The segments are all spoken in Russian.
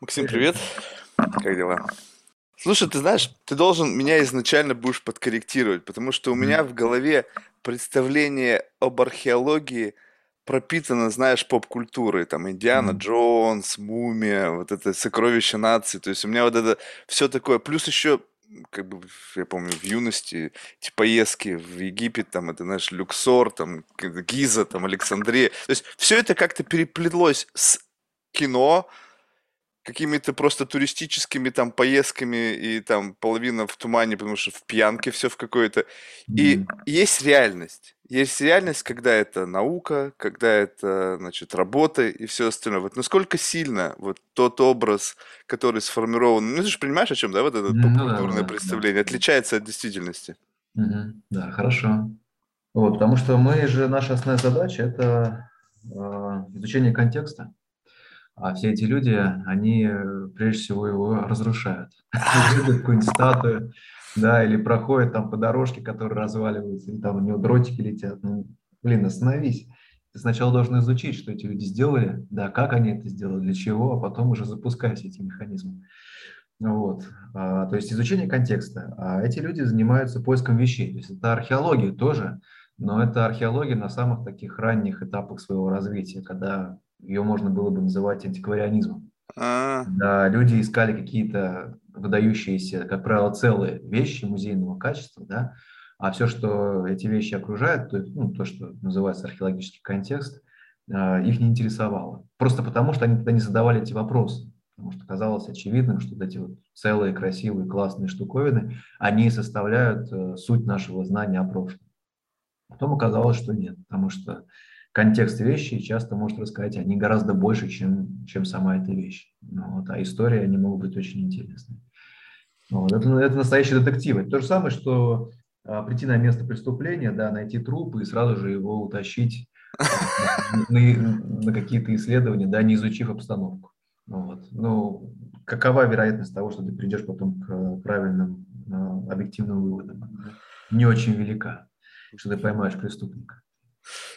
Максим, привет. Как дела? Слушай, ты знаешь, ты должен меня изначально будешь подкорректировать, потому что у меня в голове представление об археологии пропитано, знаешь, поп-культурой. Там Индиана. Джонс, Мумия, вот это сокровище нации. То есть у меня вот это все такое. Плюс еще, как бы, я помню, в юности эти поездки в Египет, там, это, знаешь, Люксор, там, Гиза, там, Александрия. То есть все это как-то переплелось с кино, какими-то просто туристическими там поездками и там половина в тумане, потому что в пьянке все в какой-то. И Мгм. есть реальность. Есть реальность, когда это наука, когда это, значит, работа и все остальное. Вот насколько сильно вот тот образ, который сформирован, ну ты же понимаешь, о чем, да, вот это Мгм. Ну поп-культурное да. представление, отличается от действительности. Мгм. Да, хорошо. Вот, потому что мы же, наша основная задача– это э, изучение контекста. А все эти люди, они э, прежде всего его разрушают. Какую-нибудь статую, да, или проходят там по дорожке, которая разваливается, или там у него дротики летят. Ну, блин, остановись. Ты сначала должен изучить, что эти люди сделали, да, как они это сделали, для чего, а потом уже запускай все эти механизмы. Вот. А, то есть изучение контекста. А эти люди занимаются поиском вещей. То есть это археология тоже, но это археология на самых таких ранних этапах своего развития, когда ее можно было бы называть антикварианизмом. А, Да, люди искали какие-то выдающиеся, как правило, целые вещи музейного качества, да, а все, что эти вещи окружает, то, ну, то что называется археологический контекст, а, их не интересовало. Просто потому, что они тогда не задавали эти вопросы. Потому что казалось очевидным, что вот эти вот целые, красивые, классные штуковины, они составляют э, суть нашего знания о прошлом. Потом оказалось, что нет, потому что контекст вещи часто может рассказать, они гораздо больше, чем, чем сама эта вещь. Ну, вот, а истории, они могут быть очень интересны. Вот, это, это настоящий детектив. То же самое, что а, прийти на место преступления, да, найти труп и сразу же его утащить на, на- какие-то исследования, да, не изучив обстановку. Ну Вот. Ну, какова вероятность того, что ты придешь потом к правильным а, объективным выводам? да? Не очень велика, что ты поймаешь преступника.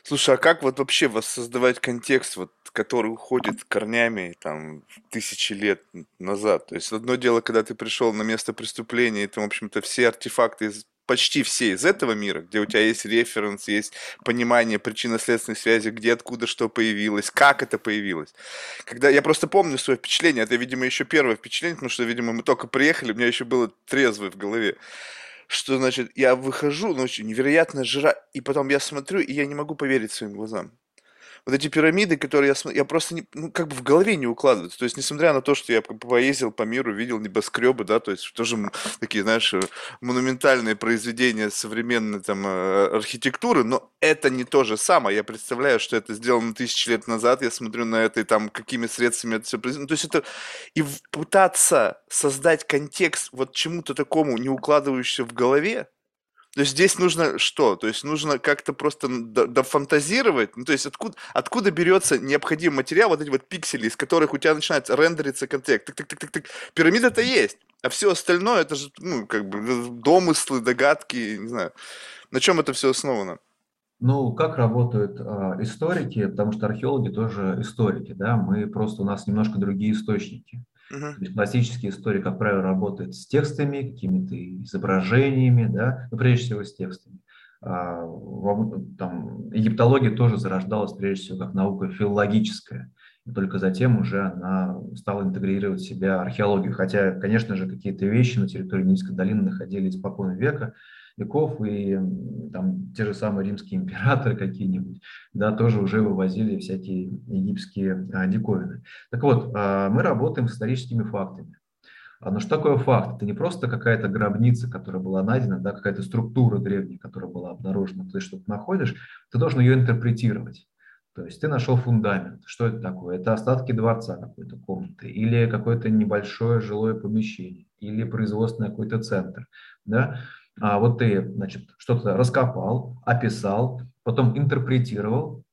Слушай, а как вот вообще воссоздавать контекст, вот, который уходит корнями там тысячи лет назад? То есть одно дело, когда ты пришел на место преступления, и там, в общем-то, все артефакты, из, почти все из этого мира, где у тебя есть референс, есть понимание причинно-следственной связи, где, откуда, что появилось, как это появилось. Когда я просто помню свое впечатление, это, видимо, еще первое впечатление, потому что, видимо, мы только приехали, у меня еще было трезвое в голове что, значит, я выхожу ночью, невероятная жара, и потом я смотрю, и я не могу поверить своим глазам. Вот эти пирамиды, которые я я просто не, ну, как бы в голове не укладывается. То есть, несмотря на то, что я поездил по миру, видел небоскребы, да, то есть тоже такие, знаешь, э, монументальные произведения современной там э, архитектуры, но это не то же самое. Я представляю, что это сделано тысячи лет назад, я смотрю на это и там какими средствами это все произведено. То есть это и пытаться создать контекст вот чему-то такому, не укладывающемуся в голове, то есть здесь нужно что? То есть нужно как-то просто дофантазировать? Ну, то есть откуда, откуда берется необходимый материал, вот эти вот пиксели, из которых у тебя начинает рендериться контекст? Тык-тык-тык-тык. Пирамида-то есть, а все остальное, это же, ну, как бы э, домыслы, догадки, не знаю. На чем это все основано? Ну, как работают а, историки, потому что археологи тоже историки, да, мы просто, у нас немножко другие источники. Есть классический историк, как правило, работает с текстами, какими-то изображениями, да, но прежде всего с текстами. А, там, египтология тоже зарождалась прежде всего как наука филологическая, только затем уже она стала интегрировать в себя археологию. Хотя, конечно же, какие-то вещи на территории Нильской долины находились испокон века, веков, и там те же самые римские императоры какие-нибудь, да, тоже уже вывозили всякие египетские а, диковины. Так вот, а, мы работаем с историческими фактами. А, Но что такое факт? Это не просто какая-то гробница, которая была найдена, да, какая-то структура древняя, которая была обнаружена. Ты что-то находишь, ты должен ее интерпретировать. То есть ты нашел фундамент. Что это такое? Это остатки дворца какой-то комнаты, или какое-то небольшое жилое помещение, или производственный какой-то центр. Да? А вот ты, значит, что-то раскопал, описал, потом интерпретировал,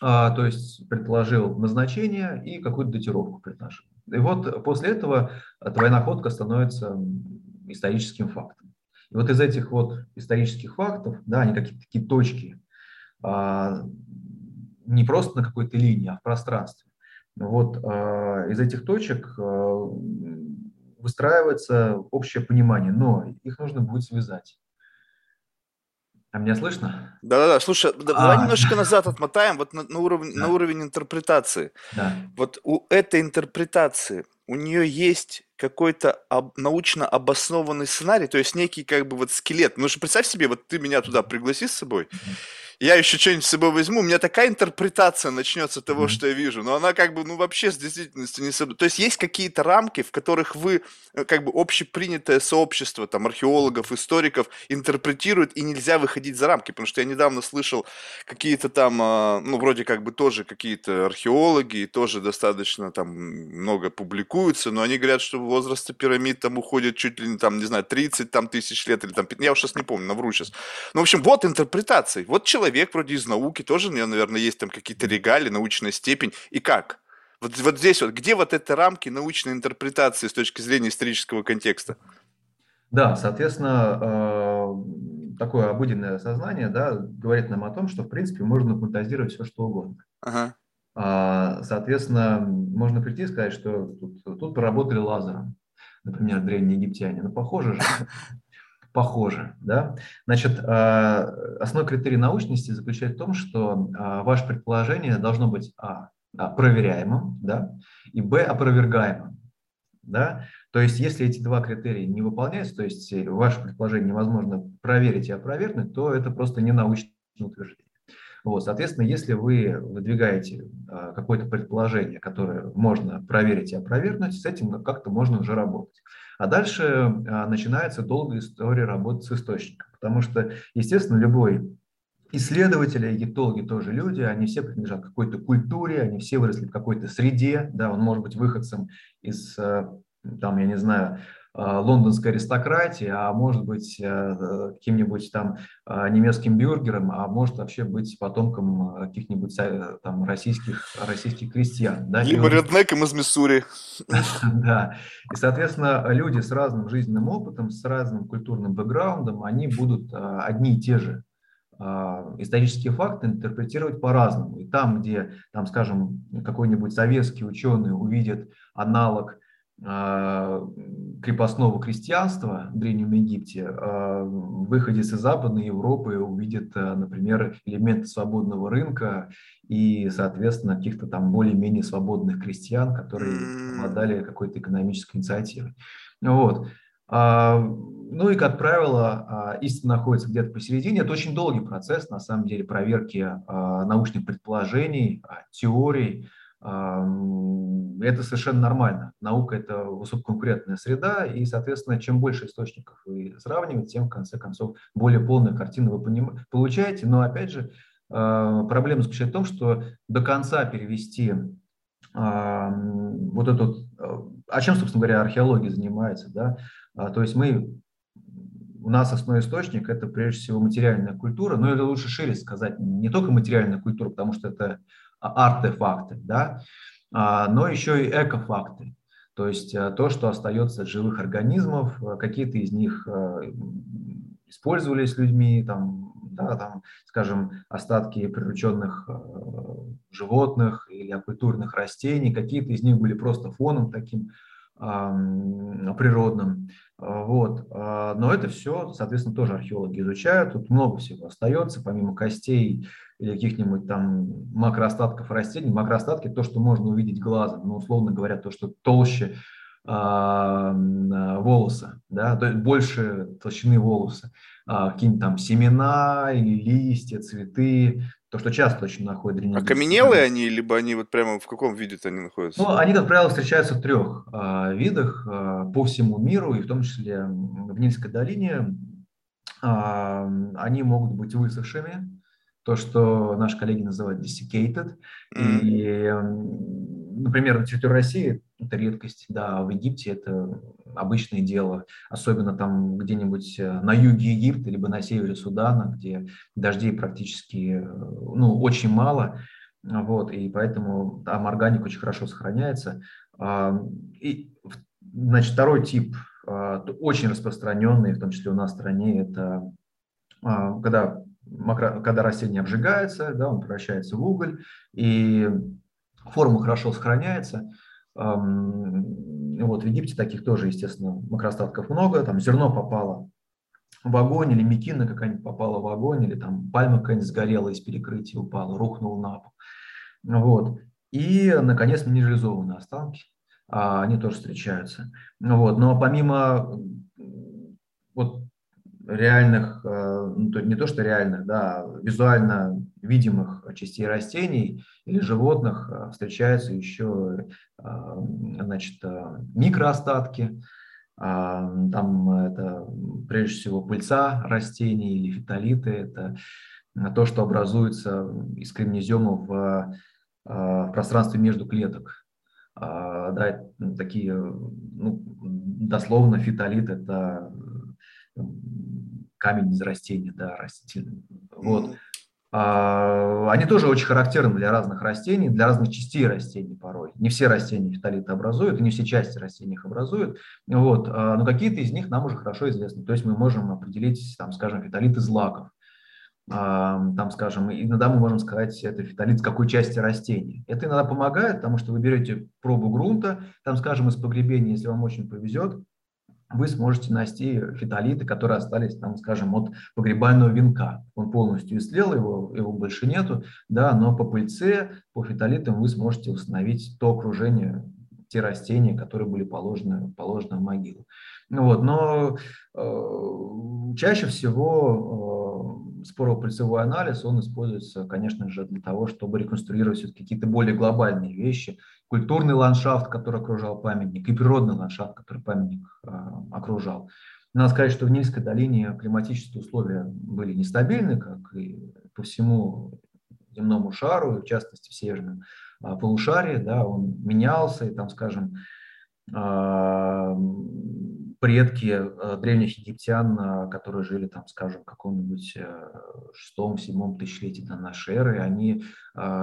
а, то есть предположил назначение и какую-то датировку предложил. И вот после этого твоя находка становится историческим фактом. И вот из этих вот исторических фактов, да, они какие-то такие точки, а, не просто на какой-то линии, а в пространстве. Вот э, из этих точек э, выстраивается общее понимание, но их нужно будет связать. А меня слышно? Да-да-да, слушай, а. давай немножко назад отмотаем, вот на, на, уровень, да. на уровень интерпретации. Да. Вот у этой интерпретации, у нее есть какой-то об, научно обоснованный сценарий, то есть некий как бы вот скелет. Ну что представь себе, вот ты меня туда пригласи с собой, я еще что-нибудь с собой возьму, у меня такая интерпретация начнется того, mm-hmm. что я вижу, но она как бы, ну, вообще с действительностью не соблюдает. То есть есть какие-то рамки, в которых вы, э, как бы, общепринятое сообщество, там, археологов, историков интерпретирует, и нельзя выходить за рамки, потому что я недавно слышал какие-то там, а, ну, вроде как бы тоже какие-то археологи, тоже достаточно там много публикуются, но они говорят, что возраст пирамид там уходит чуть ли не там, не знаю, 30 там тысяч лет или там, я уж сейчас не помню, навру сейчас. Ну, в общем, вот интерпретации, вот человек человек вроде из науки, тоже у него, наверное, есть там какие-то регалии, научная степень. И как? Вот, вот здесь вот, где вот эти рамки научной интерпретации с точки зрения исторического контекста? Да, соответственно, э, такое обыденное сознание да, говорит нам о том, что, в принципе, можно фантазировать все, что угодно. Ага. А, соответственно, можно прийти и сказать, что тут, тут поработали лазером, например, древние египтяне. Ну, похоже же похоже. Да? Значит, а, основной критерий научности заключается в том, что а, ваше предположение должно быть а, проверяемым, да, и б опровергаемым. Да? То есть, если эти два критерия не выполняются, то есть ваше предположение невозможно проверить и опровергнуть, то это просто не научное утверждение. Вот, соответственно, если вы выдвигаете какое-то предположение, которое можно проверить и опровергнуть, с этим как-то можно уже работать. А дальше а, начинается долгая история работы с источником, потому что, естественно, любой исследователи, египтологи тоже люди, они все принадлежат какой-то культуре, они все выросли в какой-то среде, да, он может быть выходцем из, э, там, я не знаю, лондонской аристократии, а может быть э, каким-нибудь там э, немецким бюргером, а может вообще быть потомком каких-нибудь там российских, российских крестьян. Да? Либо реднеком из Миссури. Да. И, соответственно, люди с разным жизненным опытом, с разным культурным бэкграундом, они будут одни и те же исторические факты интерпретировать по-разному. И там, где, там, скажем, какой-нибудь советский ученый увидит аналог крепостного крестьянства в Древнем Египте, а, выходец из Западной Европы увидит, а, например, элементы свободного рынка и, соответственно, каких-то там более-менее свободных крестьян, которые обладали какой-то экономической инициативой. Вот. Ну и, как правило, истина находится где-то посередине. Это очень долгий процесс, на самом деле, проверки научных предположений, теорий, это совершенно нормально. Наука – это высококонкурентная среда, и, соответственно, чем больше источников вы сравниваете, тем, в конце концов, более полную картину вы поним... получаете. Но, опять же, а, проблема заключается в том, что до конца перевести вот этот… А чем, собственно говоря, археология занимается? Да? А, то есть мы у нас основной источник – это прежде всего материальная культура, но это лучше шире сказать, не только материальная культура, потому что это артефакты, да, а, но еще и экофакты. То есть э, то, что остается от живых организмов, э, какие-то из них э, использовались людьми, там, да, там, скажем, остатки прирученных животных или окультурных растений, какие-то из них были просто фоном таким природным. Вот. Но это все, соответственно, тоже археологи изучают. Тут много всего остается, помимо костей или каких-нибудь там макроостатков растений. Макроостатки – то, что можно увидеть глазом, ну, условно говоря, то, что толще э, волоса, да, то есть больше толщины волоса, э, какие-нибудь там семена или листья, цветы, то, что часто очень находят дренидиты. Окаменелые они, либо они вот прямо в каком виде они находятся? Ну, они, как правило, встречаются в трех э, видах э, по всему миру, и в том числе в Нильской долине. Э, они могут быть высохшими, то, что наши коллеги называют desiccated. Mm. И, например, на территории России это редкость, да, а в Египте это обычное дело, особенно там где-нибудь э, на юге Египта, либо на севере Судана, где дождей практически, э, ну, очень мало, вот, и поэтому там органика очень хорошо сохраняется. И, значит, второй тип, а, очень распространенный, в том числе у нас в стране, это а, когда растение обжигается, да, он превращается в уголь, и форма хорошо сохраняется. Вот в Египте таких тоже, естественно, макроостатков много. Там зерно попало в огонь, или мекина какая-нибудь попала в огонь, или там пальма какая-нибудь сгорела из перекрытия, упала, рухнула на пол. Вот. И, наконец, минерализованные останки. А, они тоже встречаются. Вот. Но помимо вот реальных, э, ну, не то что реальных, да, визуально видимых частей растений или животных э, встречаются еще э, значит, микроостатки, там это прежде всего пыльца растений или фитолиты, это то, что образуется из кремнезема в, в пространстве между клеток. Да, такие, ну, дословно фитолит – это камень из растения, да, растительный. Вот. А, они тоже очень характерны для разных растений, для разных частей растений порой. Не все растения фитолиты образуют, не все части растений их образуют, вот. А, но какие-то из них нам уже хорошо известны. То есть мы можем определить, там, скажем, фитолит из лаков. А, там, скажем, иногда мы можем сказать, это фитолит с какой части растения. Это иногда помогает, потому что вы берете пробу грунта, там, скажем, из погребения, если вам очень повезет, вы сможете найти фитолиты, которые остались, там, скажем, от погребального венка. Он полностью истлел, его, его больше нету, да, но по пыльце, по фитолитам вы сможете установить то окружение, те растения, которые были положены, положены в могилу. Вот, но э, чаще всего э, споропыльцевой анализ, он используется, конечно же, для того, чтобы реконструировать какие-то более глобальные вещи, культурный ландшафт, который окружал памятник, и природный ландшафт, который памятник а, окружал. Надо сказать, что в Нильской долине климатические условия были нестабильны, как и по всему земному шару, и в частности в северном а, полушарии, да, он менялся, и там, скажем, а, предки древних египтян, которые жили там, скажем, в каком-нибудь шестом-седьмом тысячелетии до нашей эры, они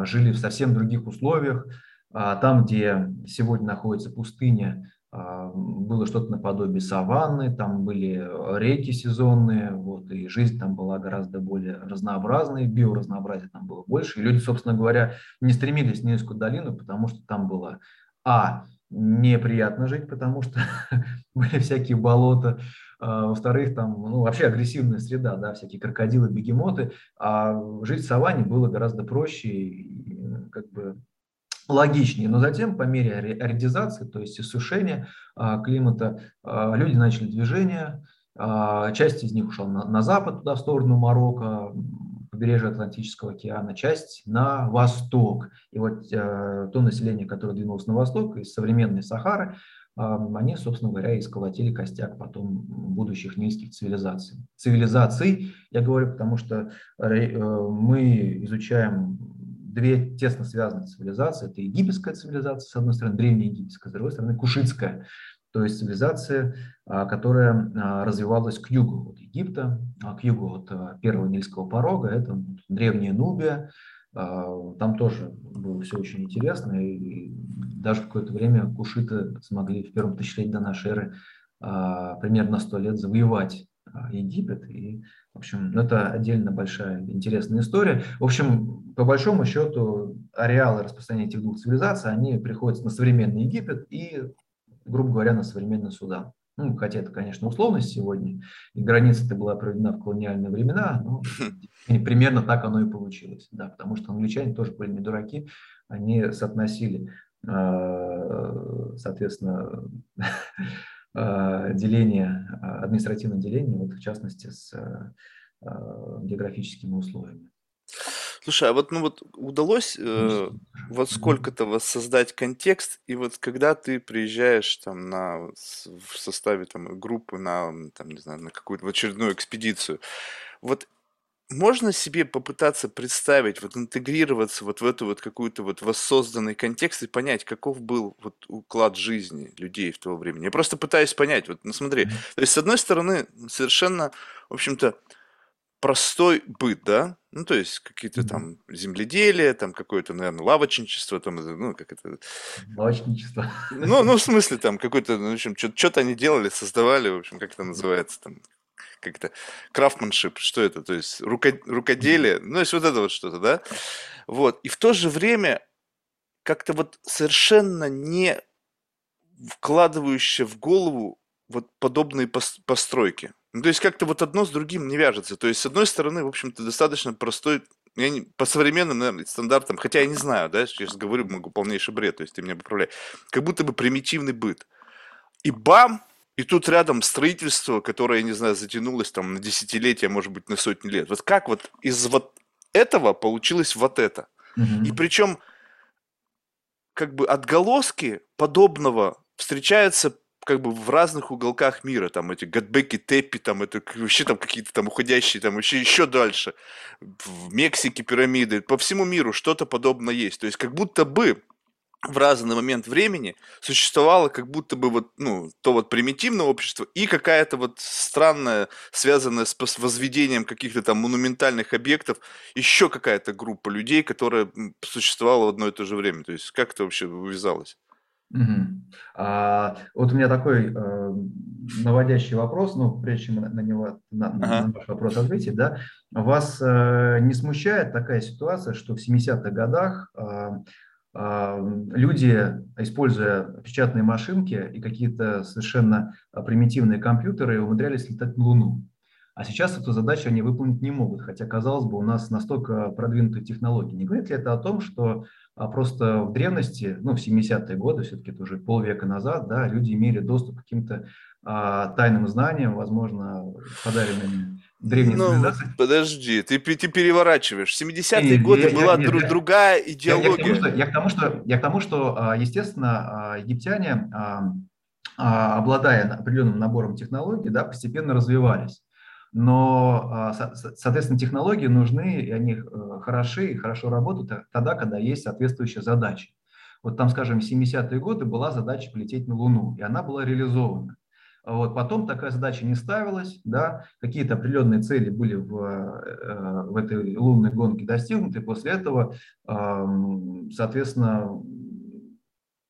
жили в совсем других условиях, а, там, где сегодня находится пустыня, было что-то наподобие саванны, там были реки сезонные, вот, и жизнь там была гораздо более разнообразной, биоразнообразие там было больше. И люди, собственно говоря, не стремились в Нильскую долину, потому что там было, а, неприятно жить, потому что были всякие болота, а, во-вторых, там, ну, вообще агрессивная среда, да, всякие крокодилы, бегемоты, а жить в саванне было гораздо проще, и, как бы логичнее. Но затем, по мере аэридизации, то есть иссушения а, климата, а, люди начали движение. Часть из них ушла на, на запад, туда, в сторону Марокко, побережье Атлантического океана, часть на восток. И вот э, то население, которое двинулось на восток, из современной Сахары, они, собственно говоря, и сколотили костяк потом будущих низких цивилизаций. Цивилизаций, я говорю, потому что э, мы изучаем две тесно связанные цивилизации. Это египетская цивилизация, с одной стороны, древняя египетская, с другой стороны, кушитская. То есть цивилизация, а, которая а, развивалась к югу от Египта, а к югу от первого Нильского порога. Это древняя Нубия. Там тоже было все очень интересно. И даже в какое-то время кушиты смогли в первом тысячелетии до нашей эры примерно 100 лет завоевать Египет. И, в общем, ну, это отдельно большая интересная история. В общем, по большому счету, ареалы распространения этих двух цивилизаций, они приходятся на современный Египет и, грубо говоря, на современный Судан. Ну, хотя это, конечно, условность сегодня, и граница-то была проведена в колониальные времена, но примерно так оно и получилось, да, потому что англичане тоже были не дураки, они соотносили, а, соответственно, а, деление, административное деление, вот в частности с географическими условиями. Слушай, а вот, ну вот удалось э, вот сколько-то воссоздать контекст, и вот когда ты приезжаешь там на в составе там группы на там не знаю на какую-то очередную экспедицию, вот можно себе попытаться представить, вот интегрироваться вот в эту вот какую-то вот воссозданный контекст и понять, каков был вот уклад жизни людей в то время. Я просто пытаюсь понять, вот, ну смотри, то есть с одной стороны совершенно, в общем-то, простой быт, да, ну, то есть какие-то там земледелие, там какое-то, наверное, лавочничество, там, ну, как это... Лавочничество. Ну, ну, в смысле, там, какой-то, ну, в общем, что-то они делали, создавали, в общем, как это называется, там, как это, крафтманшип, что это, то есть руко, рукоделие, ну, то есть вот это вот что-то, да, вот, и в то же время как-то вот совершенно не вкладывающая в голову вот подобные постройки. Ну, то есть как-то вот одно с другим не вяжется. То есть, с одной стороны, в общем-то, достаточно простой, я не, по современным наверное, стандартам, хотя я не знаю, да, сейчас говорю, могу полнейший бред, то есть ты меня поправляй, как будто бы примитивный быт. И бам, и тут рядом строительство, которое, я не знаю, затянулось там на десятилетия, может быть, на сотни лет. Вот как вот из вот этого получилось вот это? Mm-hmm. И причем как бы отголоски подобного встречаются как бы в разных уголках мира, там эти Гадбеки, Теппи, там это вообще там какие-то там уходящие, там еще, еще дальше, в Мексике пирамиды, по всему миру что-то подобное есть. То есть как будто бы в разный момент времени существовало как будто бы вот, ну, то вот примитивное общество и какая-то вот странная, связанная с возведением каких-то там монументальных объектов, еще какая-то группа людей, которая существовала в одно и то же время. То есть как это вообще увязалось? Угу. А, вот у меня такой э, наводящий вопрос, ну, прежде чем на него, на, ага. на ваш вопрос ответить, да, вас э, не смущает такая ситуация, что в 70-х годах э, люди, используя печатные машинки и какие-то совершенно примитивные компьютеры, умудрялись летать на Луну. А сейчас эту задачу они выполнить не могут, хотя, казалось бы, у нас настолько продвинутые технологии. Не говорит ли это о том, что а, просто в древности, ну, в 70-е годы, все-таки это уже полвека назад, да, люди имели доступ к каким-то а, тайным знаниям, возможно, подаренными древней ну, цивилизации. Подожди, ты, ты переворачиваешь. В 70-е годы я, была я, дру, я, другая идеология. Я, я, к тому, что, я к тому, что, а, естественно, египтяне, обладая определенным набором технологий, да, постепенно развивались но, а, соответственно, технологии нужны, и они э, хороши и хорошо работают тогда, когда есть соответствующая задача. Вот там, скажем, в 70-е годы была задача полететь на Луну, и она была реализована. Вот, потом такая задача не ставилась, да, какие-то определенные цели были в, э, в этой лунной гонке достигнуты, после этого, соответственно,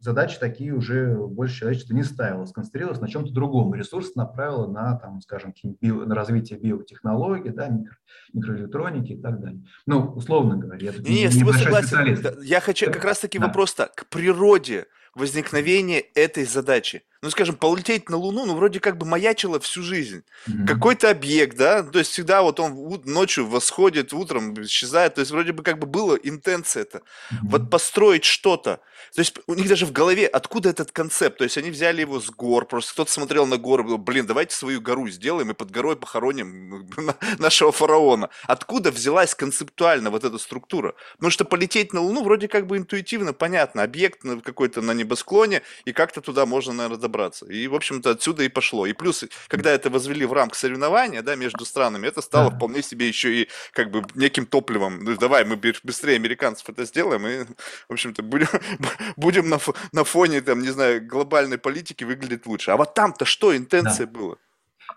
задачи такие уже больше человечество не ставило, сконцентрировалось на чем-то другом. Ресурс направило на, там, скажем, био, на развитие биотехнологий, да, микро, микроэлектроники и так далее. Ну, условно говоря, я тут не, не, не согласен. Я хочу как раз-таки да. вопрос-то к природе возникновения этой задачи ну, скажем, полететь на Луну, ну, вроде как бы маячило всю жизнь. Mm-hmm. Какой-то объект, да, то есть всегда вот он ночью восходит, утром исчезает, то есть вроде бы как бы было интенция это. Mm-hmm. Вот построить что-то. То есть у них даже в голове, откуда этот концепт? То есть они взяли его с гор, просто кто-то смотрел на горы, был, блин, давайте свою гору сделаем и под горой похороним нашего фараона. Откуда взялась концептуально вот эта структура? Потому что полететь на Луну вроде как бы интуитивно понятно. Объект какой-то на небосклоне, и как-то туда можно, наверное, разобраться. И, в общем-то, отсюда и пошло. И плюс, когда это возвели в рамках соревнования, да, между странами, это стало да. вполне себе еще и как бы неким топливом. Ну, давай, мы быстрее американцев это сделаем, и, в общем-то, будем, будем на, на фоне, там, не знаю, глобальной политики выглядеть лучше. А вот там-то что интенция да. было?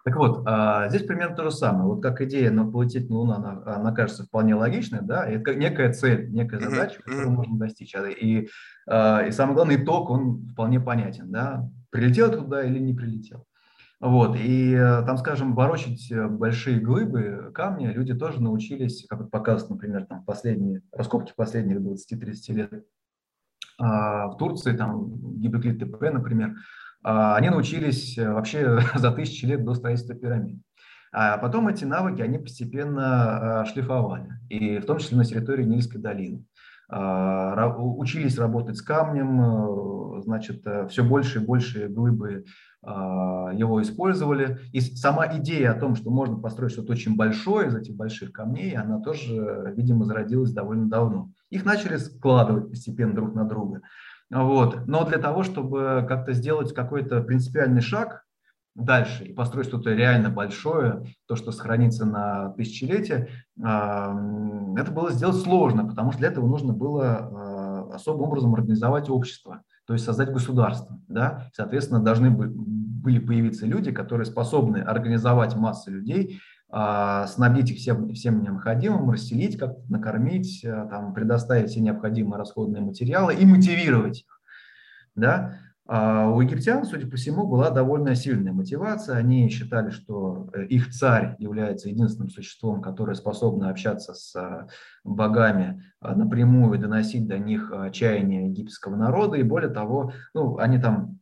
Так вот, а, здесь примерно то же самое. Вот как идея на полететь на Луну, она, она кажется вполне логичной, да, это некая цель, некая задача, которую можно достичь. А, и, а, и самое главное, итог, он вполне понятен, да прилетел туда или не прилетел. Вот, и э, там, скажем, ворочать э, большие глыбы, камни люди тоже научились, как показывают, например, там последние раскопки последних 20-30 лет а, в Турции, там Гибеклит ТП, например, а, они научились э, вообще за тысячи лет до строительства пирамид. А потом эти навыки, они постепенно шлифовали, и в том числе на территории Нильской долины. А, учились работать с камнем, э, значит, э, все больше и больше глыбы а, его использовали. И сама идея о том, что можно построить что-то очень большое из этих больших камней, она тоже, видимо, зародилась довольно давно. Их начали складывать постепенно друг на друга. Вот. Но для того, чтобы как-то сделать какой-то принципиальный шаг, дальше и построить что-то реально большое, то, что сохранится на тысячелетие, это было сделать сложно, потому что для этого нужно было а, особым образом организовать общество, то есть создать государство. Да? Соответственно, должны были появиться люди, которые способны организовать массы людей, а, снабдить их всем, всем необходимым, расселить, как накормить, а, там, предоставить все необходимые расходные материалы и мотивировать их. Да? А у египтян, судя по всему, была довольно сильная мотивация. Они считали, что э, их царь является единственным существом, которое способно общаться с э, богами а, напрямую и доносить до них чаяния египетского народа. И более того, ну, они там,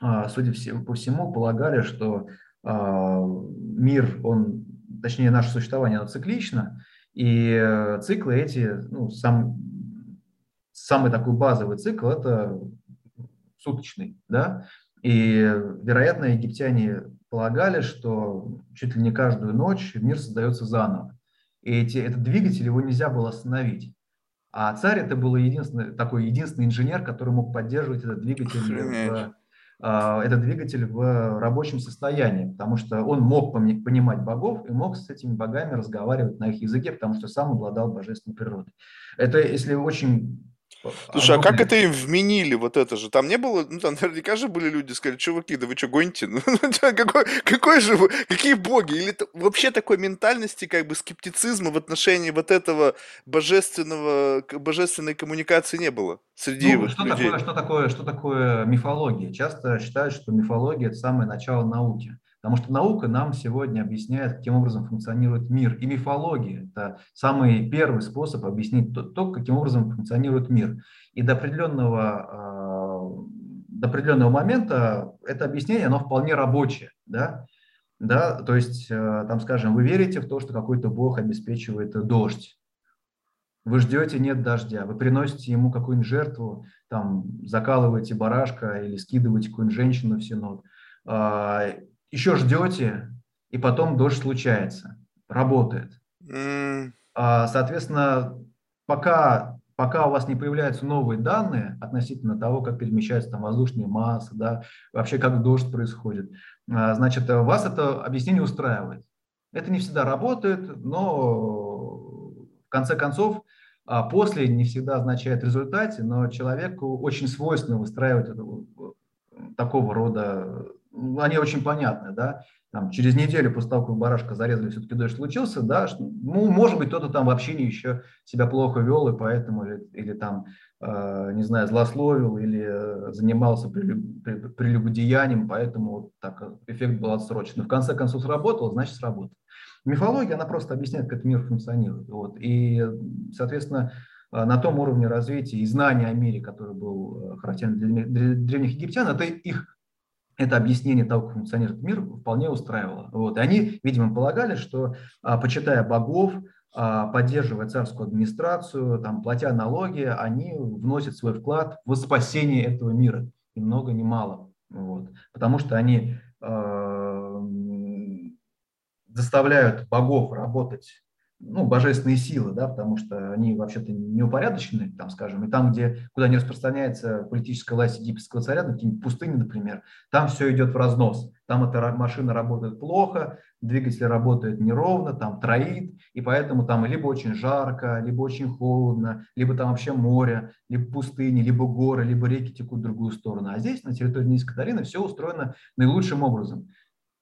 а, судя по всему, полагали, что мир, он, точнее, наше существование, оно циклично, и э, циклы эти, ну, сам, самый такой базовый цикл – это суточный, да, и, вероятно, египтяне полагали, что чуть ли не каждую ночь мир создается заново. И эти, этот двигатель его нельзя было остановить. А царь это был единственный, такой единственный инженер, который мог поддерживать этот двигатель, в, э, этот двигатель в рабочем состоянии, потому что он мог понимать богов и мог с этими богами разговаривать на их языке, потому что сам обладал божественной природой. Это, если очень Слушай, а как это им вменили вот это же? Там не было, ну там наверняка же были люди, сказали, чуваки, да вы что, гоните? Ну, какой, какой же вы, какие боги? Или вообще такой ментальности, как бы скептицизма в отношении вот этого божественного, божественной коммуникации не было среди ну, что людей? Такое, что, такое, что такое мифология? Часто считают, что мифология – это самое начало науки. Потому что наука нам сегодня объясняет, каким образом функционирует мир. И мифология – это самый первый способ объяснить то, каким образом функционирует мир. И до определенного, а, до определенного момента это объяснение, оно вполне рабочее. Да? Да? То есть, э, там, скажем, вы верите в то, что какой-то бог обеспечивает дождь. Вы ждете, нет дождя, вы приносите ему какую-нибудь жертву, там, закалываете барашка или скидываете какую-нибудь женщину в синод а, еще ждете, и потом дождь случается, работает. Mm. Соответственно, пока, пока у вас не появляются новые данные относительно того, как перемещаются там воздушные массы, да, вообще как дождь происходит, а, значит, вас это объяснение устраивает. Это не всегда работает, но в конце концов а, после не всегда означает результате, но человеку очень свойственно выстраивать такого рода они очень понятны, да, там, через неделю после того, как барашка зарезали, все-таки дождь случился, да, что, ну, может быть, кто-то там в общении еще себя плохо вел, и поэтому, или, или там, э, не знаю, злословил, или э, занимался прелюбодеянием, поэтому вот так эффект был отсрочен. Но в конце концов сработал, значит, сработал. Мифология, она просто объясняет, как мир функционирует. Вот. И, соответственно, э, на том уровне развития и знания о мире, который был э, характерен для древних египтян, это их это объяснение того, как функционирует мир, вполне устраивало. Вот. И они, видимо, полагали, что, а, почитая богов, а, поддерживая царскую администрацию, там, платя налоги, они вносят свой вклад в спасение этого мира. Ни много, ни мало. Вот. Потому что они э, заставляют богов работать ну, божественные силы, да, потому что они вообще-то неупорядочены, там, скажем, и там, где, куда не распространяется политическая власть египетского царя, на какие-нибудь пустыни, например, там все идет в разнос. Там эта машина работает плохо, двигатель работает неровно, там троит, и поэтому там либо очень жарко, либо очень холодно, либо там вообще море, либо пустыни, либо горы, либо реки текут в другую сторону. А здесь, на территории Низкой долины, все устроено наилучшим образом.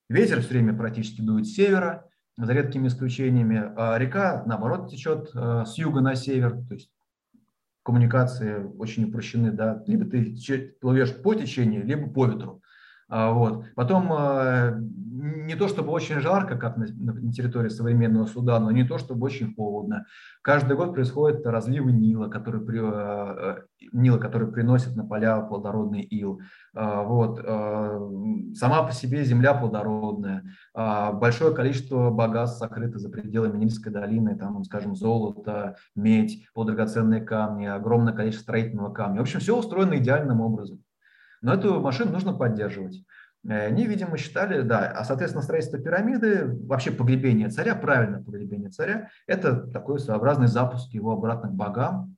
Ветер все время практически дует с севера, за редкими исключениями. А река, наоборот, течет э, с юга на север, то есть коммуникации очень упрощены, да, либо ты плывешь по течению, либо по ветру. А, вот. Потом э, не то чтобы очень жарко, как на, территории современного Судана, но не то чтобы очень холодно. Каждый год происходят разливы Нила, который, при, э, Нила, который приносит на поля плодородный ил. А, вот. Сама по себе земля плодородная. А, большое количество богатств сокрыто за пределами Нильской долины, там, скажем, золото, медь, полудрагоценные камни, огромное количество строительного камня. В общем, все устроено идеальным образом. Но эту машину нужно поддерживать. Э, они, видимо, считали, да, а, соответственно, строительство пирамиды, вообще погребение царя, правильное погребение царя, это такой своеобразный запуск его обратно к богам,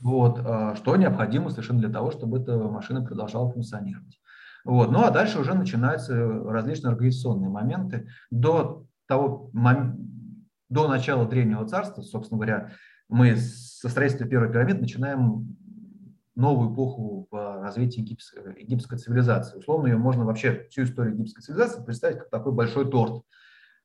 вот, а, что необходимо совершенно для того, чтобы эта машина продолжала функционировать. Вот. Ну а дальше уже начинаются различные организационные моменты. До, того, до начала Древнего Царства, собственно говоря, мы со строительства первой пирамиды начинаем новую эпоху в развитии египетской, египетской цивилизации. Условно ее можно вообще всю историю египетской цивилизации представить как такой большой торт.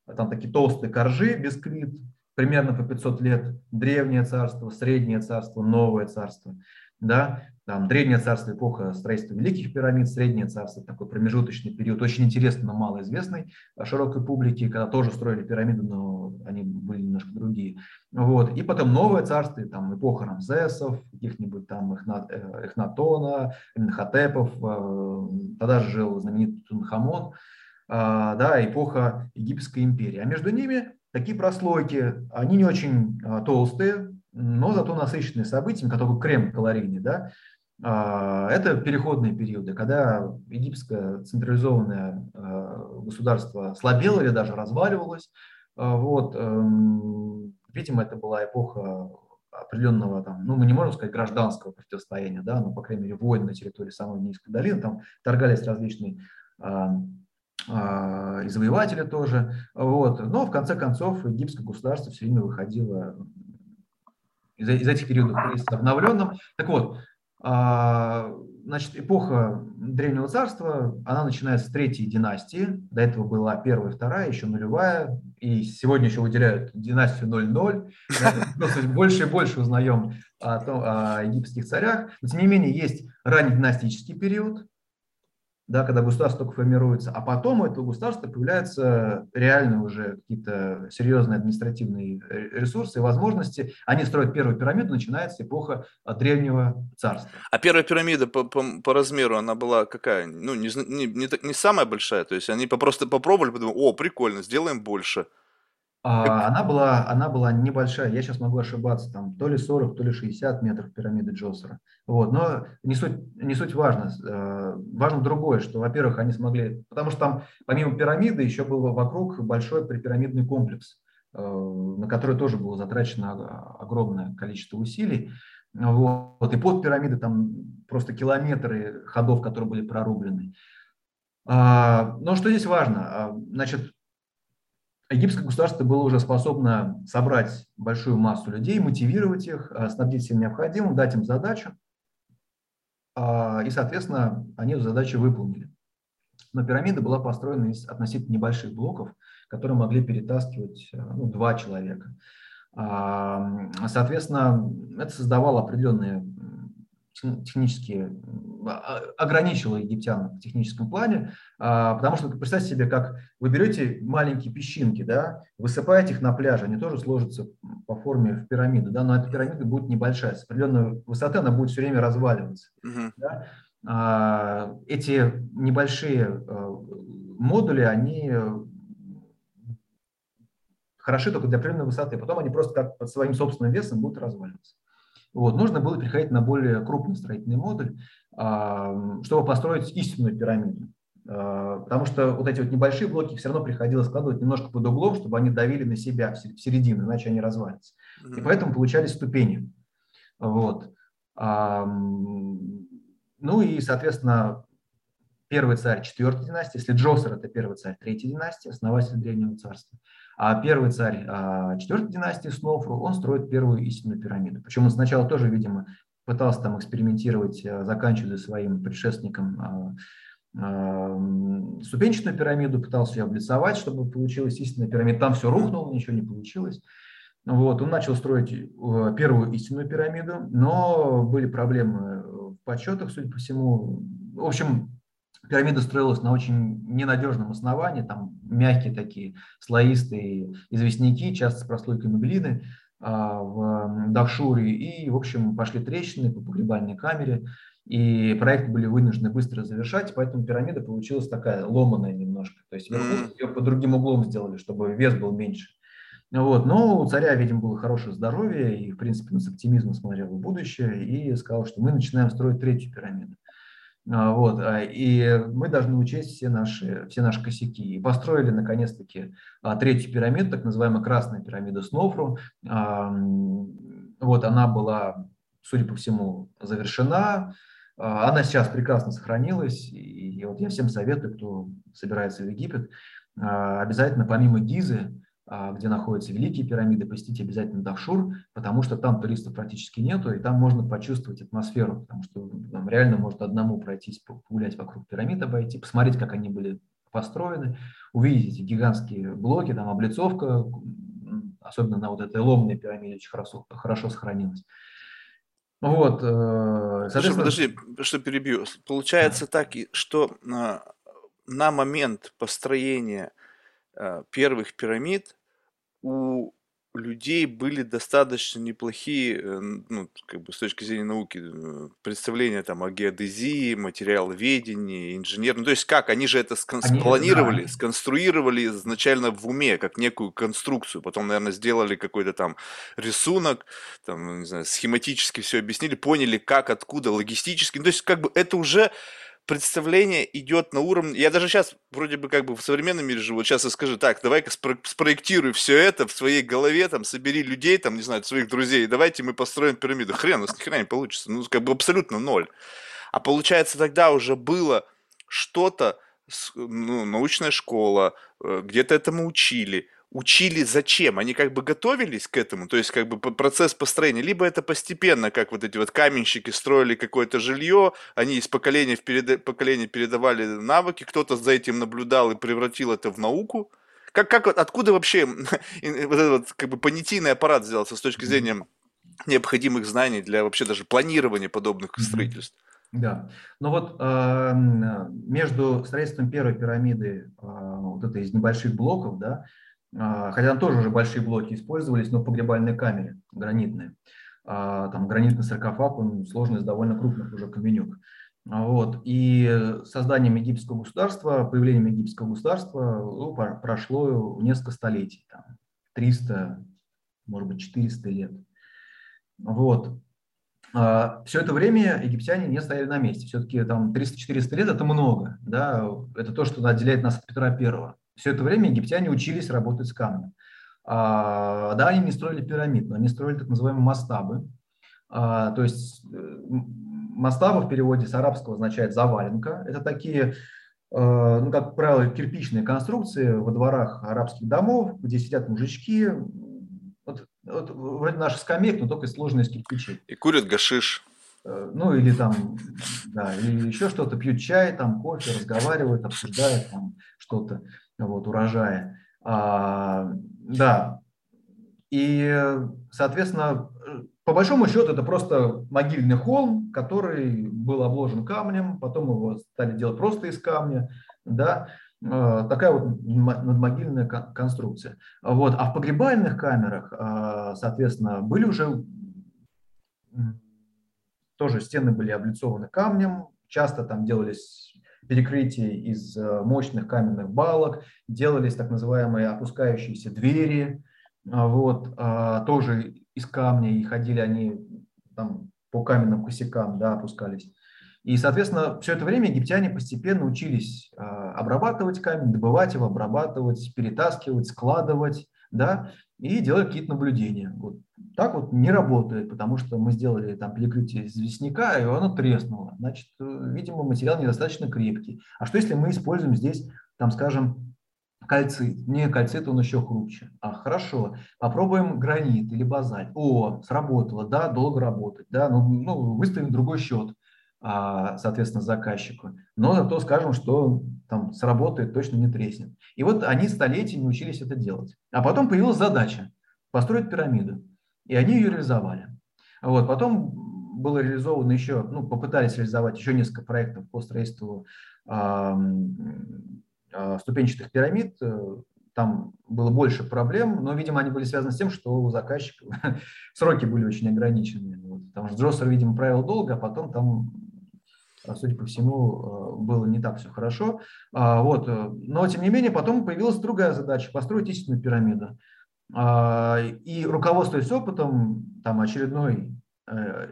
Там такие толстые коржи, бисквит, примерно по 500 лет, древнее царство, среднее царство, новое царство. Да, там древнее царство, эпоха строительства великих пирамид, среднее царство, такой промежуточный период, очень интересный, но малоизвестный широкой публике, когда тоже строили пирамиды, но они были немножко другие. Вот. И потом новое царство, там эпоха Рамзесов, каких-нибудь там э, Эхнатона, Имнахотепов, э, тогда же жил знаменитый Тунхамон, да, эпоха Египетской империи. А между ними такие прослойки, они не очень толстые, но зато насыщенные событиями, как крем калорийный, да, а, это переходные периоды, когда египетское централизованное государство слабело или даже разваливалось. Вот. Эм, видимо, это была эпоха определенного, там, ну, мы не можем сказать гражданского противостояния, да, но, по крайней мере, войн на территории самой Низкой долины, там торгались различные а, и завоеватели тоже. Вот. Но в конце концов египетское государство все время выходило из, из этих периодов обновленным. Так вот, а, значит, эпоха Древнего Царства, она начинается с третьей династии. До этого была первая, вторая, еще нулевая. И сегодня еще выделяют династию 00. Больше и больше узнаем о, том, о египетских царях. Но, тем не менее, есть раннединастический период, да, когда государство только формируется, а потом у этого государства появляются реальные уже какие-то серьезные административные ресурсы и возможности. Они строят первую пирамиду, начинается эпоха а, древнего царства. А первая пирамида по, по, по размеру, она была какая? Ну, не, не, не, не самая большая, то есть они просто попробовали, подумали, о, прикольно, сделаем больше. А, она была, она была небольшая, я сейчас могу ошибаться, там то ли 40, то ли 60 метров пирамиды Джосера. Вот, но не суть, не суть важно. Э, важно другое, что, во-первых, они смогли, потому что там помимо пирамиды еще был вокруг большой припирамидный комплекс, э, на который тоже было затрачено огромное количество усилий. Вот, и под пирамидой там просто километры ходов, которые были прорублены. А, но что здесь важно? А, значит, египетское государство было уже способно собрать большую массу людей, мотивировать их, э, снабдить всем необходимым, дать им задачу. А, и, соответственно, они эту задачу выполнили. Но пирамида была построена из относительно небольших блоков, которые могли перетаскивать э, ну, два человека. А, соответственно, это создавало определенные технически а, ограничила египтян в техническом плане, а, потому что представьте себе, как вы берете маленькие песчинки, да, высыпаете их на пляже, они тоже сложатся по форме в пирамиду, да, но эта пирамида будет небольшая, с определенной высоты она будет все время разваливаться. Uh-huh. Да. А, эти небольшие модули, они хороши только для определенной высоты, потом они просто как под своим собственным весом будут разваливаться. Вот, нужно было переходить на более крупный строительный модуль, чтобы построить истинную пирамиду. А, потому что вот эти вот небольшие блоки все равно приходилось складывать немножко под углом, чтобы они давили на себя в середину, иначе они развалятся. И поэтому получались ступени. Вот. Ну и, соответственно, первый царь четвертой династии, если Джосер – это первый царь третьей династии, основатель Древнего царства, а первый царь а, четвертой династии Снофру, он строит первую истинную пирамиду. Причем он сначала тоже, видимо, пытался там экспериментировать, а, заканчивая своим предшественником а, ступенчатую пирамиду, пытался ее облицовать, чтобы получилась истинная пирамида. Там все рухнуло, ничего не получилось. Вот, он начал строить первую истинную пирамиду, но были проблемы в подсчетах, судя по всему. В общем, Пирамида строилась на очень ненадежном основании, там мягкие такие слоистые известняки, часто с прослойками глины а, в Дахшуре, и, в общем, пошли трещины по погребальной камере, и проекты были вынуждены быстро завершать, поэтому пирамида получилась такая ломаная немножко, то есть ее по другим углом сделали, чтобы вес был меньше. Вот. Но у царя, видимо, было хорошее здоровье, и, в принципе, он с оптимизмом смотрел в будущее, и сказал, что мы начинаем строить третью пирамиду. А, вот, а, и мы должны учесть все наши, все наши косяки. И построили, наконец-таки, а, третью пирамиду, так называемая красная пирамида Снофру. Вот она была, судя по всему, завершена. Она сейчас прекрасно сохранилась. И вот я всем советую, кто собирается в Египет, обязательно помимо Гизы, где находятся Великие пирамиды, посетите обязательно Дахшур, потому что там туристов практически нету, и там можно почувствовать атмосферу, потому что там реально можно одному пройтись, погулять вокруг пирамид, обойти, посмотреть, как они были построены, увидеть эти гигантские блоки, там облицовка, особенно на вот этой ломной пирамиде очень хорошо, хорошо сохранилась. Вот, э, соответственно... Подожди, что перебью. Получается так, что на, на момент построения э, первых пирамид у людей были достаточно неплохие, э, ну, как бы с точки зрения науки, э, представления там о геодезии, материаловедении, инженер, ну, то есть как, они же это скон- они, спланировали, да. сконструировали изначально в уме, как некую конструкцию, потом, наверное, сделали какой-то там рисунок, там, не знаю, схематически все объяснили, поняли, как, откуда, логистически, ну, то есть как бы это уже представление идет на уровне... Я даже сейчас вроде бы как бы в современном мире живу. Сейчас я скажу, так, давай-ка спро- спроектируй все это в своей голове, там, собери людей, там, не знаю, своих друзей, давайте мы построим пирамиду. Хрен, у нас ни хрена не получится. Ну, как бы абсолютно ноль. А получается, тогда уже было что-то, ну, научная школа, э, где-то этому учили, учили зачем? Они как бы готовились к этому, то есть как бы процесс построения, либо это постепенно, как вот эти вот каменщики строили какое-то жилье, они из поколения в перед... поколение передавали навыки, кто-то за этим наблюдал и превратил это в науку. Как, как, откуда вообще вот этот вот, как бы понятийный аппарат сделался с точки зрения необходимых знаний для вообще даже планирования подобных строительств? Да, но вот э, между строительством первой пирамиды, э, вот этой из небольших блоков, да, хотя там тоже уже большие блоки использовались, но в погребальной камере, гранитные. А, там гранитный саркофаг, он сложный из довольно крупных уже каменюк. А, вот. И созданием египетского государства, появлением египетского государства ну, прошло несколько столетий, там, 300, может быть, 400 лет. Вот. Все это время египтяне не стояли на месте. Все-таки там 300-400 лет – это много. Да? Это то, что отделяет нас от Петра Первого. Все это время египтяне учились работать с камнем. А, да, они не строили пирамид, но они строили так называемые мастабы. А, то есть э, мастаба в переводе с арабского означает заваленка. Это такие, э, ну, как правило, кирпичные конструкции во дворах арабских домов, где сидят мужички, вот, вот вроде наших скамеек, но только сложные из кирпичей. И курят гашиш. Э, ну, или там, да, или еще что-то, пьют чай, там, кофе, разговаривают, обсуждают там что-то вот, урожая. А, да, и, соответственно, по большому счету это просто могильный холм, который был обложен камнем, потом его стали делать просто из камня, да, а, такая вот надмогильная конструкция. Вот. А в погребальных камерах, а, соответственно, были уже тоже стены были облицованы камнем, часто там делались перекрытий из э, мощных каменных балок, делались так называемые опускающиеся двери, а, вот, а, тоже из камня, и ходили они там, по каменным косякам, да, опускались. И, соответственно, все это время египтяне постепенно учились а, обрабатывать камень, добывать его, обрабатывать, перетаскивать, складывать, да, и делали какие-то наблюдения. Вот так вот не работает, потому что мы сделали там перекрытие известняка, и оно треснуло. Значит, э, видимо, материал недостаточно крепкий. А что если мы используем здесь, там, скажем, кальцит? Не, кальцит он еще хрупче. А, хорошо, попробуем гранит или базальт. О, сработало, да, долго работать, да, ну, ну выставим другой счет, соответственно, заказчику. Но зато скажем, что там сработает, точно не треснет. И вот они столетиями учились это делать. А потом появилась задача построить пирамиду. И они ее реализовали. Вот. Потом было реализовано еще, ну, попытались реализовать еще несколько проектов по строительству э, э, ступенчатых пирамид. Там было больше проблем, но, видимо, они были связаны с тем, что у заказчика сроки были очень ограничены. Вот. Потому что Джоссер, видимо, правил долго, а потом там судя по всему, было не так все хорошо. Вот. Но, тем не менее, потом появилась другая задача – построить истинную пирамиду. А, и руководствуясь опытом, там очередной э,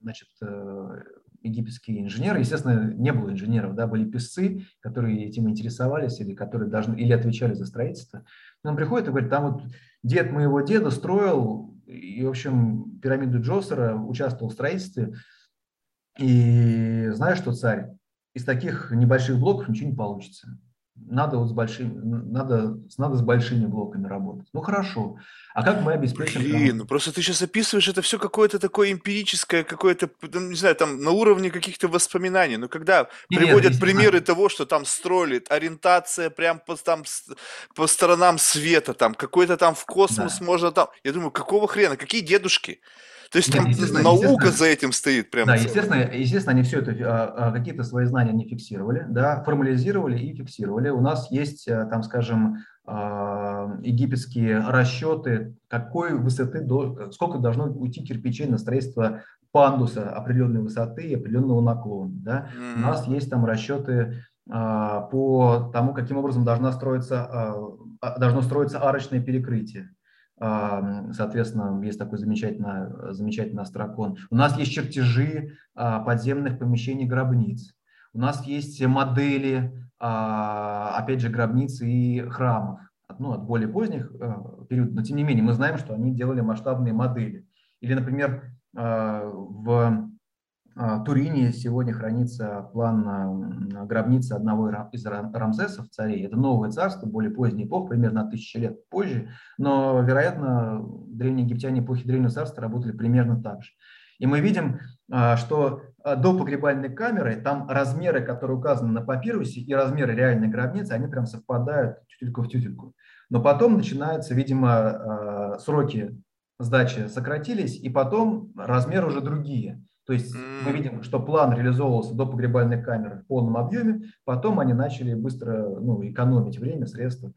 значит, э, египетский инженер, естественно, не было инженеров, да, были писцы, которые этим интересовались или которые должны, или отвечали за строительство. он приходит и говорит, там вот дед моего деда строил, и, в общем, пирамиду Джосера участвовал в строительстве, и знаешь что, царь, из таких небольших блоков ничего не получится надо вот с большими, надо, надо с большими блоками работать. Ну хорошо. А как мы обеспечим? Блин, ну просто ты сейчас описываешь это все какое-то такое эмпирическое, какое-то, не знаю, там на уровне каких-то воспоминаний. Но когда Нет, приводят примеры того, что там строили, ориентация прям по, там, по сторонам света, там какой-то там в космос да. можно там. Я думаю, какого хрена, какие дедушки? То есть Нет, там наука за этим стоит прям. Да, естественно, естественно, они все это, а, а, какие-то свои знания не фиксировали, да, формализировали и фиксировали. У нас есть, э, там, скажем, а, египетские расчеты, какой высоты, сколько должно уйти кирпичей на строительство пандуса определенной высоты и определенного наклона. Да? Mm-hmm. У нас есть там расчеты по тому, каким образом должна строиться, должно строиться арочное перекрытие. Соответственно, есть такой замечательный, замечательный астрокон. У нас есть чертежи подземных помещений гробниц. У нас есть модели, опять же, гробниц и храмов. Ну, от более поздних периодов, но тем не менее мы знаем, что они делали масштабные модели. Или, например, в а, Турине сегодня хранится план гробницы одного из Рамзесов, царей. Это новое царство, более поздний эпох, примерно тысячи лет позже. Но, вероятно, древние египтяне эпохи Древнего царства работали примерно так же. И мы видим, а, что а, до погребальной камеры там размеры, которые указаны на папирусе, и размеры реальной гробницы, они прям совпадают тютельку в тютельку. Но потом начинаются, видимо, сроки сдачи сократились, и потом размеры уже другие. То есть mm. мы видим, что план реализовывался до погребальной камеры в полном объеме, потом они начали быстро ну, экономить время, средства.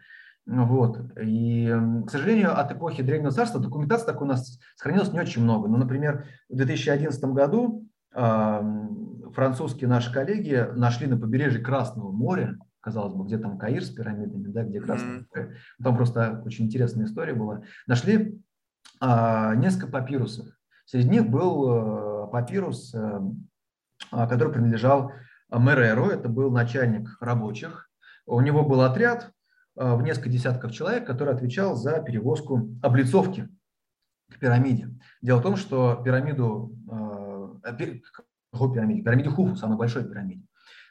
Вот. И, к сожалению, от эпохи Древнего Царства документации такой у нас сохранилось не очень много. Ну, например, в 2011 году французские наши коллеги нашли на побережье Красного моря, казалось бы, где там Каир с пирамидами, да, где Красное море, там просто очень интересная история была, нашли э, несколько папирусов. Среди них был э, папирус, э, а, который принадлежал Мереру, это был начальник рабочих. У него был отряд э, в несколько десятков человек, который отвечал за перевозку облицовки к пирамиде. Дело в том, что пирамиду, э, пирамиде? Пирамиде Хуфу, самой большой пирамиде.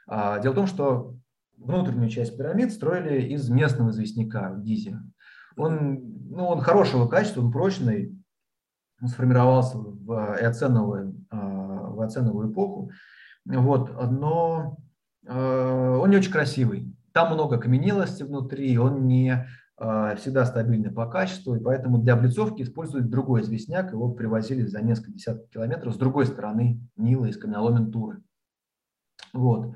А, дело в том, что внутреннюю часть пирамид строили из местного известняка в Гизе. Он, ну, он хорошего качества, он прочный, он сформировался в эоценовую, а, эоценовую эпоху, вот, но а, он не очень красивый. Там много каменелости внутри, он не а, всегда стабильный по качеству, и поэтому для облицовки используют другой известняк, его привозили за несколько десятков километров с другой стороны Нила, из каменоломен Туры. Вот.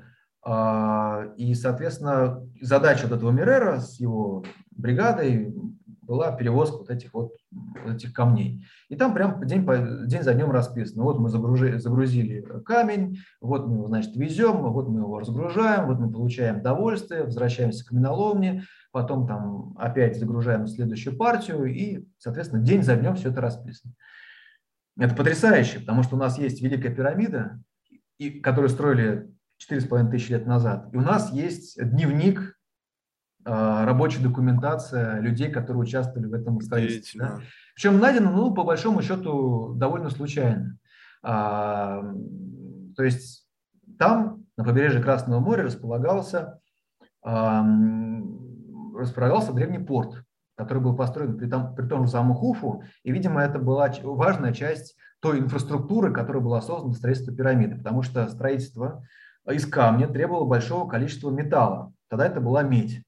И, соответственно, задача вот этого Мирера с его бригадой была перевозка вот этих вот, вот этих камней. И там прям день, по, день за днем расписано. Вот мы загрузили, загрузили камень, вот мы его, значит, везем, вот мы его разгружаем, вот мы получаем довольствие, возвращаемся к каменоломне, потом там опять загружаем следующую партию, и, соответственно, день за днем все это расписано. Это потрясающе, потому что у нас есть Великая пирамида, и, которую строили 4,5 тысячи лет назад, и у нас есть дневник рабочая документация людей, которые участвовали в этом строительстве. Да? Причем найдено, ну, по большому счету, довольно случайно. А, то есть там, на побережье Красного моря, располагался, а, располагался древний порт, который был построен при том, при том же самом Хуфу, и, видимо, это была важная часть той инфраструктуры, которая была создана для строительства пирамиды, потому что строительство из камня требовало большого количества металла. Тогда это была медь.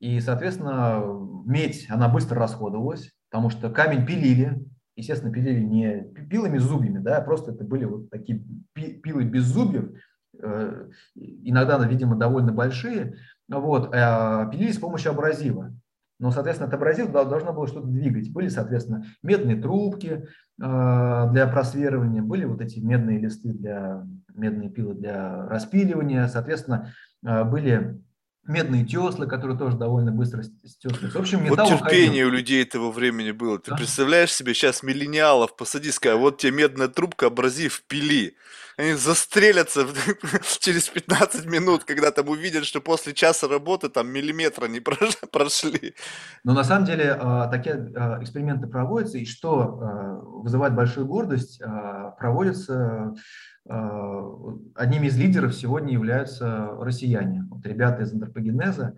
И, соответственно, медь, она быстро расходовалась, потому что камень пилили, естественно, пилили не пилами с зубьями, да, просто это были вот такие пилы без зубьев, э, иногда, видимо, довольно большие, вот, э, пилили с помощью абразива. Но, соответственно, от абразив должно было что-то двигать. Были, соответственно, медные трубки э, для просверывания, были вот эти медные листы для медные пилы для распиливания, соответственно, были медные теслы, которые тоже довольно быстро стесываются. В общем, металл Вот терпение уходил. у людей этого времени было. Ты да? представляешь себе сейчас миллениалов, посади, скажи, вот тебе медная трубка, абразив, пили. Они застрелятся через 15 минут, когда там увидят, что после часа работы там миллиметра не прошли. Но на самом деле а, такие а, эксперименты проводятся, и что а, вызывает большую гордость, проводятся одними из лидеров сегодня являются россияне. Вот ребята из антропогенеза,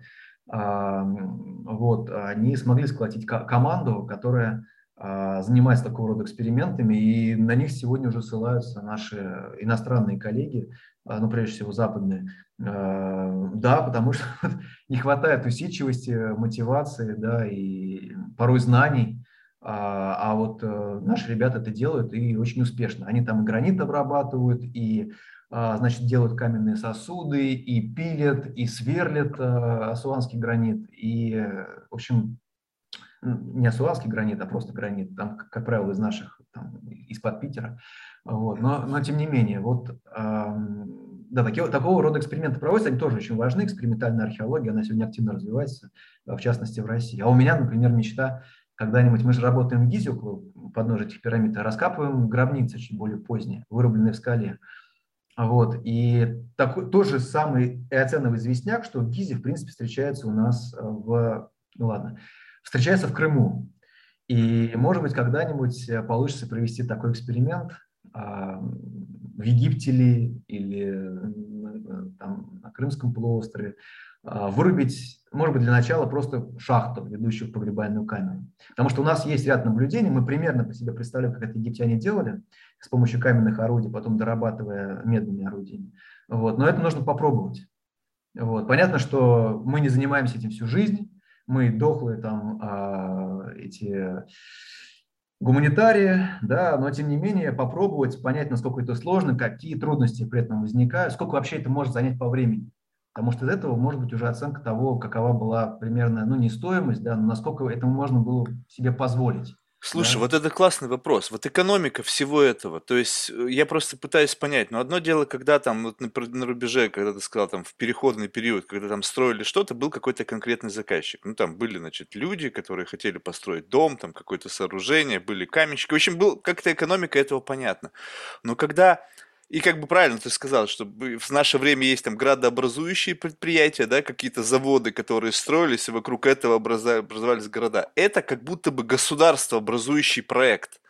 а, вот, они смогли сколотить команду, которая а, занимается такого рода экспериментами, и на них сегодня уже ссылаются наши иностранные коллеги, ну, прежде всего, западные. Да, потому что не хватает усидчивости, мотивации, да, и порой знаний, А, а вот э, наши ребята это делают и очень успешно. Они там и гранит обрабатывают, и а, значит, делают каменные сосуды, и пилят, и сверлят а, асуанский гранит. И, в общем, не асуанский гранит, а просто гранит, там, как правило, из наших, там, из-под Питера. Вот. Но, но тем не менее, вот да, такие, такого рода эксперименты проводятся, они тоже очень важны. Экспериментальная археология, она сегодня активно развивается, в частности в России. А у меня, например, мечта когда-нибудь, мы же работаем в Гизе около подножия этих пирамид, раскапываем гробницы чуть более поздние, вырубленные в скале. Вот. И такой, тот же самый эоценовый известняк, что в Гизе, в принципе, встречается у нас в, ну ладно, встречается в Крыму. И, может быть, когда-нибудь получится провести такой эксперимент, а, в Египте ли или там, на Крымском полуострове, вырубить, может быть, для начала просто шахту, ведущую в погребальную камеру. Потому что у нас есть ряд наблюдений, мы примерно по себе представляем, как это египтяне делали, с помощью каменных орудий, потом дорабатывая медными орудиями. Вот. Но это нужно попробовать. Вот. Понятно, что мы не занимаемся этим всю жизнь, мы дохлые там а, эти гуманитарии, да, но тем не менее попробовать понять, насколько это сложно, какие трудности при этом возникают, сколько вообще это может занять по времени. Потому что из этого может быть уже оценка того, какова была примерно, ну не стоимость, да, но насколько этому можно было себе позволить. Слушай, да? вот это классный вопрос. Вот экономика всего этого. То есть э, я просто пытаюсь понять. Но одно дело, когда там вот на, на рубеже, когда ты сказал, там в переходный период, когда там строили что-то, был какой-то конкретный заказчик. Ну там были, значит, люди, которые хотели построить дом, там какое-то сооружение, были каменщики. В общем, был как-то экономика этого понятно. Но когда и как бы правильно ты сказал, что в наше время есть там градообразующие предприятия, да, какие-то заводы, которые строились, и вокруг этого образовались города. Это как будто бы государство образующий проект.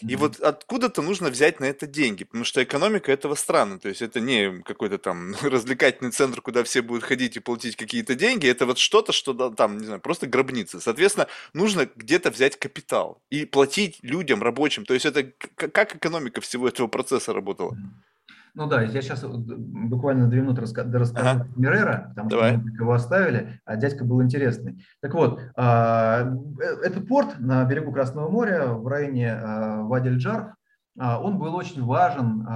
И mm-hmm. вот откуда-то нужно взять на это деньги, потому что экономика этого страны, то есть это не какой-то там развлекательный центр, куда все будут ходить и платить какие-то деньги, это вот что-то, что там, не знаю, просто гробница. Соответственно, нужно где-то взять капитал и платить людям, рабочим. То есть это как экономика всего этого процесса работала? Mm-hmm. Ну да, я сейчас буквально две минуты раска- расскажу ага. Мирера, потому Давай. что мы его оставили, а дядька был интересный. Так вот, а, э, этот порт на берегу Красного моря в районе а, Вадиль-Джарф, а, он был очень важен,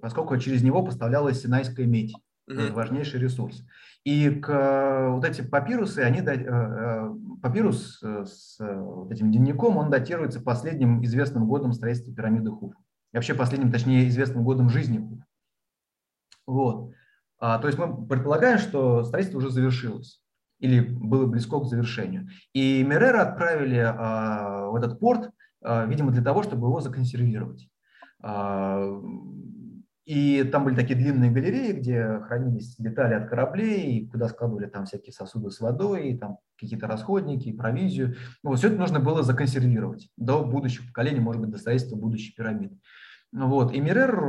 поскольку через него поставлялась Синайская медь, угу. важнейший ресурс. И к, вот эти папирусы, они, э, э, папирус с вот этим дневником, он датируется последним известным годом строительства пирамиды Хуф. И вообще последним, точнее, известным годом жизни Хуф. Вот. А, то есть мы предполагаем, что строительство уже завершилось или было близко к завершению. И Мерера отправили а, в этот порт, а, видимо, для того, чтобы его законсервировать. А, и там были такие длинные галереи, где хранились детали от кораблей, куда складывали там всякие сосуды с водой, там какие-то расходники, провизию. Ну, вот все это нужно было законсервировать до будущих поколений, может быть, до строительства будущей пирамиды. Вот. И Мирер,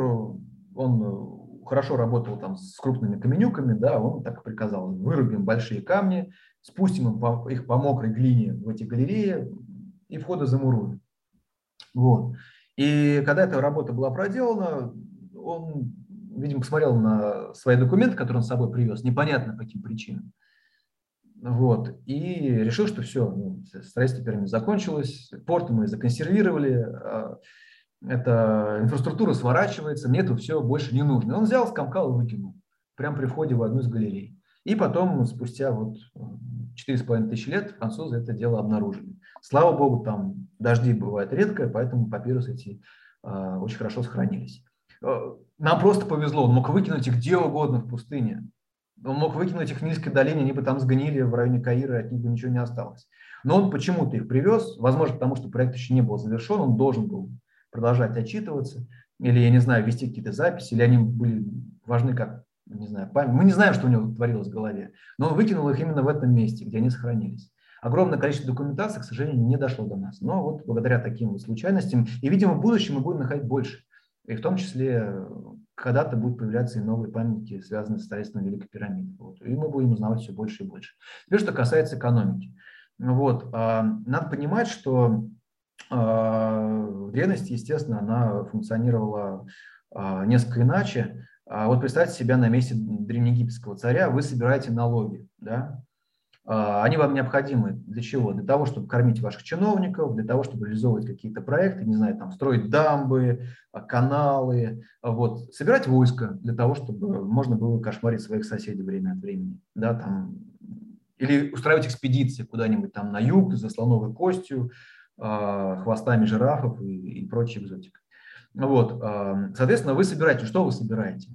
он хорошо работал там с крупными каменюками, да, он так приказал, вырубим большие камни, спустим их по мокрой глине в эти галереи и входы замуруем. Вот. И когда эта работа была проделана, он, видимо, посмотрел на свои документы, которые он с собой привез, непонятно по каким причинам. Вот. И решил, что все, ну, строительство пирамид закончилось, порт мы законсервировали, а эта инфраструктура сворачивается, мне это все больше не нужно. Он взял, скомкал и выкинул, прямо при входе в одну из галерей. И потом, спустя вот 4,5 тысячи лет, французы это дело обнаружили. Слава богу, там дожди бывают редко, поэтому папирусы эти э, очень хорошо сохранились. Э, нам просто повезло, он мог выкинуть их где угодно в пустыне. Он мог выкинуть их в низкой долине, они бы там сгнили в районе Каира, от них бы ничего не осталось. Но он почему-то их привез, возможно, потому что проект еще не был завершен, он должен был продолжать отчитываться, или, я не знаю, вести какие-то записи, или они были важны как, не знаю, память. Мы не знаем, что у него творилось в голове, но он выкинул их именно в этом месте, где они сохранились. Огромное количество документации, к сожалению, не дошло до нас. Но вот благодаря таким вот случайностям, и, видимо, в будущем мы будем находить больше. И в том числе когда-то будут появляться и новые памятники, связанные с строительством Великой пирамиды. Вот. И мы будем узнавать все больше и больше. Теперь, что касается экономики. Вот. А, надо понимать, что древности, естественно, она функционировала а, несколько иначе. А вот представьте себя на месте древнеегипетского царя, вы собираете налоги, да? А, они вам необходимы для чего? Для того, чтобы кормить ваших чиновников, для того, чтобы реализовывать какие-то проекты, не знаю, там, строить дамбы, а, каналы, а, вот, собирать войско для того, чтобы можно было кошмарить своих соседей время от времени, да, там, или устраивать экспедиции куда-нибудь там на юг за слоновой костью, хвостами жирафов и, и прочей экзотикой. Вот, соответственно, вы собираете, что вы собираете?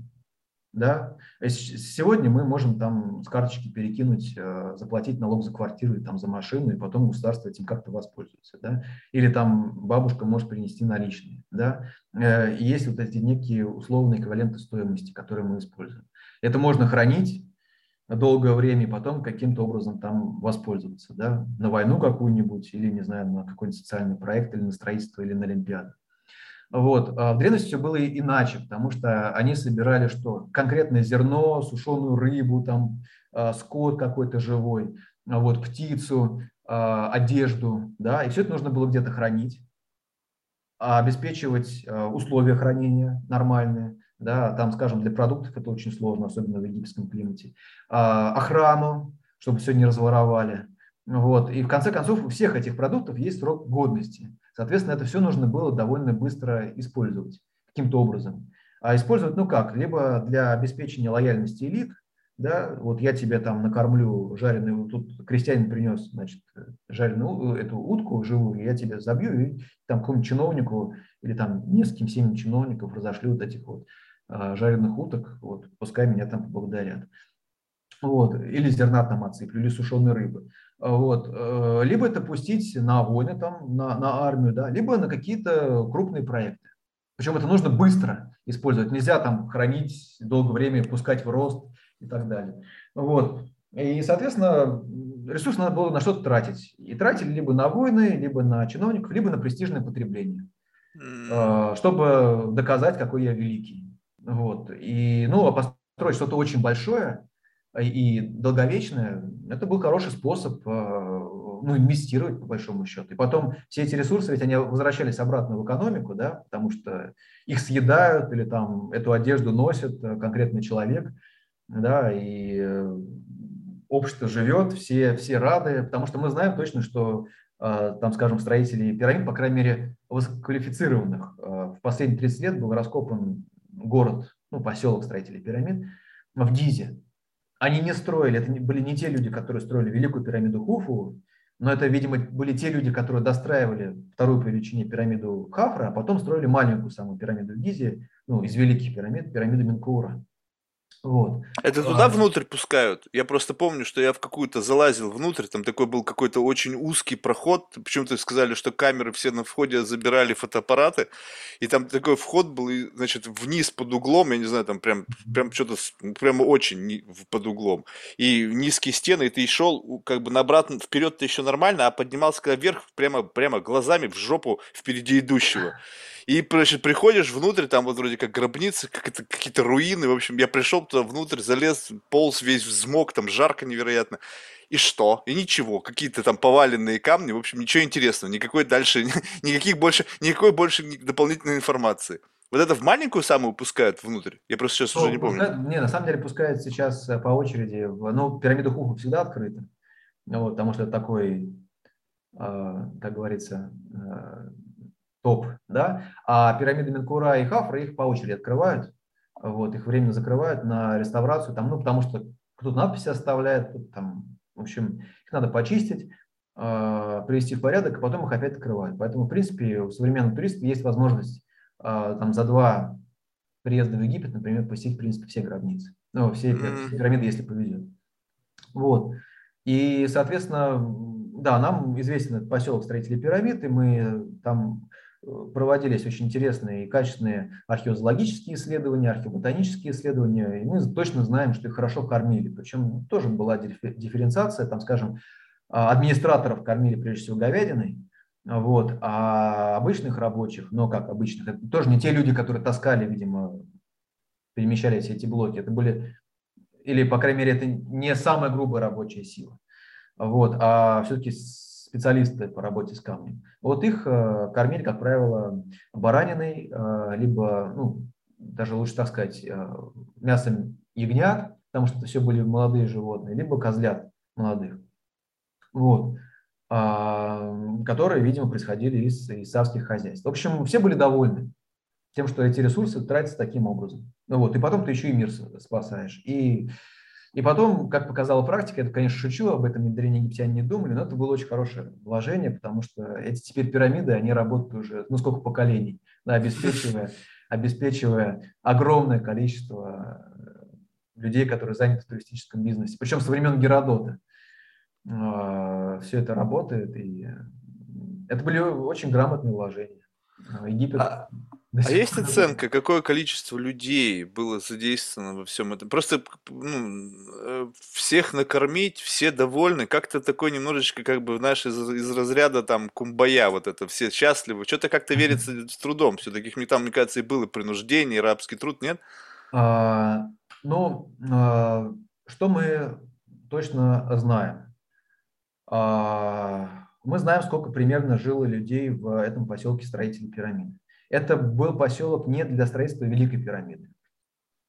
Да? Сегодня мы можем там с карточки перекинуть, э, заплатить налог за квартиру и там за машину, и потом государство этим как-то воспользуется. Да? Или там бабушка может принести наличные. Да? Э, есть вот эти некие условные эквиваленты стоимости, которые мы используем. Это можно хранить долгое время и потом каким-то образом там воспользоваться. Да? На войну какую-нибудь или, не знаю, на какой-нибудь социальный проект или на строительство или на Олимпиаду. Вот. А в древности все было иначе, потому что они собирали что? Конкретное зерно, сушеную рыбу, там, а, скот какой-то живой, а вот, птицу, одежду, да, и все это нужно было где-то хранить, обеспечивать условия хранения нормальные, да, там, скажем, для продуктов это очень сложно, особенно в египетском климате, охрану, чтобы все не разворовали, вот, и в конце концов у всех этих продуктов есть срок годности – Соответственно, это все нужно было довольно быстро использовать каким-то образом. А использовать, ну как, либо для обеспечения лояльности элит, да, вот я тебе там накормлю жареную, тут крестьянин принес, значит, жареную эту утку живую, я тебе забью и там какому-нибудь чиновнику или там нескольким семьям чиновников разошлю вот этих вот а, жареных уток, вот, пускай меня там поблагодарят. Вот, или зерна там отсыплю, или сушеной рыбы. Вот. Э, либо это пустить на войны, там, на, на армию, да, либо на какие-то крупные проекты. Причем это нужно быстро использовать. Нельзя там хранить долгое время, пускать в рост и так далее. Вот. И, соответственно, ресурс надо было на что-то тратить. И тратили либо на войны, либо на чиновников, либо на престижное потребление, э, чтобы доказать, какой я великий. Вот. И, ну, а построить что-то очень большое, и долговечное, это был хороший способ э, ну, инвестировать по большому счету. И потом все эти ресурсы, ведь они возвращались обратно в экономику, да, потому что их съедают или там эту одежду носит э, конкретный человек, да, и э, общество живет, все, все рады, потому что мы знаем точно, что там, скажем, строители пирамид, по крайней мере, высококвалифицированных, в последние 30 лет был раскопан город, ну, поселок строителей пирамид в Гизе, они не строили, это были не те люди, которые строили Великую пирамиду Хуфу, но это, видимо, были те люди, которые достраивали вторую по величине пирамиду Хафра, а потом строили маленькую самую пирамиду в Гизе, ну, из великих пирамид, пирамиду Минкура. Вот. Это туда а... внутрь пускают? Я просто помню, что я в какую-то залазил внутрь, там такой был какой-то очень узкий проход, почему-то сказали, что камеры все на входе забирали фотоаппараты, и там такой вход был, и, значит, вниз под углом, я не знаю, там прям, прям что-то, прямо очень под углом, и низкие стены, и ты шел как бы на обратно, вперед-то еще нормально, а поднимался когда вверх, прямо, прямо глазами в жопу впереди идущего. И, значит, приходишь внутрь, там вот вроде как гробницы, как это, какие-то руины. В общем, я пришел туда внутрь, залез, полз весь взмок, там жарко невероятно. И что? И ничего. Какие-то там поваленные камни. В общем, ничего интересного. Никакой дальше, никаких больше, никакой больше дополнительной информации. Вот это в маленькую самую пускают внутрь? Я просто сейчас ну, уже не помню. Пускают, не, на самом деле пускают сейчас э, по очереди. В, ну, пирамида Хуфа всегда открыта. Вот, потому что это такой, э, как говорится, э, топ, да, а пирамиды Менкура и Хафра их по очереди открывают, вот, их временно закрывают на реставрацию, там, ну, потому что кто-то надписи оставляет, кто там, в общем, их надо почистить, э, привести в порядок, а потом их опять открывают. Поэтому, в принципе, у современных туристов есть возможность э, там за два приезда в Египет, например, посетить, в принципе, все гробницы, ну, все, все пирамиды, если повезет. Вот. И, соответственно, да, нам известен этот поселок строителей пирамид, и мы там проводились очень интересные и качественные археозоологические исследования, археоботанические исследования, и мы точно знаем, что их хорошо кормили. Причем тоже была дифференциация, там, скажем, а, администраторов кормили прежде всего говядиной, вот, а обычных рабочих, но как обычных, это тоже не те люди, которые таскали, видимо, перемещали все эти блоки, это были, или, по крайней мере, это не самая грубая рабочая сила, вот, а все-таки специалисты по работе с камнем. Вот их э, кормили, как правило, бараниной, э, либо, ну, даже лучше так сказать, э, мясом ягнят, потому что это все были молодые животные, либо козлят молодых. вот, которые, видимо, происходили из, из хозяйств. В общем, все были довольны тем, что эти ресурсы тратятся таким образом. Ну вот, и потом ты еще и мир спасаешь. И, и потом, как показала практика, это, конечно, шучу, об этом древние египтяне не думали, но это было очень хорошее вложение, потому что эти теперь пирамиды, они работают уже, ну, сколько поколений, да, обеспечивая, обеспечивая огромное количество э, людей, которые заняты в туристическом бизнесе. Причем со времен Геродота э, все это работает, и это были очень грамотные вложения. Египет а, а есть оценка, какое количество людей было задействовано во всем этом? Просто ну, э, всех накормить, все довольны, как-то такой немножечко, как бы, знаешь, из, из разряда там кумбая, вот это, все счастливы. Что-то как-то верится с трудом. Все-таки там, мне кажется, и было принуждение, рабский труд, нет? А, ну, а, что мы точно знаем? А, мы знаем, сколько примерно жило людей в этом поселке строителей пирамиды. Это был поселок не для строительства Великой пирамиды.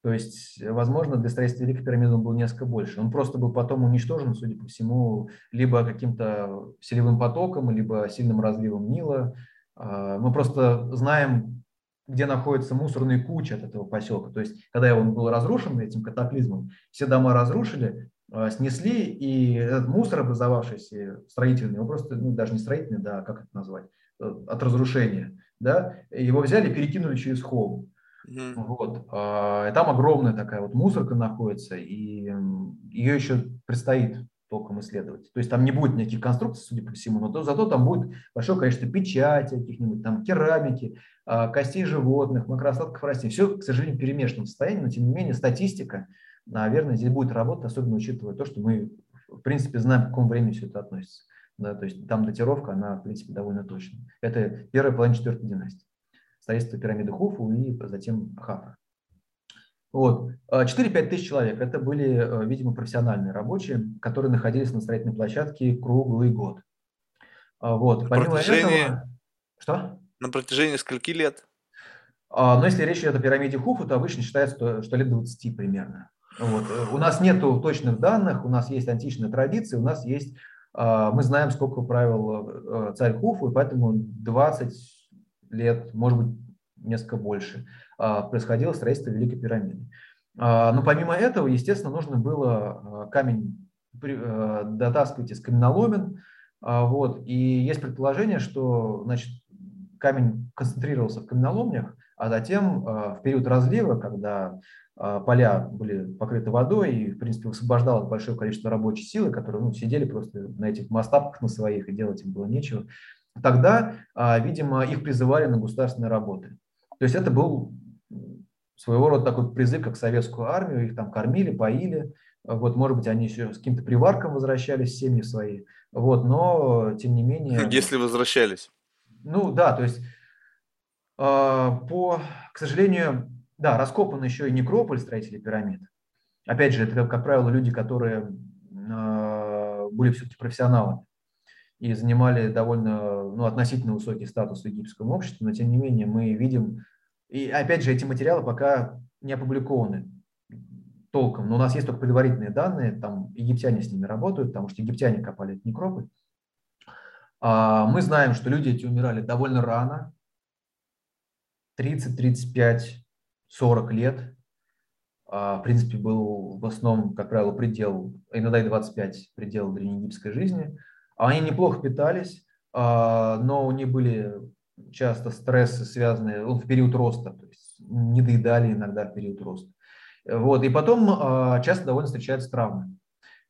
То есть, возможно, для строительства Великой пирамиды он был несколько больше. Он просто был потом уничтожен, судя по всему, либо каким-то селевым потоком, либо сильным разливом Нила. А, мы просто знаем, где находится мусорная куча от этого поселка. То есть, когда он был разрушен этим катаклизмом, все дома разрушили, а, снесли, и этот мусор, образовавшийся строительный, его просто, ну, даже не строительный, да, как это назвать, э, от разрушения – да, его взяли, перекинули через холм. Mm-hmm. Вот. А, там огромная такая вот мусорка находится, и ее еще предстоит толком исследовать. То есть там не будет никаких конструкций, судя по всему, но то, зато там будет большое количество печати каких-нибудь, там керамики, а, костей животных, макроостатков растений. Все, к сожалению, в перемешанном состоянии, но тем не менее статистика, наверное, здесь будет работать, особенно учитывая то, что мы, в принципе, знаем, к какому времени все это относится. Да, то есть там датировка, она, в принципе, довольно точная. Это первая половина четвертой династии. Строительство пирамиды Хуфу и затем Хафа. Вот. 4-5 тысяч человек. Это были, э, видимо, профессиональные рабочие, которые находились на строительной площадке круглый год. А, вот. На Помимо протяжении... этого... Что? На протяжении скольки лет? А, но если речь идет о пирамиде Хуфу, то обычно считается, что лет 20 примерно. Вот. Э, у нас нет точных данных, у нас есть античная традиция, у нас есть а, мы знаем, сколько правил э, царь Хуфу, и поэтому 20 лет, может быть, несколько больше, а, происходило строительство Великой пирамиды. А, но помимо этого, естественно, нужно было камень э, дотаскивать из каменоломен. Вот. И есть предположение, что значит, камень концентрировался в каменоломнях, а затем в период разлива, когда а, поля были покрыты водой, и, в принципе, высвобождалось большое количество рабочей силы, которые ну, сидели просто на этих мастапках на своих, и делать им было нечего. Тогда, а, видимо, их призывали на государственные работы. То есть это был своего рода такой призыв, как советскую армию, их там кормили, поили, вот, может быть, они еще с каким-то приварком возвращались семьи свои, вот, но, тем не менее... Если возвращались. Ну, да, то есть, а, по, к сожалению, да, раскопан еще и некрополь строителей пирамид. Опять же, это, как правило, люди, которые э, были все-таки профессионалами и занимали довольно ну, относительно высокий статус в египетском обществе, но тем не менее мы видим, и опять же, эти материалы пока не опубликованы толком, но у нас есть только предварительные данные, там египтяне с ними работают, потому что египтяне копали этот некрополь. А, мы знаем, что люди эти умирали довольно рано, 30-35 40 лет. А, в принципе, был в основном, как правило, предел, иногда и 25 предел древнеегипетской жизни. Они неплохо питались, а, но у них были часто стрессы, связанные ну, в период роста, то есть не доедали иногда в период роста. Вот. И потом а, часто довольно встречаются травмы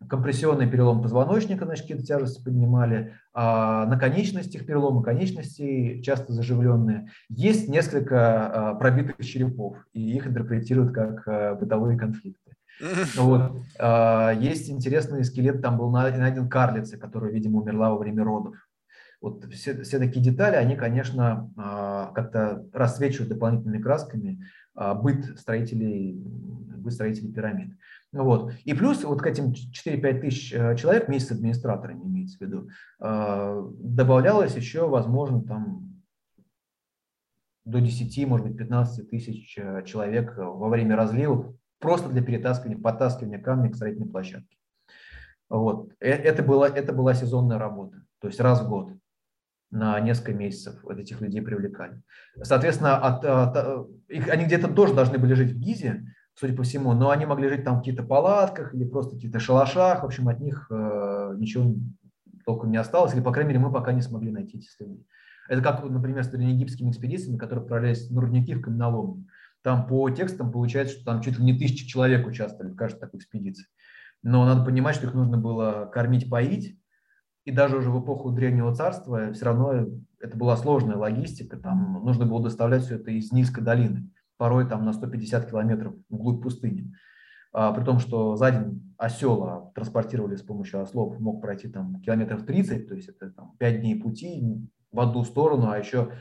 компрессионный перелом позвоночника, значит, какие-то тяжести поднимали, а на конечностях переломы конечностей, часто заживленные. Есть несколько а, пробитых черепов, и их интерпретируют как а, бытовые конфликты. Вот. А, есть интересный скелет, там был найден карлица, которая, видимо, умерла во время родов. Вот все, все такие детали, они, конечно, как-то рассвечивают дополнительными красками быт строителей, быт строителей пирамид. Вот. И плюс вот к этим 4-5 тысяч э, человек вместе с администраторами, имеется в виду, э, добавлялось еще, возможно, там до 10, может быть, 15 тысяч э, человек во время разливов просто для перетаскивания, подтаскивания камня к строительной площадке. Вот. Э, это, была, это была сезонная работа, то есть раз в год на несколько месяцев вот этих людей привлекали. Соответственно, от, от, их, они где-то тоже должны были жить в Гизе, судя по всему, но они могли жить там в каких-то палатках или просто в каких-то шалашах. В общем, от них э, ничего толком не осталось, или, по крайней мере, мы пока не смогли найти эти следы. Это как, например, с древнеегипетскими экспедициями, которые отправлялись на рудники в каменоломни. Там по текстам получается, что там чуть ли не тысячи человек участвовали в каждой такой экспедиции. Но надо понимать, что их нужно было кормить, поить, и даже уже в эпоху Древнего Царства все равно это была сложная логистика, там нужно было доставлять все это из низкой долины, порой там на 150 километров вглубь пустыни. А, при том, что за день осела транспортировали с помощью ослов, мог пройти там километров 30, то есть это там, 5 дней пути в одну сторону, а еще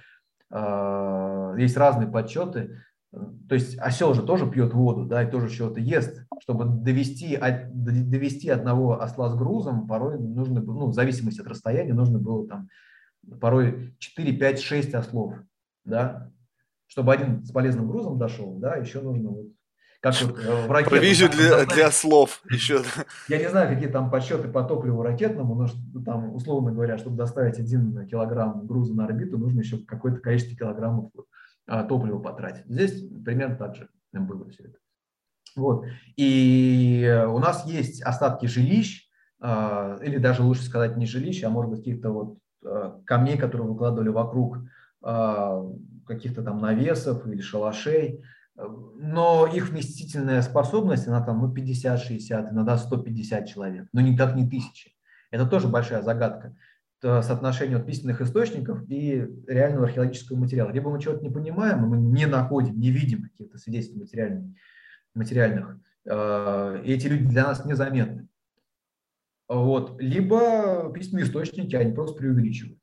э, есть разные подсчеты, то есть осел же тоже пьет воду, да, и тоже чего-то ест. Чтобы довести, довести одного осла с грузом, порой нужно было, ну, в зависимости от расстояния, нужно было там порой 4, 5, 6 ослов, да. Чтобы один с полезным грузом дошел, да, еще нужно вот как вот э, в ракетах. Провизию для, для слов еще. Я не знаю, какие там подсчеты по топливу ракетному, но там, условно говоря, чтобы доставить один килограмм груза на орбиту, нужно еще какое-то количество килограммов а, топлива потратить. Здесь примерно так же было все это. Вот. И у нас есть остатки жилищ, а, или даже лучше сказать не жилищ, а может быть каких-то вот а, камней, которые выкладывали вокруг каких-то там навесов или шалашей, но их вместительная способность, она там ну, 50-60, иногда 150 человек, но никак не тысячи. Это тоже большая загадка. Э, соотношению от письменных источников и реального археологического материала. Либо мы чего-то не понимаем, мы не находим, не видим каких-то свидетельств материальных, материальных э, и эти люди для нас незаметны. Вот. Либо письменные источники, они просто преувеличивают.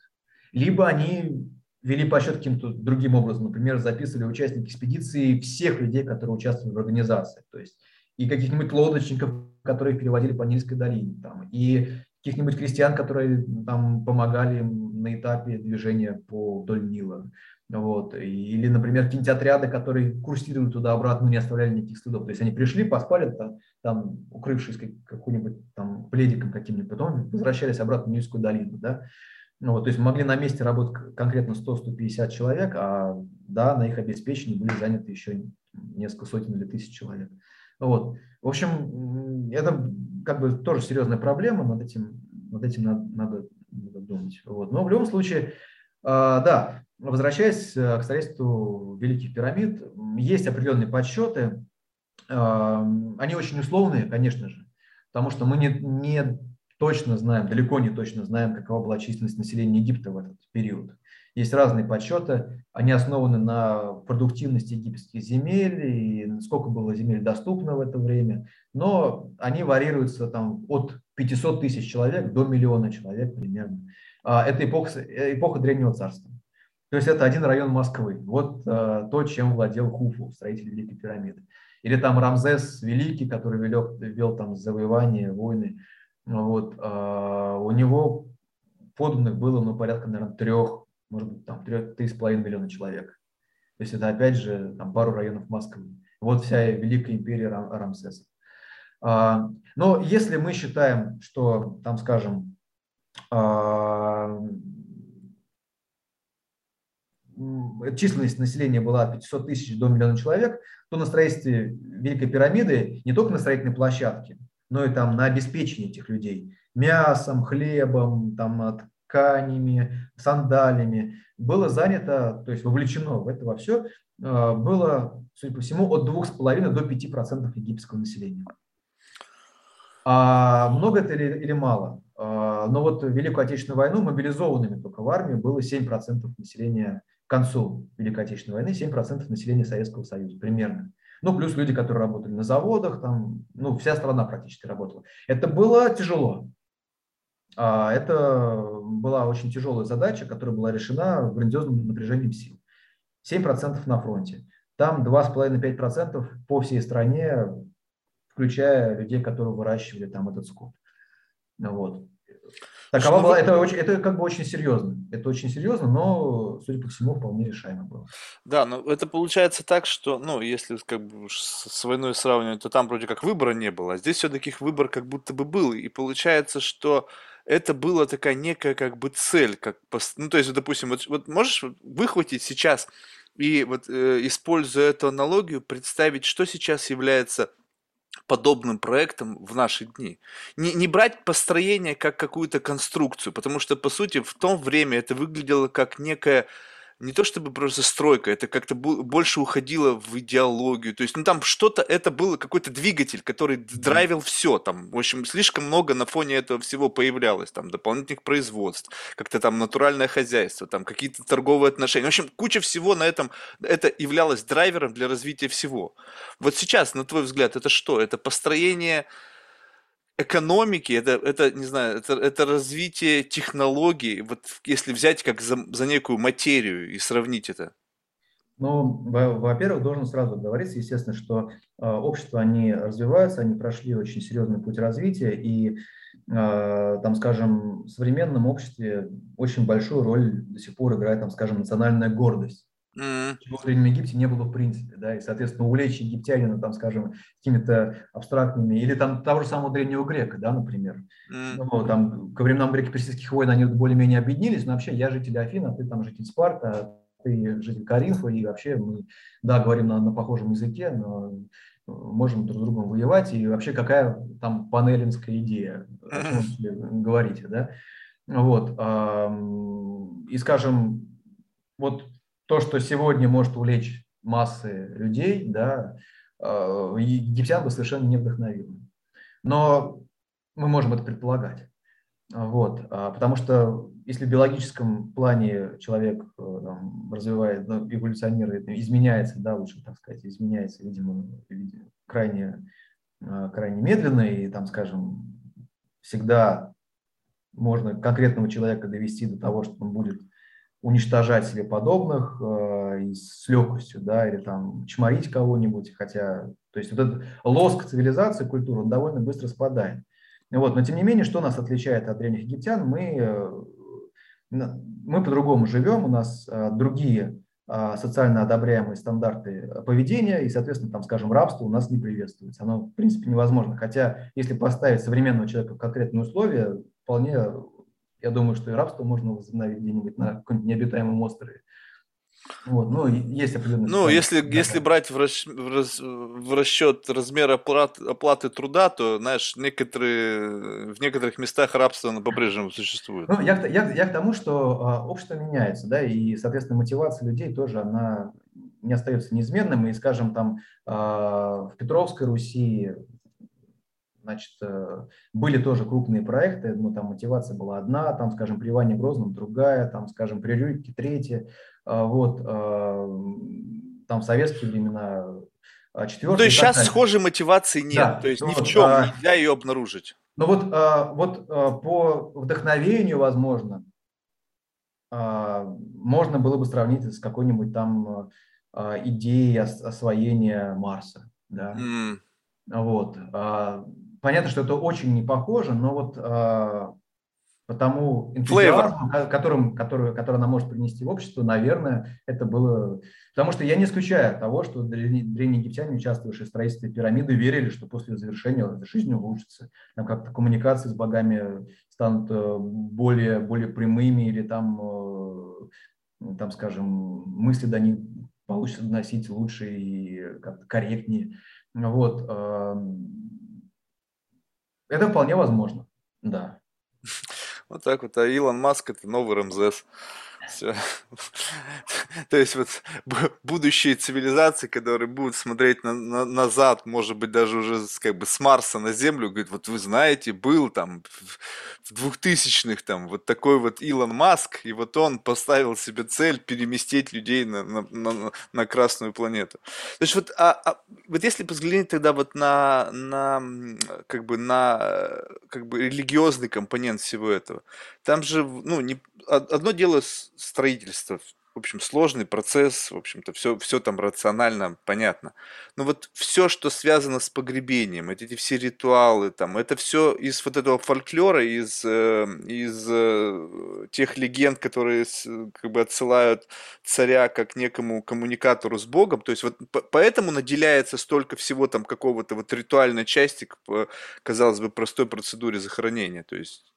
Либо они вели подсчет каким-то другим образом. Например, записывали участники экспедиции всех людей, которые участвовали в организации. То есть и каких-нибудь лодочников, которые переводили по Нильской долине, там, и каких-нибудь крестьян, которые там помогали на этапе движения по вдоль Нила. Вот. Или, например, какие-нибудь отряды, которые курсировали туда-обратно, не оставляли никаких следов. То есть они пришли, поспали, там, там укрывшись каким-нибудь там пледиком каким-нибудь, потом возвращались обратно в Нильскую долину. Да? Ну, вот, то есть могли на месте работать конкретно 100-150 человек, а да, на их обеспечении были заняты еще несколько сотен или тысяч человек. Вот. В общем, это как бы тоже серьезная проблема, над этим, над этим надо, надо, думать. Вот. Но в любом случае, э, да, возвращаясь э, к строительству Великих пирамид, есть определенные подсчеты, э, они очень условные, конечно же, потому что мы не, не точно знаем, далеко не точно знаем, какова была численность населения Египта в этот период. Есть разные подсчеты, они основаны на продуктивности египетских земель и сколько было земель доступно в это время, но они варьируются там, от 500 тысяч человек до миллиона человек примерно. А, это эпоха, эпоха Древнего Царства. То есть это один район Москвы. Вот а, то, чем владел Хуфу, строитель Великой пирамиды. Или там Рамзес Великий, который вел, вел там завоевания, войны. Вот, а, у него подданных было ну, порядка, наверное, трех может быть, там 3,5 миллиона человек. То есть это, опять же, там пару районов Москвы. Вот вся Великая империя Рам, Рамсеса. А, но если мы считаем, что, там, скажем, а, численность населения была от 500 тысяч до миллиона человек, то на строительстве Великой пирамиды не только на строительной площадке, но и там на обеспечении этих людей мясом, хлебом, там, тканями, сандалями, было занято, то есть вовлечено в это во все, а, было, судя по всему, от 2,5 до 5% египетского населения. А много это или, или мало? А, но вот в Великую Отечественную войну мобилизованными только в армии было 7% населения к концу Великой Отечественной войны, 7% населения Советского Союза примерно. Ну, плюс люди, которые работали на заводах, там, ну, вся страна практически работала. Это было тяжело. А, это была очень тяжелая задача, которая была решена грандиозным напряжением сил. 7% на фронте. Там 2,5-5% по всей стране, включая людей, которые выращивали там этот скот. Вот. Такова ну была, это, очень, это как бы очень серьезно. Это очень серьезно, но, судя по всему, вполне решаемо было. Да, но это получается так, что, ну, если как бы с войной сравнивать, то там вроде как выбора не было, а здесь все-таки выбор как будто бы был. И получается, что это была такая некая как бы цель, как, ну, то есть, допустим, вот, вот можешь выхватить сейчас и вот э, используя эту аналогию, представить, что сейчас является подобным проектом в наши дни. Не, не брать построение как какую-то конструкцию, потому что, по сути, в то время это выглядело как некая не то чтобы просто стройка, это как-то больше уходило в идеологию. То есть, ну там что-то, это было какой-то двигатель, который драйвил все. Там, в общем, слишком много на фоне этого всего появлялось. Там дополнительных производств, как-то там натуральное хозяйство, там какие-то торговые отношения. В общем, куча всего на этом, это являлось драйвером для развития всего. Вот сейчас, на твой взгляд, это что? Это построение экономики, это, это не знаю, это, это развитие технологий, вот если взять как за, за некую материю и сравнить это? Ну, во-первых, должен сразу говориться, естественно, что э, общества, они развиваются, они прошли очень серьезный путь развития, и, э, там, скажем, в современном обществе очень большую роль до сих пор играет, там, скажем, национальная гордость. Mm. Чего в Древнем Египте не было в принципе, да, и, соответственно, увлечь египтянина, там, скажем, какими-то абстрактными, или там того же самого древнего грека, да, например. Mm. Ну, там, ко временам греко-персидских войн они более-менее объединились, но вообще я житель Афин, а ты там житель Спарта, ты житель Каринфа, и вообще мы, да, говорим на, на похожем языке, но можем друг с другом воевать, и вообще какая там панелинская идея, о чем говорите, да. Вот, и, скажем, вот то, что сегодня может увлечь массы людей, да, э, египтян бы совершенно не вдохновило. Но мы можем это предполагать. Вот, а, потому что если в биологическом плане человек э, там, развивает, ну, эволюционирует, изменяется, да, лучше так сказать, изменяется, видимо, крайне, э, крайне медленно, и там, скажем, всегда можно конкретного человека довести до того, что он будет уничтожать себе подобных э, с легкостью, да, или там чморить кого-нибудь, хотя, то есть вот этот лоск цивилизации, культуры, он довольно быстро спадает. Вот, но тем не менее, что нас отличает от древних египтян, мы, э, мы по-другому живем, у нас э, другие э, социально одобряемые стандарты поведения, и, соответственно, там, скажем, рабство у нас не приветствуется. Оно, в принципе, невозможно. Хотя, если поставить современного человека в конкретные условия, вполне я думаю, что и рабство можно возобновить где-нибудь на каком-нибудь необитаемом острове. Вот, ну, есть определенные... Ну, если, да, если брать в, расч... в, рас... в расчет размер оплат... оплаты труда, то, знаешь, некоторые... в некоторых местах рабство по-прежнему существует. Ну, я, я, я к тому, что а, общество меняется, да, и, соответственно, мотивация людей тоже, она не остается неизменным. И, скажем, там а, в Петровской Руси, Значит, э, были тоже крупные проекты, но там мотивация была одна, там, скажем, при Иване Грозном другая, там, скажем, при Рюрике третья. А, вот, там советские времена а, четвертая. То есть сейчас далее. схожей мотивации нет, да. то есть ну, ни в чем а, нельзя ее обнаружить. Ну вот, вот по вдохновению, возможно, можно было бы сравнить с какой-нибудь там идеей освоения Марса. Да? Mm. Вот. Понятно, что это очень не похоже, но вот э, по тому энтузиазму, которым, который, который она может принести в общество, наверное, это было... Потому что я не исключаю того, что древние египтяне, участвовавшие в строительстве пирамиды, верили, что после завершения жизнь улучшится. Там как-то коммуникации с богами станут э, более, более прямыми или там, э, там, скажем, мысли до них получится доносить лучше и как-то корректнее. Вот. Это вполне возможно, да. Вот так вот. А Илон Маск это новый Рамзес. Все. То есть вот будущие цивилизации, которые будут смотреть на, на, назад, может быть, даже уже как бы с Марса на Землю, говорит, вот вы знаете, был там в двухтысячных там вот такой вот Илон Маск, и вот он поставил себе цель переместить людей на, на, на, на Красную планету. То есть вот, а, а, вот если взглянуть тогда вот на, на как бы на как бы религиозный компонент всего этого, там же, ну, не, одно дело строительство, в общем, сложный процесс, в общем-то, все, все там рационально понятно. Но вот все, что связано с погребением, эти все ритуалы, там, это все из вот этого фольклора, из, э, из э, тех легенд, которые как бы отсылают царя как некому коммуникатору с Богом. То есть вот поэтому наделяется столько всего там какого-то вот ритуальной части, казалось бы, простой процедуре захоронения. То есть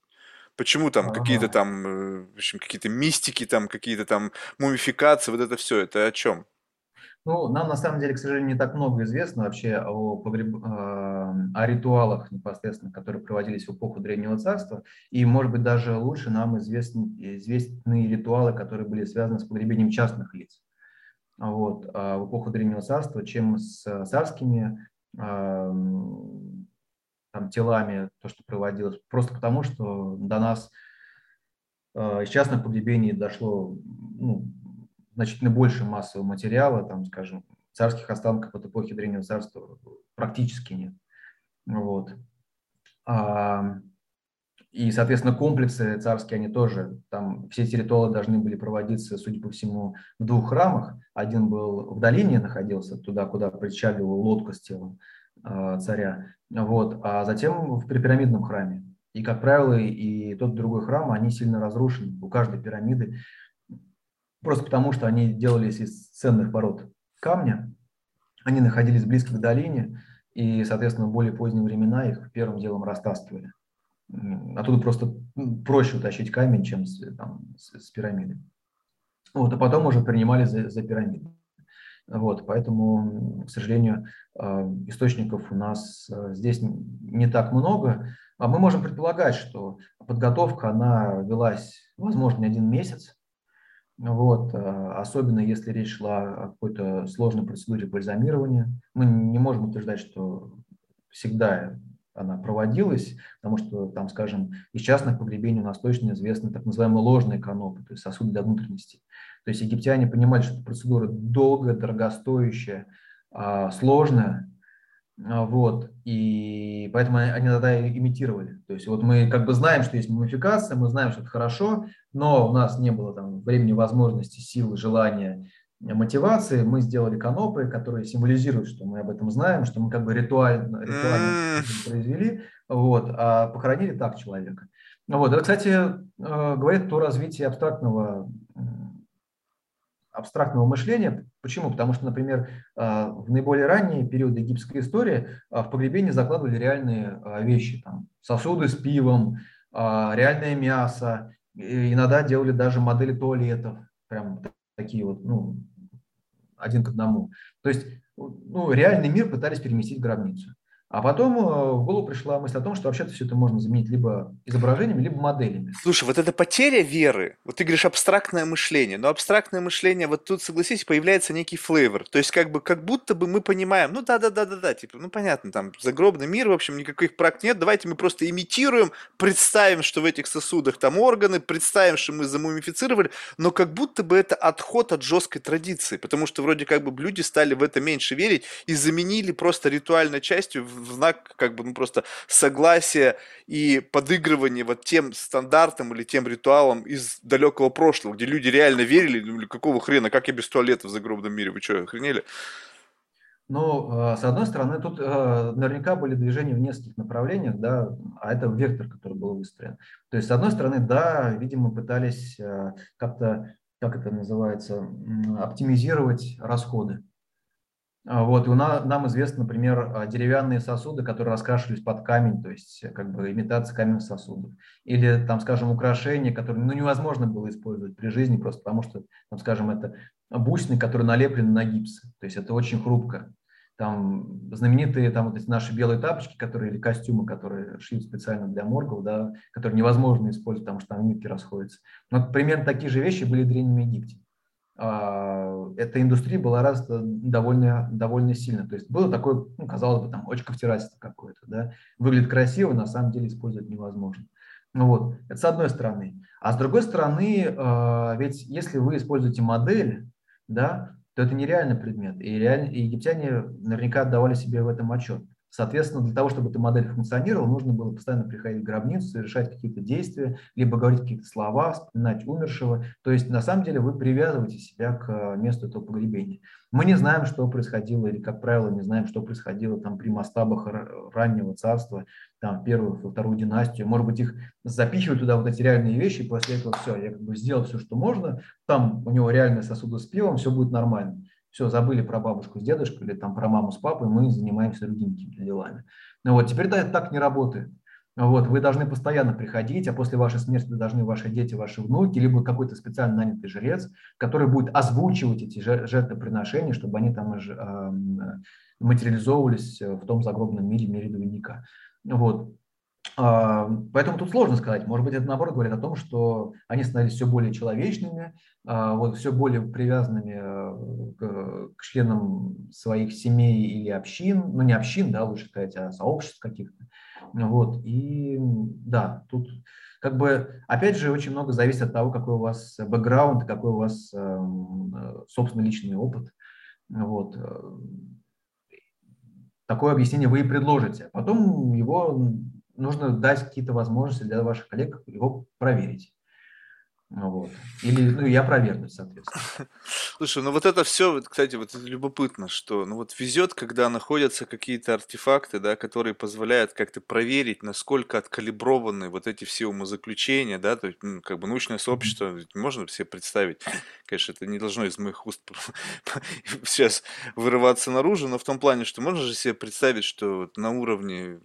Почему там какие-то там, э, в общем, какие-то мистики, там какие-то там мумификации, вот это все, это о чем? Ну, нам на самом деле, к сожалению, не так много известно вообще о, погреб... О ритуалах непосредственно, которые проводились в эпоху Древнего Царства. И, может быть, даже лучше нам известны, известны ритуалы, которые были связаны с погребением частных лиц вот, а в эпоху Древнего Царства, чем с царскими там, телами, то, что проводилось, просто потому, что до нас э, из частных погребений дошло ну, значительно больше массового материала, там, скажем, царских останков от эпохи Древнего Царства практически нет. Вот. А, и, соответственно, комплексы царские, они тоже, там все эти ритуалы должны были проводиться, судя по всему, в двух храмах. Один был в долине находился, туда, куда причаливала лодка с телом, царя, вот, а затем в пирамидном храме. И, как правило, и тот и другой храм, они сильно разрушены у каждой пирамиды, просто потому что они делались из ценных пород камня, они находились близко к долине, и, соответственно, в более поздние времена их первым делом растаскивали. Оттуда просто проще утащить камень, чем с, там, с, с пирамиды. Вот, а потом уже принимали за, за пирамиду. Вот, поэтому, к сожалению, а, источников у нас а, здесь не так много. А мы можем предполагать, что подготовка, она велась, возможно, не один месяц. Вот, особенно если речь шла о какой-то сложной процедуре бальзамирования. Мы не можем утверждать, что всегда она проводилась, потому что там, скажем, из частных погребений у нас точно известны так называемые ложные канопы, то есть сосуды для внутренности. То есть египтяне понимали, что эта процедура долгая, дорогостоящая, а, сложная, а, вот, и поэтому они тогда имитировали. То есть вот мы как бы знаем, что есть мумификация, мы знаем, что это хорошо, но у нас не было там времени, возможности, силы, желания мотивации мы сделали канопы, которые символизируют, что мы об этом знаем, что мы как бы ритуально, ритуально произвели, вот, а похоронили так человека. Вот. Это, кстати, э, говорит о развитии абстрактного, абстрактного мышления. Почему? Потому что, например, э, в наиболее ранние периоды египетской истории э, в погребение закладывали реальные вещи, там, сосуды с пивом, реальное мясо, иногда делали даже модели туалетов, прям такие вот, ну, один к одному. То есть ну, реальный мир пытались переместить в гробницу. А потом э, в голову пришла мысль о том, что вообще-то все это можно заменить либо изображениями, либо моделями. Слушай, вот эта потеря веры, вот ты говоришь абстрактное мышление, но абстрактное мышление, вот тут, согласись, появляется некий флейвор. То есть как бы как будто бы мы понимаем, ну да-да-да-да-да, типа, ну понятно, там загробный мир, в общем, никаких прак нет, давайте мы просто имитируем, представим, что в этих сосудах там органы, представим, что мы замумифицировали, но как будто бы это отход от жесткой традиции, потому что вроде как бы люди стали в это меньше верить и заменили просто ритуальной частью в знак как бы ну, просто согласия и подыгрывания вот тем стандартам или тем ритуалам из далекого прошлого, где люди реально верили, ну, какого хрена, как я без туалета в загробном мире, вы что, охренели? Ну, э, с одной стороны, тут э, наверняка были движения в нескольких направлениях, да, а это вектор, который был выстроен. То есть, с одной стороны, да, видимо, пытались э, как-то, как это называется, оптимизировать расходы. А, вот, и у нас, нам известны, например, а, деревянные сосуды, которые раскрашивались под камень, то есть э, как бы имитация каменных сосудов. Или, там, скажем, украшения, которые ну, невозможно было использовать при жизни, просто потому что, там, скажем, это бусины, которые налеплены на гипс. То есть это очень хрупко. Там знаменитые там, вот эти наши белые тапочки, которые, или костюмы, которые шьют специально для моргов, да, которые невозможно использовать, потому что там нитки расходятся. Но примерно такие же вещи были в Древнем Египте. А, эта индустрия была развита довольно, довольно сильно. То есть было такое, ну, казалось бы, там, очковтирательство какое-то. Да? Выглядит красиво, на самом деле использовать невозможно. Ну вот, это с одной стороны. А с другой стороны, а, ведь если вы используете модель, да, то это нереальный предмет. И, реаль... и египтяне наверняка отдавали себе в этом отчет. Соответственно, для того, чтобы эта модель функционировала, нужно было постоянно приходить в гробницу, совершать какие-то действия, либо говорить какие-то слова, вспоминать умершего. То есть, на самом деле, вы привязываете себя к э, месту этого погребения. Мы не знаем, что происходило, или, как правило, не знаем, что происходило там при мастабах раннего царства, там, первую, вторую династию. Может быть, их запихивают туда вот эти реальные вещи, и после этого все, я как бы сделал все, что можно, там у него реальные сосуды с пивом, все будет нормально все, забыли про бабушку с дедушкой или там про маму с папой, мы занимаемся другими какими-то делами. Ну вот, теперь да, это так не работает. Вот, вы должны постоянно приходить, а после вашей смерти должны ваши дети, ваши внуки, либо какой-то специально нанятый жрец, который будет озвучивать эти жертвоприношения, чтобы они там материализовывались в том загробном мире, мире двойника. Вот. А, поэтому тут сложно сказать. Может быть, это наоборот говорит о том, что они становились все более человечными, а, вот, все более привязанными э, к, к членам своих семей или общин, ну не общин, да, лучше сказать, а сообществ каких-то. Вот, и да, тут как бы, опять же, очень много зависит от того, какой у вас бэкграунд, какой у вас эм, э, собственный личный опыт. Вот. Такое объяснение вы и предложите. Потом его нужно дать какие-то возможности для ваших коллег его проверить. Вот. Или ну, я опровергнуть, соответственно. Слушай, ну вот это все, кстати, вот это любопытно, что ну вот везет, когда находятся какие-то артефакты, да, которые позволяют как-то проверить, насколько откалиброваны вот эти все умозаключения, да, то есть, ну, как бы научное сообщество, можно себе представить, конечно, это не должно из моих уст сейчас вырываться наружу, но в том плане, что можно же себе представить, что на уровне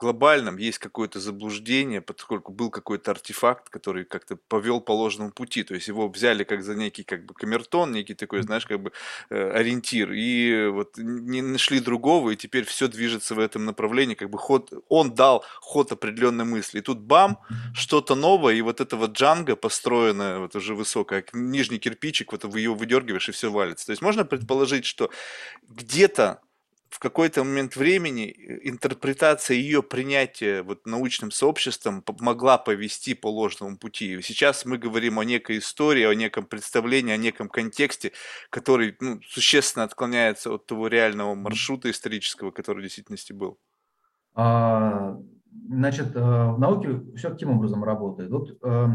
глобальном есть какое-то заблуждение, поскольку был какой-то артефакт, который как-то повел по ложному пути. То есть его взяли как за некий как бы камертон, некий такой, знаешь, как бы э, ориентир. И вот не нашли другого, и теперь все движется в этом направлении. Как бы ход, он дал ход определенной мысли. И тут бам, что-то новое, и вот это вот джанга построенная, вот уже высокая, нижний кирпичик, вот его выдергиваешь, и все валится. То есть можно предположить, что где-то в какой-то момент времени э, интерпретация ее принятия вот научным сообществом могла повести по ложному пути. Сейчас мы говорим о некой истории, о неком представлении, о неком контексте, который ну, существенно отклоняется от того реального маршрута исторического, который в действительности был. А, значит, э, в науке все таким образом работает. Вот э,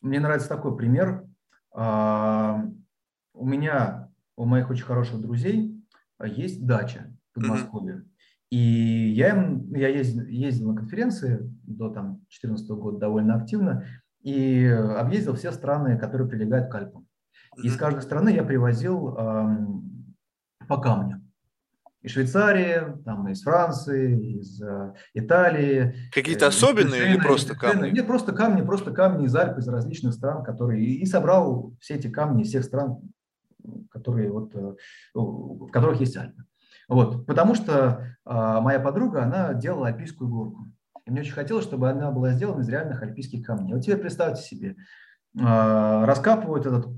мне нравится такой пример. А, у меня, у моих очень хороших друзей, есть дача в Подмосковье. Mm-hmm. И я, им, я ездил, ездил на конференции до там, 2014 года довольно активно и объездил все страны, которые прилегают к Альпам. И из каждой страны я привозил эм, по камню. Из Швейцарии, там, из Франции, из э, Италии. Какие-то э, особенные или просто камни? Нет, просто камни, просто камни из Альп, из различных стран, которые... И, и собрал все эти камни из всех стран, которые вот, э, в которых есть Альпы. Вот, потому что а, моя подруга, она делала альпийскую горку. И мне очень хотелось, чтобы она была сделана из реальных альпийских камней. Вот теперь представьте себе, а, раскапывают этот,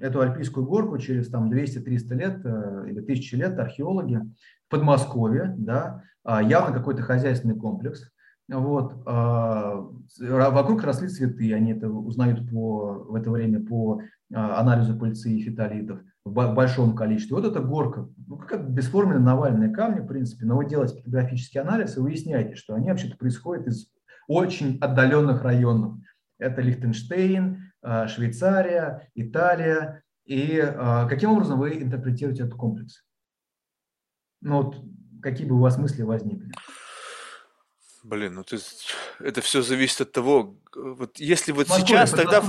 эту альпийскую горку через там 200-300 лет э, или тысячи лет археологи в Подмосковье, да, а, явно какой-то хозяйственный комплекс. Вот, вокруг росли цветы, они это узнают по, в это время по анализу пыльцы и фитолитов в большом количестве. Вот эта горка, ну, как бесформенные навальные камни, в принципе, но вы делаете фотографический анализ и выясняете, что они вообще-то происходят из очень отдаленных районов. Это Лихтенштейн, а, Швейцария, Италия. И а, каким образом вы интерпретируете этот комплекс? Ну вот, какие бы у вас мысли возникли? Блин, ну ты, это все зависит от того, вот если вот сейчас тогда...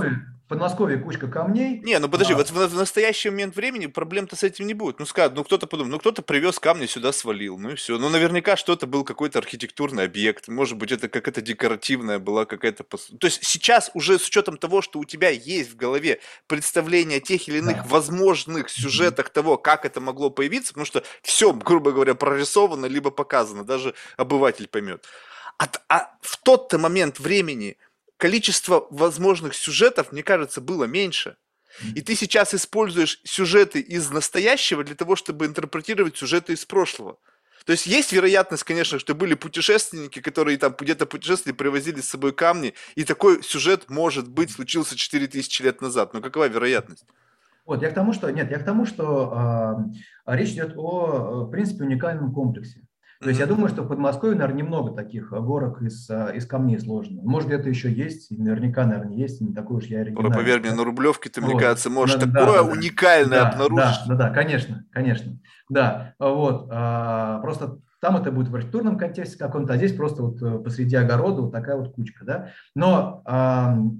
Подмосковье кучка камней. Не, ну подожди, а... вот в, в настоящий момент времени проблем-то с этим не будет. Ну скажут, ну кто-то подумал, ну кто-то привез камни сюда, свалил, ну и все. Ну наверняка что-то был какой-то архитектурный объект, может быть это какая-то декоративная была какая-то... То есть сейчас уже с учетом того, что у тебя есть в голове представление о тех или иных да. возможных сюжетах того, как это могло появиться, потому что все, грубо говоря, прорисовано, либо показано, даже обыватель поймет. А, а в тот-то момент времени количество возможных сюжетов, мне кажется, было меньше. И ты сейчас используешь сюжеты из настоящего для того, чтобы интерпретировать сюжеты из прошлого. То есть есть вероятность, конечно, что были путешественники, которые там где-то путешествовали, привозили с собой камни, и такой сюжет, может быть, случился 4000 лет назад. Но какова вероятность? Вот, я к тому, что, нет, я к тому, что э, речь идет о, в принципе, уникальном комплексе. То есть я думаю, что в Подмосковье, наверное, немного таких горок из, э, из камней сложено. Может, где-то еще есть, наверняка, наверное, есть, не такой уж я оригинальный. Поверь мне, на Рублевке ты, вот. мне кажется, можешь да, такое да, уникальное да, обнаружить. Да, да, да, конечно, конечно. Да, вот. А, просто там это будет в архитектурном контексте каком-то, а здесь просто вот э, посреди огорода вот такая вот кучка, да. Но,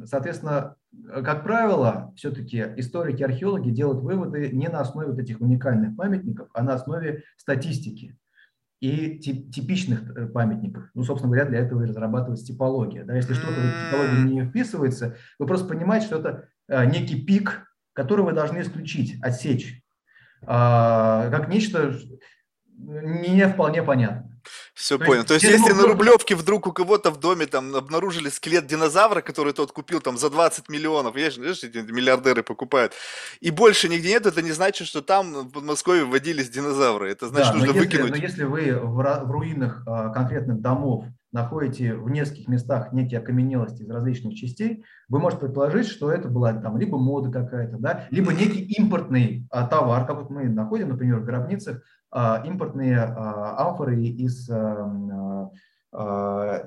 соответственно, как правило, все-таки историки, археологи делают выводы не на основе вот этих уникальных памятников, а на основе статистики и типичных э, памятников. Ну, собственно говоря, для этого и разрабатывается типология. Да? Если что-то в эту типологию не вписывается, вы просто понимаете, что это э, некий пик, который вы должны исключить, отсечь, а, как нечто не вполне понятно. Все То понял. Есть, То есть, если на Рублевке вдруг у кого-то в доме там обнаружили скелет динозавра, который тот купил там за 20 миллионов, видишь, видишь эти миллиардеры покупают, и больше нигде нет, это не значит, что там в Подмосковье водились динозавры. Это значит, да, нужно но если, выкинуть. Но если вы в, в руинах а, конкретных домов находите в нескольких местах некие окаменелости из различных частей, вы можете предположить, что это была там либо мода какая-то, да, либо некий импортный а, товар, как вот мы находим, например, в гробницах, импортные а, амфоры из а,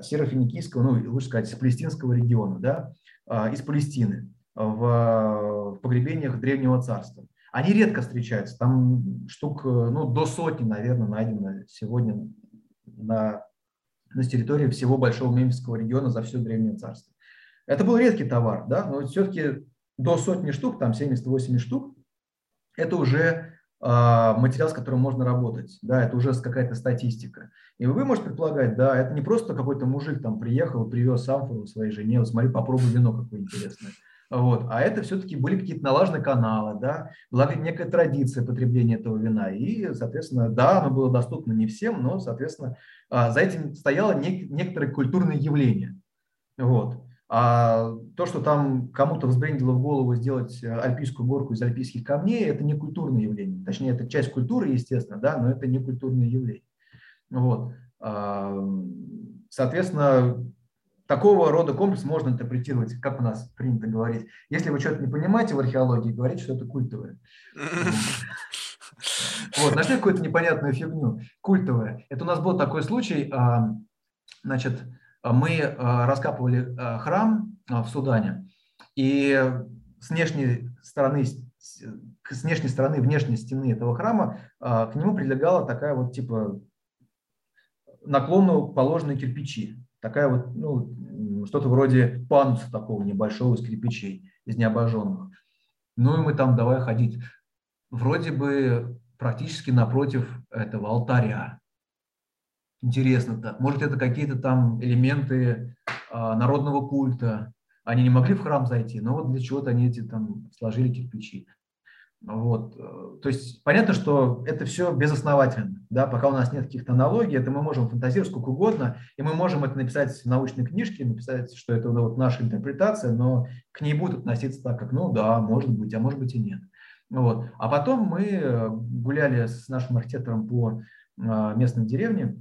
Серафиникийского, ну, лучше сказать, палестинского региона, да, из Палестины в погребениях Древнего Царства. Они редко встречаются, там штук ну, до сотни, наверное, найдено сегодня на, на территории всего Большого Мемфисского региона за все Древнее Царство. Это был редкий товар, да, но все-таки до сотни штук, там 70-80 штук, это уже а, материал, с которым можно работать, да, это уже какая-то статистика. И вы можете предполагать, да, это не просто какой-то мужик там приехал, привез амфору своей жене, вот смотри, попробуй вино какое интересное. Вот. А это все-таки были какие-то налаженные каналы, да, была некая традиция потребления этого вина. И, соответственно, да, оно было доступно не всем, но, соответственно, а, за этим стояло нек- некоторое культурное явление. Вот. А то, что там кому-то взбрендило в голову сделать э, альпийскую горку из альпийских камней, это не культурное явление. Точнее, это часть культуры, естественно, да, но это не культурное явление. Вот. А, соответственно, такого рода комплекс можно интерпретировать, как у нас принято говорить. Если вы что-то не понимаете в археологии, говорите, что это культовое. Вот, нашли какую-то непонятную фигню. Культовое. Это у нас был такой случай, а, значит, мы а, раскапывали а, храм в Судане, и с внешней стороны, с внешней стороны внешней стены этого храма к нему прилегала такая вот типа наклонно положенные кирпичи. Такая вот, ну, что-то вроде пануса такого небольшого из кирпичей, из необожженных. Ну и мы там давай ходить. Вроде бы практически напротив этого алтаря. Интересно так. Может, это какие-то там элементы а, народного культа. Они не могли в храм зайти, но вот для чего-то они эти там сложили кирпичи. Вот. Э, то есть понятно, что это все безосновательно. Да? Пока у нас нет каких-то аналогий, это мы можем фантазировать сколько угодно, и мы можем это написать в научной книжке, написать, что это вот наша интерпретация, но к ней будут относиться так, как, ну да, может быть, а может быть и нет. Вот. А потом мы э, гуляли с нашим архитектором по а, местной деревне,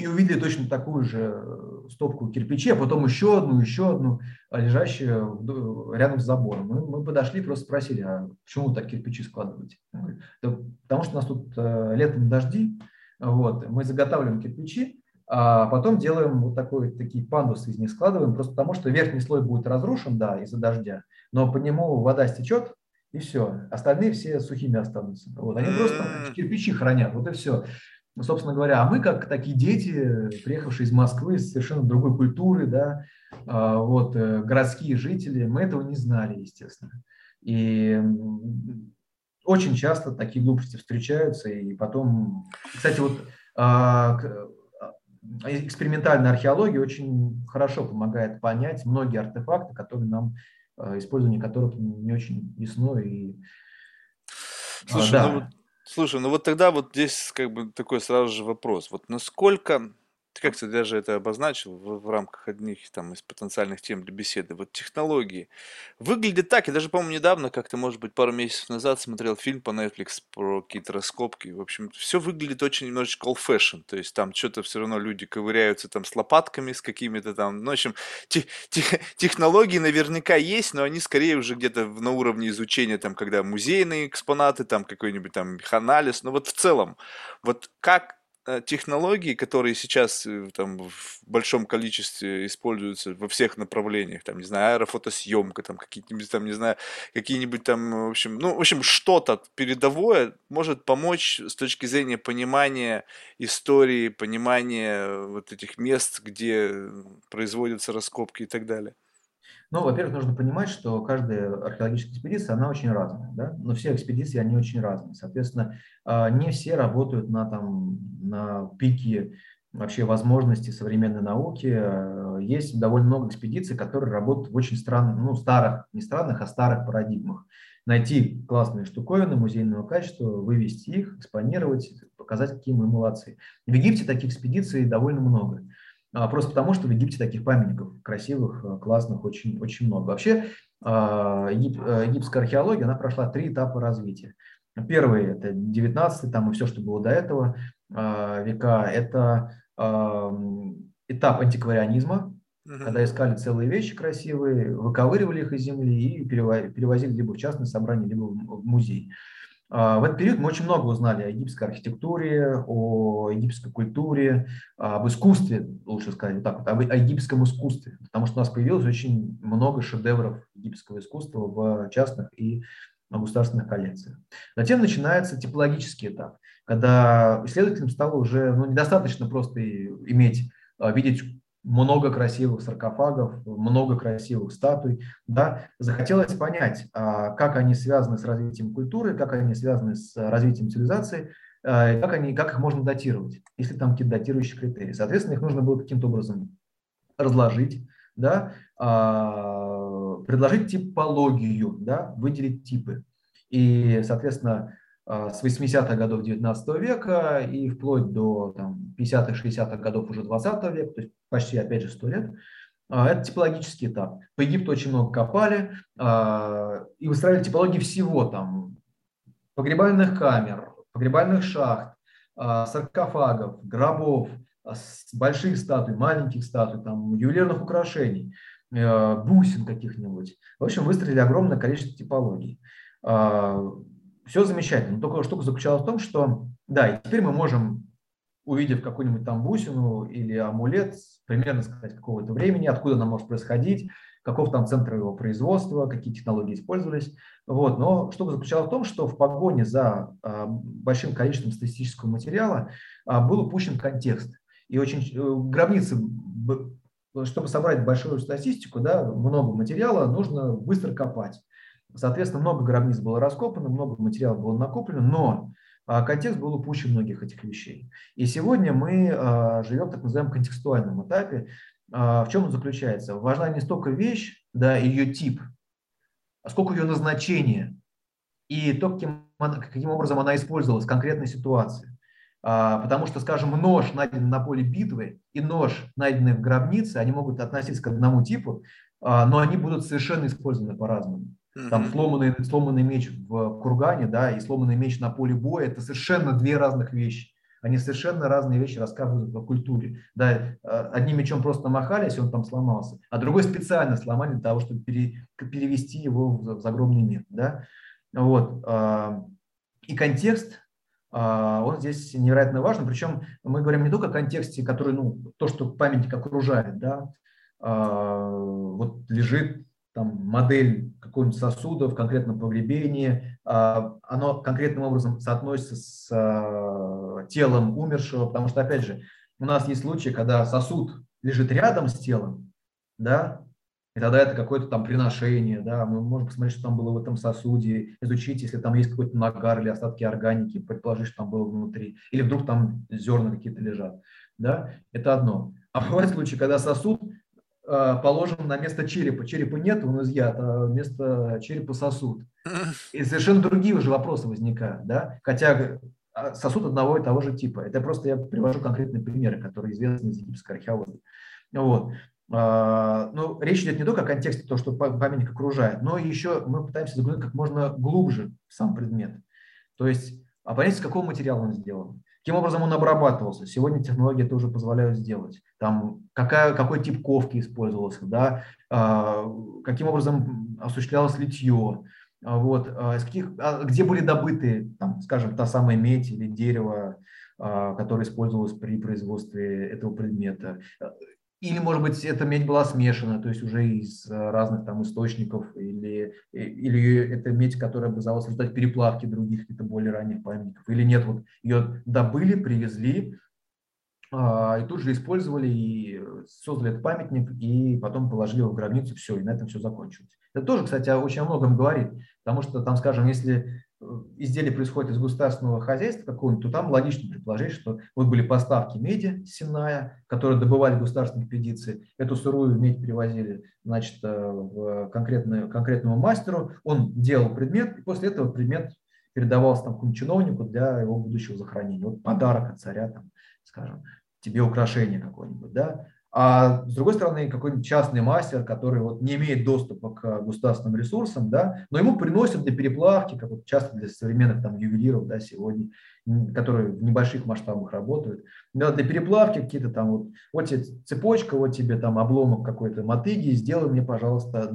и увидели точно такую же э, стопку кирпичей, а потом еще одну, еще одну, а, лежащую рядом с забором. Мы, мы подошли, просто спросили, а почему так кирпичи складываете? Говорит, да, потому что у нас тут э, летом дожди, вот, мы заготавливаем кирпичи, а потом делаем вот такой, такие пандусы из них складываем, просто потому что верхний слой будет разрушен, да, из-за дождя, но по нему вода стечет, и все. Остальные все сухими останутся. Вот. Они просто кирпичи хранят, вот и все. Ну, собственно говоря, а мы как такие дети, приехавшие из Москвы, из совершенно другой культуры, да, а, вот, э, городские жители, мы этого не знали, естественно. И очень часто такие глупости встречаются, и потом, кстати, вот а, а, экспериментальная археология очень хорошо помогает понять многие артефакты, которые нам, использование которых не очень ясно и Слушай, да. ну Слушай, ну вот тогда вот здесь как бы такой сразу же вопрос. Вот насколько ты как-то даже это обозначил в, в рамках одних там из потенциальных тем для беседы. Вот технологии. Выглядит так, я даже, по-моему, недавно, как-то, может быть, пару месяцев назад смотрел фильм по Netflix про какие-то раскопки. В общем, все выглядит очень немножечко old fashion. То есть там что-то все равно люди ковыряются там с лопатками, с какими-то там... Ну, в общем, те, те, технологии наверняка есть, но они скорее уже где-то на уровне изучения, там, когда музейные экспонаты, там какой-нибудь там механализ. Но вот в целом, вот как технологии, которые сейчас э, там в большом количестве используются во всех направлениях, там, не знаю, аэрофотосъемка, там, какие-нибудь там, не знаю, какие-нибудь там, в общем, ну, в общем, что-то передовое может помочь с точки зрения понимания истории, понимания вот этих мест, где производятся раскопки и так далее. Ну, во-первых, нужно понимать, что каждая археологическая экспедиция, она очень разная, да? но все экспедиции, они очень разные. Соответственно, а, не все работают на, там, на пике вообще возможностей современной науки. Есть довольно много экспедиций, которые работают в очень странных, ну, старых, не странных, а старых парадигмах. Найти классные штуковины музейного качества, вывести их, экспонировать, показать, какие мы молодцы. В Египте таких экспедиций довольно много. А, просто потому, что в Египте таких памятников красивых, э, классных очень, очень много. Вообще а, э, египетская археология, она прошла три этапа развития. Первый – это 19 там и все, что было до этого а, века. Это этап антикварианизма, когда искали целые вещи красивые, выковыривали их из земли и перевозили либо в частное собрание, либо в музей. А, в этот период мы очень много узнали о египетской архитектуре, о египетской культуре, об искусстве, лучше сказать вот так вот, об, египетском искусстве, потому что у нас появилось очень много шедевров египетского искусства в частных и государственных коллекциях. Затем начинается типологический этап, когда исследователям стало уже ну, недостаточно просто иметь, а, видеть много красивых саркофагов, много красивых статуй. Да? Захотелось понять, а, как они связаны с развитием культуры, как они связаны с развитием цивилизации, а, как, они, как их можно датировать, если там какие-то датирующие критерии. Соответственно, их нужно было каким-то образом разложить, да? А, предложить типологию, да? выделить типы. И, соответственно, с 80-х годов 19 века и вплоть до там, 50-х, 60-х годов уже 20 века, то есть почти, опять же, 100 лет, а, это типологический этап. По Египту очень много копали а, и выстраивали типологии всего, там, погребальных камер, погребальных шахт, саркофагов, гробов, больших статуй, маленьких статуй, там, ювелирных украшений, бусин каких-нибудь. В общем, выстроили огромное количество типологий. Все замечательно. Но только штука заключалась в том, что да, и теперь мы можем, увидев какую-нибудь там бусину или амулет, примерно сказать какого-то времени, откуда она может происходить, каков там центр его производства, какие технологии использовались. Вот. Но штука заключалась в том, что в погоне за а, большим количеством статистического материала а, был упущен контекст. И очень э, гробницы, чтобы собрать большую статистику, да, много материала, нужно быстро копать. Соответственно, много гробниц было раскопано, много материала было накоплено, но а, контекст был упущен многих этих вещей. И сегодня мы а, живем в так называемом контекстуальном этапе. А, в чем он заключается? Важна не столько вещь, да, ее тип, а сколько ее назначение и то, каким, каким образом она использовалась в конкретной ситуации. Потому что, скажем, нож, найденный на поле битвы, и нож, найденный в гробнице, они могут относиться к одному типу, но они будут совершенно использованы по-разному. Там сломанный, сломанный меч в кургане, да, и сломанный меч на поле боя – это совершенно две разных вещи. Они совершенно разные вещи рассказывают о культуре. Да, а, одним мечом просто махались, и он там сломался, а другой специально сломали для того, чтобы пере, перевести его в загробный мир. Да? Вот. А, и контекст, а, он здесь невероятно важен. Причем мы говорим не только о контексте, который, ну, то, что памятник окружает, да, вот лежит там, модель какого-нибудь сосуда в конкретном погребении, а, оно конкретным образом соотносится с а, телом умершего, потому что, опять же, у нас есть случаи, когда сосуд лежит рядом с телом, да, и тогда это какое-то там приношение, да, мы можем посмотреть, что там было в этом сосуде, изучить, если там есть какой-то нагар или остатки органики, предположить, что там было внутри, или вдруг там зерна какие-то лежат, да, это одно. А бывают случаи, когда сосуд Э, положен на место черепа. Черепа нет, он изъят, а вместо черепа сосуд. И совершенно другие уже вопросы возникают, да? Хотя а, сосуд одного и того же типа. Это просто я привожу конкретные примеры, которые известны из египетской археологии. Вот. А, ну, речь идет не только о контексте того, что памятник окружает, но еще мы пытаемся заглянуть как можно глубже в сам предмет. То есть а понять, из какого материала он сделан. Каким образом он обрабатывался? Сегодня технологии это уже позволяют сделать. Там, какая, какой тип ковки использовался, да? а, каким образом осуществлялось литье, а, вот, а, из каких, где были добыты, там, скажем, та самая медь или дерево, которая использовалась при производстве этого предмета. Или, может быть, эта медь была смешана, то есть уже из разных там источников, или, или это медь, которая образовалась в результате переплавки других каких-то более ранних памятников, или нет, вот ее добыли, привезли, и тут же использовали и создали этот памятник, и потом положили его в гробницу, все, и на этом все закончилось. Это тоже, кстати, очень о многом говорит, потому что там, скажем, если э, изделие происходит из государственного хозяйства какого-нибудь, то там логично предположить, что вот были поставки меди сенная, которые добывали государственные экспедиции, эту сырую медь перевозили значит, э, в конкретную, конкретному мастеру, он делал предмет, и после этого предмет передавался там какому-нибудь чиновнику для его будущего захоронения. Вот подарок от царя, там, скажем тебе украшение какое-нибудь, да, а с другой стороны, какой-нибудь частный мастер, который вот не имеет доступа к государственным ресурсам, да, но ему приносят для переплавки, как вот часто для современных там ювелиров да, сегодня, которые в небольших масштабах работают, да, для переплавки какие-то там вот, вот тебе цепочка, вот тебе там обломок какой-то мотыги, сделай мне, пожалуйста,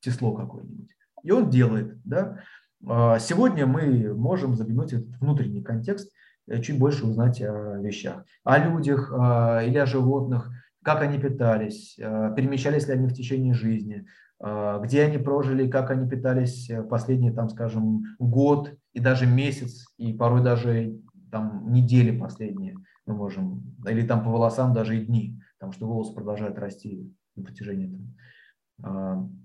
тесло какое-нибудь. И он делает, да. А сегодня мы можем заглянуть в этот внутренний контекст чуть больше узнать о вещах, о людях а, или о животных, как они питались, а, перемещались ли они в течение жизни, где они прожили, как они питались последний, там, скажем, год и даже месяц, и порой даже там недели последние мы можем, или там по волосам даже и дни, потому что волосы продолжают расти на протяжении там,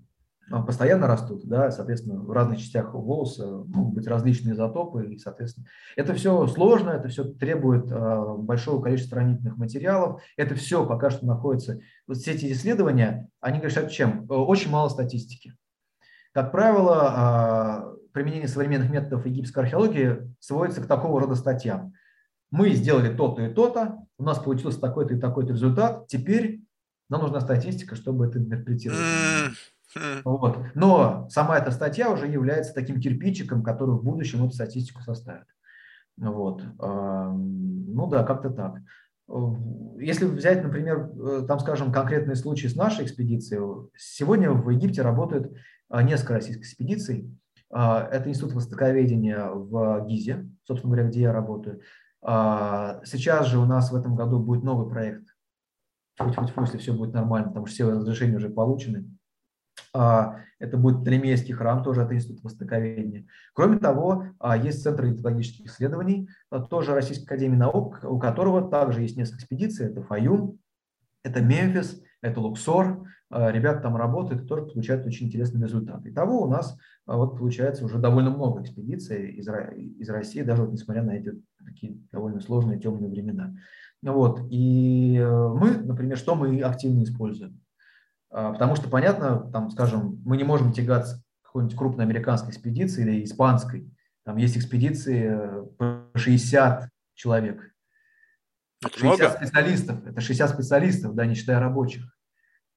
постоянно растут, да, соответственно, в разных частях волоса могут быть различные изотопы, и, соответственно, это все сложно, это все требует а, большого количества хранительных материалов, это все пока что находится, вот все эти исследования, они говорят чем? Очень мало статистики. Как правило, а, применение современных методов египетской археологии сводится к такого рода статьям. Мы сделали то-то и то-то, у нас получился такой-то и такой-то результат, теперь нам нужна статистика, чтобы это интерпретировать. Вот. Но сама эта статья уже является таким кирпичиком, который в будущем эту статистику составит. Вот. Ну да, как-то так. Если взять, например, э, там, скажем, конкретные случаи с нашей экспедицией, сегодня в Египте работают а, несколько российских экспедиций. А, это Институт востоковедения в Гизе, собственно говоря, где я работаю. Сейчас же у нас в этом году будет новый проект. Хоть, хоть, если все будет нормально, потому что все разрешения уже получены. А, это будет Птолемейский храм, тоже это институт востоковедения. Кроме того, а, есть Центр литологических исследований, а, тоже Российской академии наук, у которого также есть несколько экспедиций. Это Фаюм, это Мемфис, это Луксор. Ребята там работают и тоже получают очень интересные результаты. Итого у нас вот получается уже довольно много экспедиций из, из России, даже вот несмотря на эти такие довольно сложные темные времена. Вот. И э, мы, например, что мы активно используем? А, потому что, понятно, там, скажем, мы не можем тягаться какой-нибудь крупной американской экспедиции или испанской. Там есть экспедиции э, по 60 человек. 60 много? специалистов. Это 60 специалистов, да, не считая рабочих.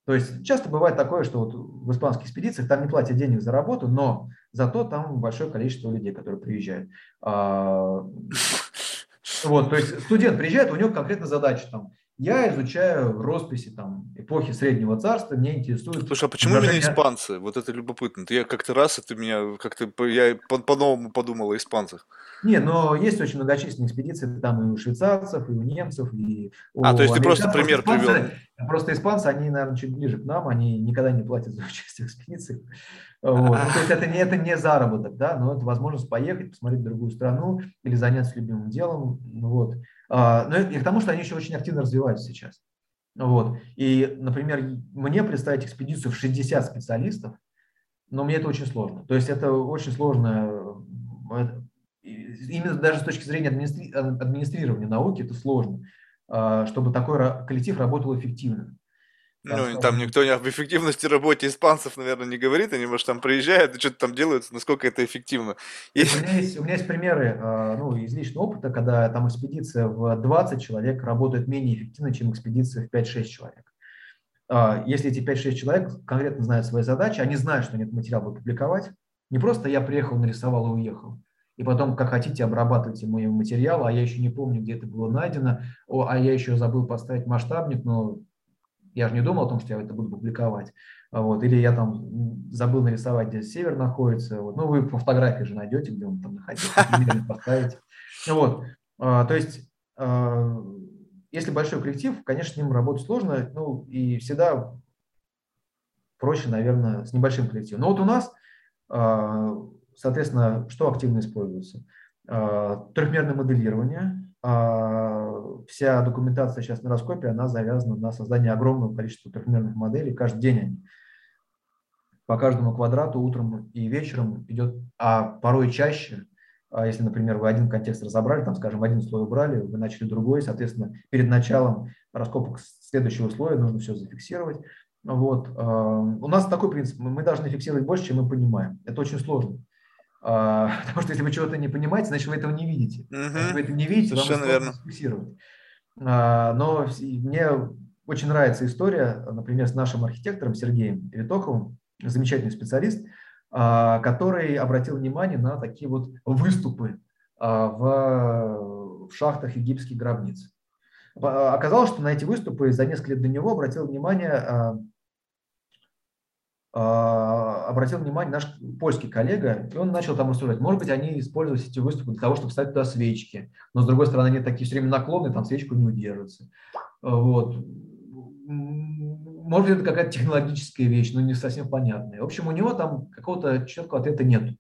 То есть часто бывает такое, что вот в испанских экспедициях там не платят денег за работу, но зато там большое количество людей, которые приезжают. А, вот, то есть студент приезжает, у него конкретно задача там я изучаю росписи там, эпохи Среднего Царства, мне интересует... Слушай, а почему именно испанцы? Вот это любопытно. Я как-то раз, это меня как-то, я по-новому подумал о испанцах. Не, но есть очень многочисленные экспедиции, там и у швейцарцев, и у немцев, и у А, то есть ты просто пример испанцы, привел. Просто испанцы, они, наверное, чуть ближе к нам, они никогда не платят за участие в экспедициях. Вот. Ну, то есть это не, это не заработок, да, но это возможность поехать, посмотреть другую страну или заняться любимым делом. Вот. А, но и к тому, что они еще очень активно развиваются сейчас. Вот. И, например, мне представить экспедицию в 60 специалистов, но мне это очень сложно. То есть это очень сложно, э, именно даже с точки зрения администри... администрирования науки это сложно, а, чтобы такой коллектив работал эффективно. Ну, там никто об эффективности работы испанцев, наверное, не говорит. Они, может, там приезжают и что-то там делают, насколько это эффективно. Есть... У, меня есть, у меня есть примеры а, ну, из личного опыта, когда там экспедиция в 20 человек работает менее эффективно, чем экспедиция в 5-6 человек. А, если эти 5-6 человек конкретно знают свои задачи, они знают, что они этот материал будут публиковать, не просто я приехал, нарисовал и уехал, и потом, как хотите, обрабатывайте мой материал, а я еще не помню, где это было найдено, а я еще забыл поставить масштабник, но я же не думал о том, что я это буду публиковать. Вот. Или я там забыл нарисовать, где север находится. Вот. Ну, вы по фотографии же найдете, где он там находится, поставите. Вот. А, то есть если большой коллектив, конечно, с ним работать сложно, ну и всегда проще, наверное, с небольшим коллективом. Но вот у нас, соответственно, что активно используется? Трехмерное моделирование. Вся документация сейчас на Раскопе, она завязана на создание огромного количества трехмерных моделей. Каждый день они по каждому квадрату утром и вечером идет, а порой чаще, а если, например, вы один контекст разобрали, там, скажем, один слой убрали, вы начали другой, соответственно, перед началом раскопок следующего слоя нужно все зафиксировать. Вот. А, у нас такой принцип, мы должны фиксировать больше, чем мы понимаем. Это очень сложно. А, потому что если вы чего-то не понимаете, значит, вы этого не видите. Угу. Если вы это не видите, Совершенно вам сложно зафиксировать. Но мне очень нравится история, например, с нашим архитектором Сергеем Витоковым, замечательный специалист, а, который обратил внимание на такие вот выступы а, в шахтах египетских гробниц. Оказалось, что на эти выступы за несколько лет до него обратил внимание, а, обратил внимание наш польский коллега, и он начал там рассуждать. Может быть, они используют эти выступы для того, чтобы ставить туда свечки, но, с другой стороны, они такие все время наклонные, там свечку не удержится. Вот может, это какая-то технологическая вещь, но не совсем понятная. В общем, у него там какого-то четкого ответа нет.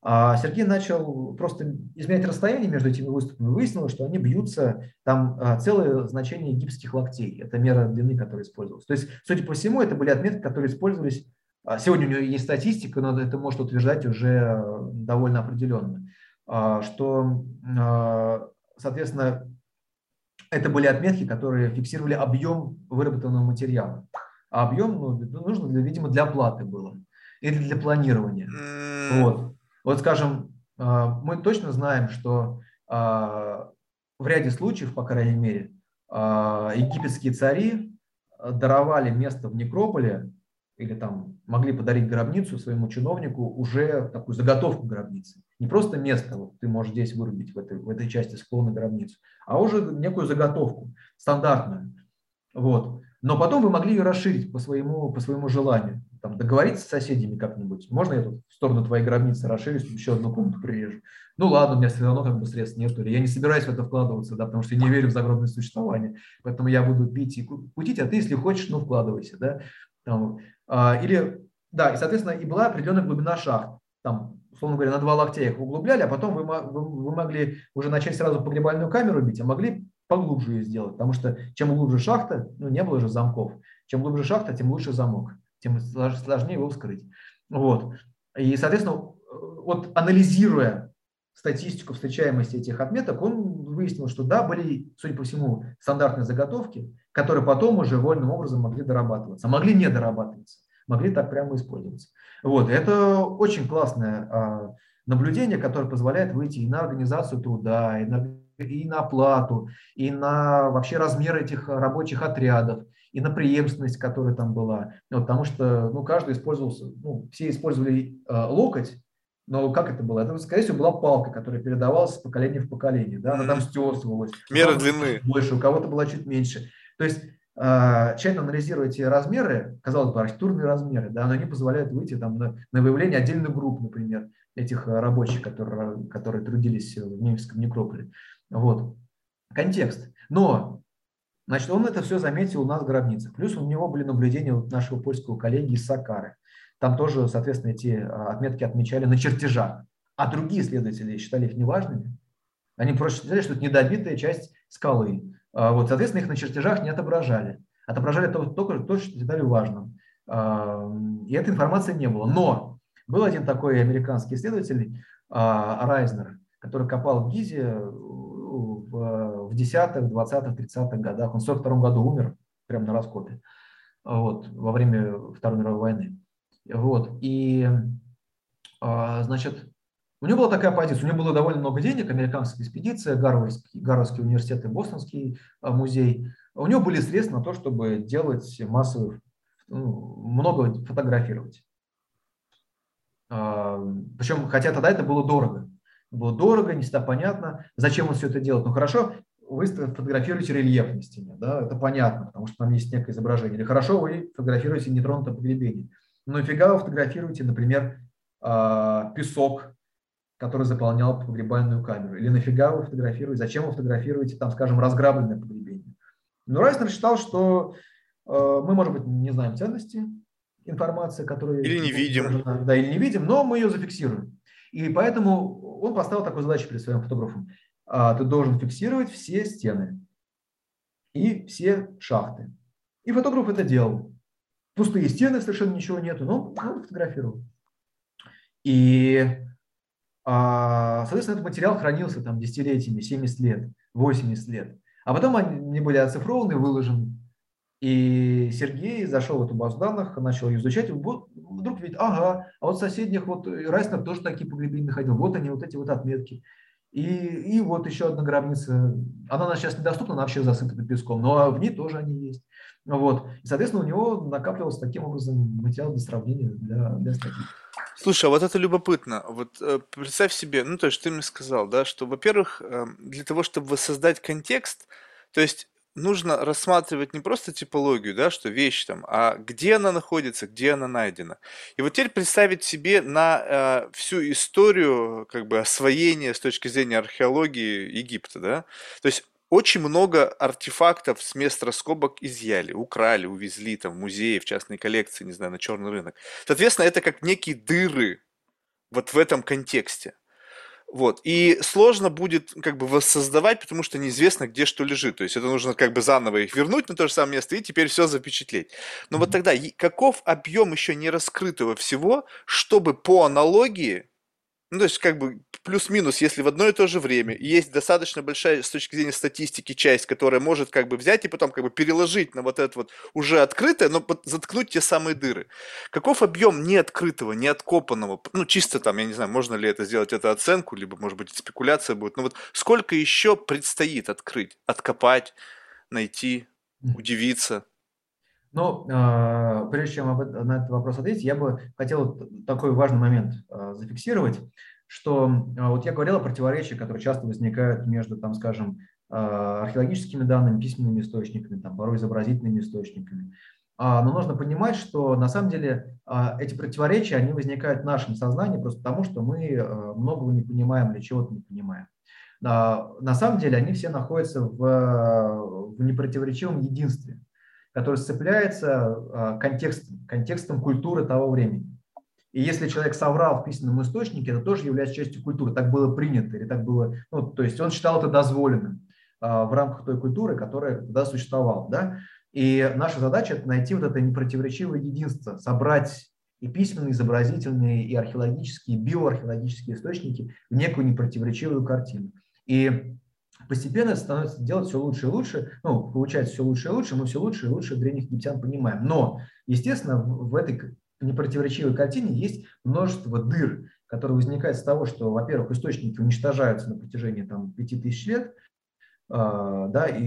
А Сергей начал просто изменять расстояние между этими выступами. Выяснилось, что они бьются, там а, целое значение египетских локтей. Это мера длины, которая использовалась. То есть, судя по всему, это были отметки, которые использовались. А, сегодня у него есть статистика, но это может утверждать уже довольно определенно, а, что, соответственно, это были отметки, которые фиксировали объем выработанного материала. А объем ну, нужно, для, видимо, для оплаты было или для планирования. Вот. Вот, скажем, а, мы точно знаем, что а, в ряде случаев, по крайней мере, а, египетские цари даровали место в некрополе или там могли подарить гробницу своему чиновнику уже такую заготовку гробницы. Не просто место, вот ты можешь здесь вырубить в этой, в этой части склона гробницу, а уже некую заготовку, стандартную. Вот. Но потом вы могли ее расширить по своему, по своему желанию. Там, договориться с соседями как-нибудь. Можно я тут в сторону твоей гробницы расширюсь, еще одну комнату прирежу? Ну ладно, у меня все равно как бы средств нет, или я не собираюсь в это вкладываться, да, потому что я не верю в загробное существование. Поэтому я буду пить и кутить, а ты, если хочешь, ну вкладывайся. Да? Там, а, или, да, и, соответственно, и была определенная глубина шахт. Там, условно говоря, на два локтя их углубляли, а потом вы, вы, вы могли уже начать сразу погребальную камеру бить, а могли поглубже ее сделать, потому что чем глубже шахта, ну не было же замков, чем глубже шахта, тем лучше замок, тем сложнее его вскрыть. Вот. И, соответственно, вот анализируя статистику встречаемости этих отметок, он выяснил, что да, были, судя по всему, стандартные заготовки, которые потом уже вольным образом могли дорабатываться, могли не дорабатываться, могли так прямо использоваться. Вот. Это очень классное а, наблюдение, которое позволяет выйти и на организацию труда, и на и на оплату, и на вообще размер этих рабочих отрядов, и на преемственность, которая там была. Вот, потому что ну, каждый использовался, ну, все использовали э, локоть, но как это было? Это, скорее всего, была палка, которая передавалась с поколения в поколение. Да? Она там стесывалась. Мера длины. Больше, у кого-то была чуть меньше. То есть э, тщательно анализируя эти размеры, казалось бы, архитектурные размеры, да, но они позволяют выйти там, на, на выявление отдельных групп, например, этих рабочих, которые, которые трудились в немецком некрополе. Вот. Контекст. Но, значит, он это все заметил у нас в гробнице. Плюс у него были наблюдения вот нашего польского коллеги из Сакары. Там тоже, соответственно, эти а, отметки отмечали на чертежах. А другие исследователи считали их неважными. Они просто считали, что это недобитая часть скалы. А, вот, соответственно, их на чертежах не отображали. Отображали только то, что считали важным. А, и этой информации не было. Но был один такой американский исследователь, Райзнер, который копал в Гизе в 10-х, 20-х, 30-х годах. Он в 42 году умер, прямо на раскопе, вот, во время Второй мировой войны. Вот, и, а, значит, у него была такая позиция, у него было довольно много денег, американская экспедиция, Гарвардский, Гарвардский университет и Бостонский а, музей. У него были средства на то, чтобы делать массовые, ну, много фотографировать. А, Причем, хотя тогда это было дорого было дорого, не всегда понятно, зачем он все это делает. Ну хорошо, вы фотографируете рельеф стене, да, это понятно, потому что там есть некое изображение. Или хорошо, вы фотографируете нетронутое погребение. Но нафига вы фотографируете, например, а, песок который заполнял погребальную камеру. Или нафига вы фотографируете, зачем вы фотографируете, там, скажем, разграбленное погребение. Но Райснер считал, что э, мы, может быть, не знаем ценности информации, которую... Или не видим. Да, или не видим, но мы ее зафиксируем. И поэтому он поставил такую задачу перед своим фотографом. А, ты должен фиксировать все стены и все шахты. И фотограф это делал. Пустые стены, совершенно ничего нету, но он фотографировал. И, а, соответственно, этот материал хранился там десятилетиями, 70 лет, 80 лет. А потом они были оцифрованы, выложены. И Сергей зашел в эту базу данных, начал ее изучать, и вдруг видит, ага, а вот соседних, вот Райснер тоже такие погребения находил, вот они, вот эти вот отметки. И, и вот еще одна гробница, она сейчас недоступна, она вообще засыпана песком, но в ней тоже они есть. Вот. И, соответственно, у него накапливался таким образом материал для сравнения, для, для статьи. Слушай, а вот это любопытно. Вот э, представь себе, ну, то есть ты мне сказал, да, что, во-первых, э, для того, чтобы воссоздать контекст, то есть нужно рассматривать не просто типологию, да, что вещь там, а где она находится, где она найдена. И вот теперь представить себе на э, всю историю как бы освоения с точки зрения археологии Египта, да, то есть очень много артефактов с мест раскопок изъяли, украли, увезли там в музеи, в частные коллекции, не знаю, на черный рынок. Соответственно, это как некие дыры вот в этом контексте. Вот. И сложно будет как бы воссоздавать, потому что неизвестно, где что лежит. То есть это нужно как бы заново их вернуть на то же самое место и теперь все запечатлеть. Но mm-hmm. вот тогда каков объем еще не раскрытого всего, чтобы по аналогии ну, то есть, как бы, плюс-минус, если в одно и то же время есть достаточно большая с точки зрения статистики часть, которая может как бы взять и потом как бы переложить на вот это вот уже открытое, но заткнуть те самые дыры. Каков объем неоткрытого, неоткопанного, ну, чисто там, я не знаю, можно ли это сделать, это оценку, либо, может быть, спекуляция будет, но вот сколько еще предстоит открыть, откопать, найти, удивиться? Ну, а, прежде чем на этот вопрос ответить, я бы хотел такой важный момент а, зафиксировать, что а, вот я говорил о противоречиях, которые часто возникают между, там, скажем, археологическими данными, письменными источниками, там, порой изобразительными источниками. Но нужно понимать, что на самом деле эти противоречия, они возникают в нашем сознании просто потому, что мы многого не понимаем или чего-то не понимаем. На самом деле они все находятся в, в непротиворечивом единстве который сцепляется а, контекстом, контекстом культуры того времени. И если человек соврал в письменном источнике, это тоже является частью культуры. Так было принято, или так было, ну, то есть он считал это дозволенным а, в рамках той культуры, которая тогда существовала. Да? И наша задача – это найти вот это непротиворечивое единство, собрать и письменные, изобразительные, и археологические, и биоархеологические источники в некую непротиворечивую картину. И постепенно становится делать все лучше и лучше, ну, получается все лучше и лучше, мы все лучше и лучше древних египтян понимаем. Но, естественно, в, этой непротиворечивой картине есть множество дыр, которые возникают с того, что, во-первых, источники уничтожаются на протяжении там, 5000 лет, э, да, и,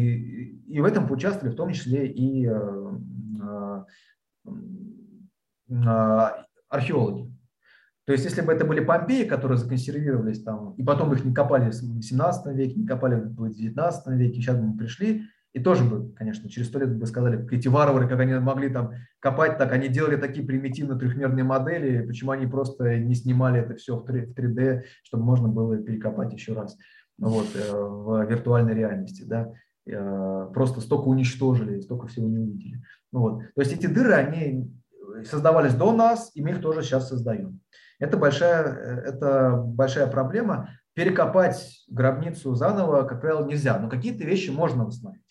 и в этом поучаствовали в том числе и э, э, археологи. То есть, если бы это были Помпеи, которые законсервировались там, и потом их не копали в 18 веке, не копали в 19 веке, сейчас бы мы пришли, и тоже бы, конечно, через сто лет бы сказали, эти варвары, как они могли там копать так, они делали такие примитивно трехмерные модели, почему они просто не снимали это все в 3D, чтобы можно было перекопать еще раз вот, э, в виртуальной реальности, да, э, просто столько уничтожили, столько всего не увидели. Вот. То есть эти дыры, они создавались до нас, и мы их тоже сейчас создаем. Это большая, это большая проблема. Перекопать гробницу заново, как правило, нельзя, но какие-то вещи можно восстановить.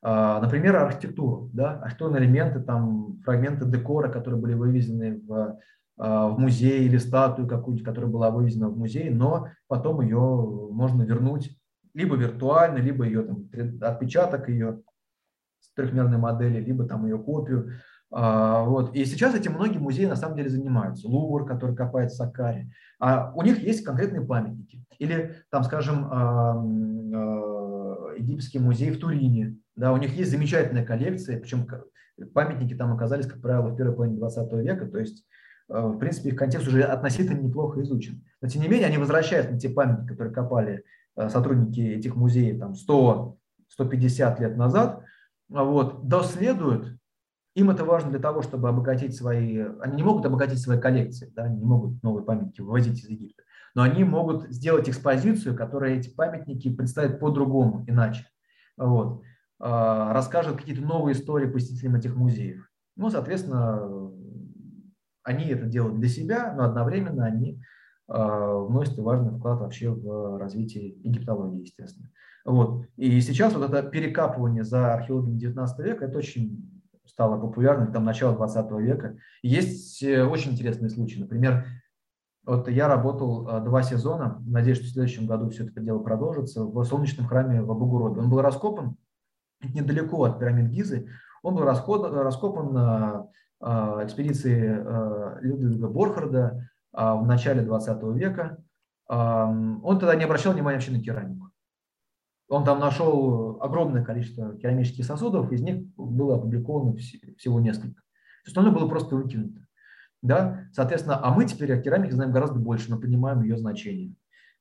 А, например, архитектуру, да, архитектурные элементы, там, фрагменты декора, которые были вывезены в, а, в музей или статую какую-нибудь, которая была вывезена в музей, но потом ее можно вернуть либо виртуально, либо ее там, отпечаток ее с трехмерной модели, либо там ее копию. А, вот. И сейчас этим многие музеи на самом деле занимаются. Лувр, который копает в Сакаре. А у них есть конкретные памятники. Или, там, скажем, а, а, египетский музей в Турине. Да, у них есть замечательная коллекция, причем памятники там оказались, как правило, в первой половине 20 века, то есть, в принципе, их контекст уже относительно неплохо изучен. Но, тем не менее, они возвращаются на те памятники, которые копали сотрудники этих музеев там 100-150 лет назад, вот, доследуют им это важно для того, чтобы обогатить свои... Они не могут обогатить свои коллекции, да, они не могут новые памятники вывозить из Египта. но они могут сделать экспозицию, которая эти памятники представит по-другому, иначе. Вот. А, расскажут какие-то новые истории посетителям этих музеев. Ну, соответственно, они это делают для себя, но одновременно они а, вносят важный вклад вообще в развитие египтологии, естественно. Вот. И сейчас вот это перекапывание за археологами 19 века, это очень стало популярным, там, начало 20 века. Есть э, очень интересные случаи. Например, вот я работал а, два сезона, надеюсь, что в следующем году все это дело продолжится, в солнечном храме в Абугуробе. Он был раскопан недалеко от пирамид Гизы. Он был раскопан на а, экспедиции а, Людвига Борхарда в начале 20 века. Он тогда не обращал внимания вообще на керамику. Он там нашел огромное количество керамических сосудов, из них было опубликовано всего несколько. Остальное было просто выкинуто. Да? Соответственно, а мы теперь о керамике знаем гораздо больше, мы понимаем ее значение.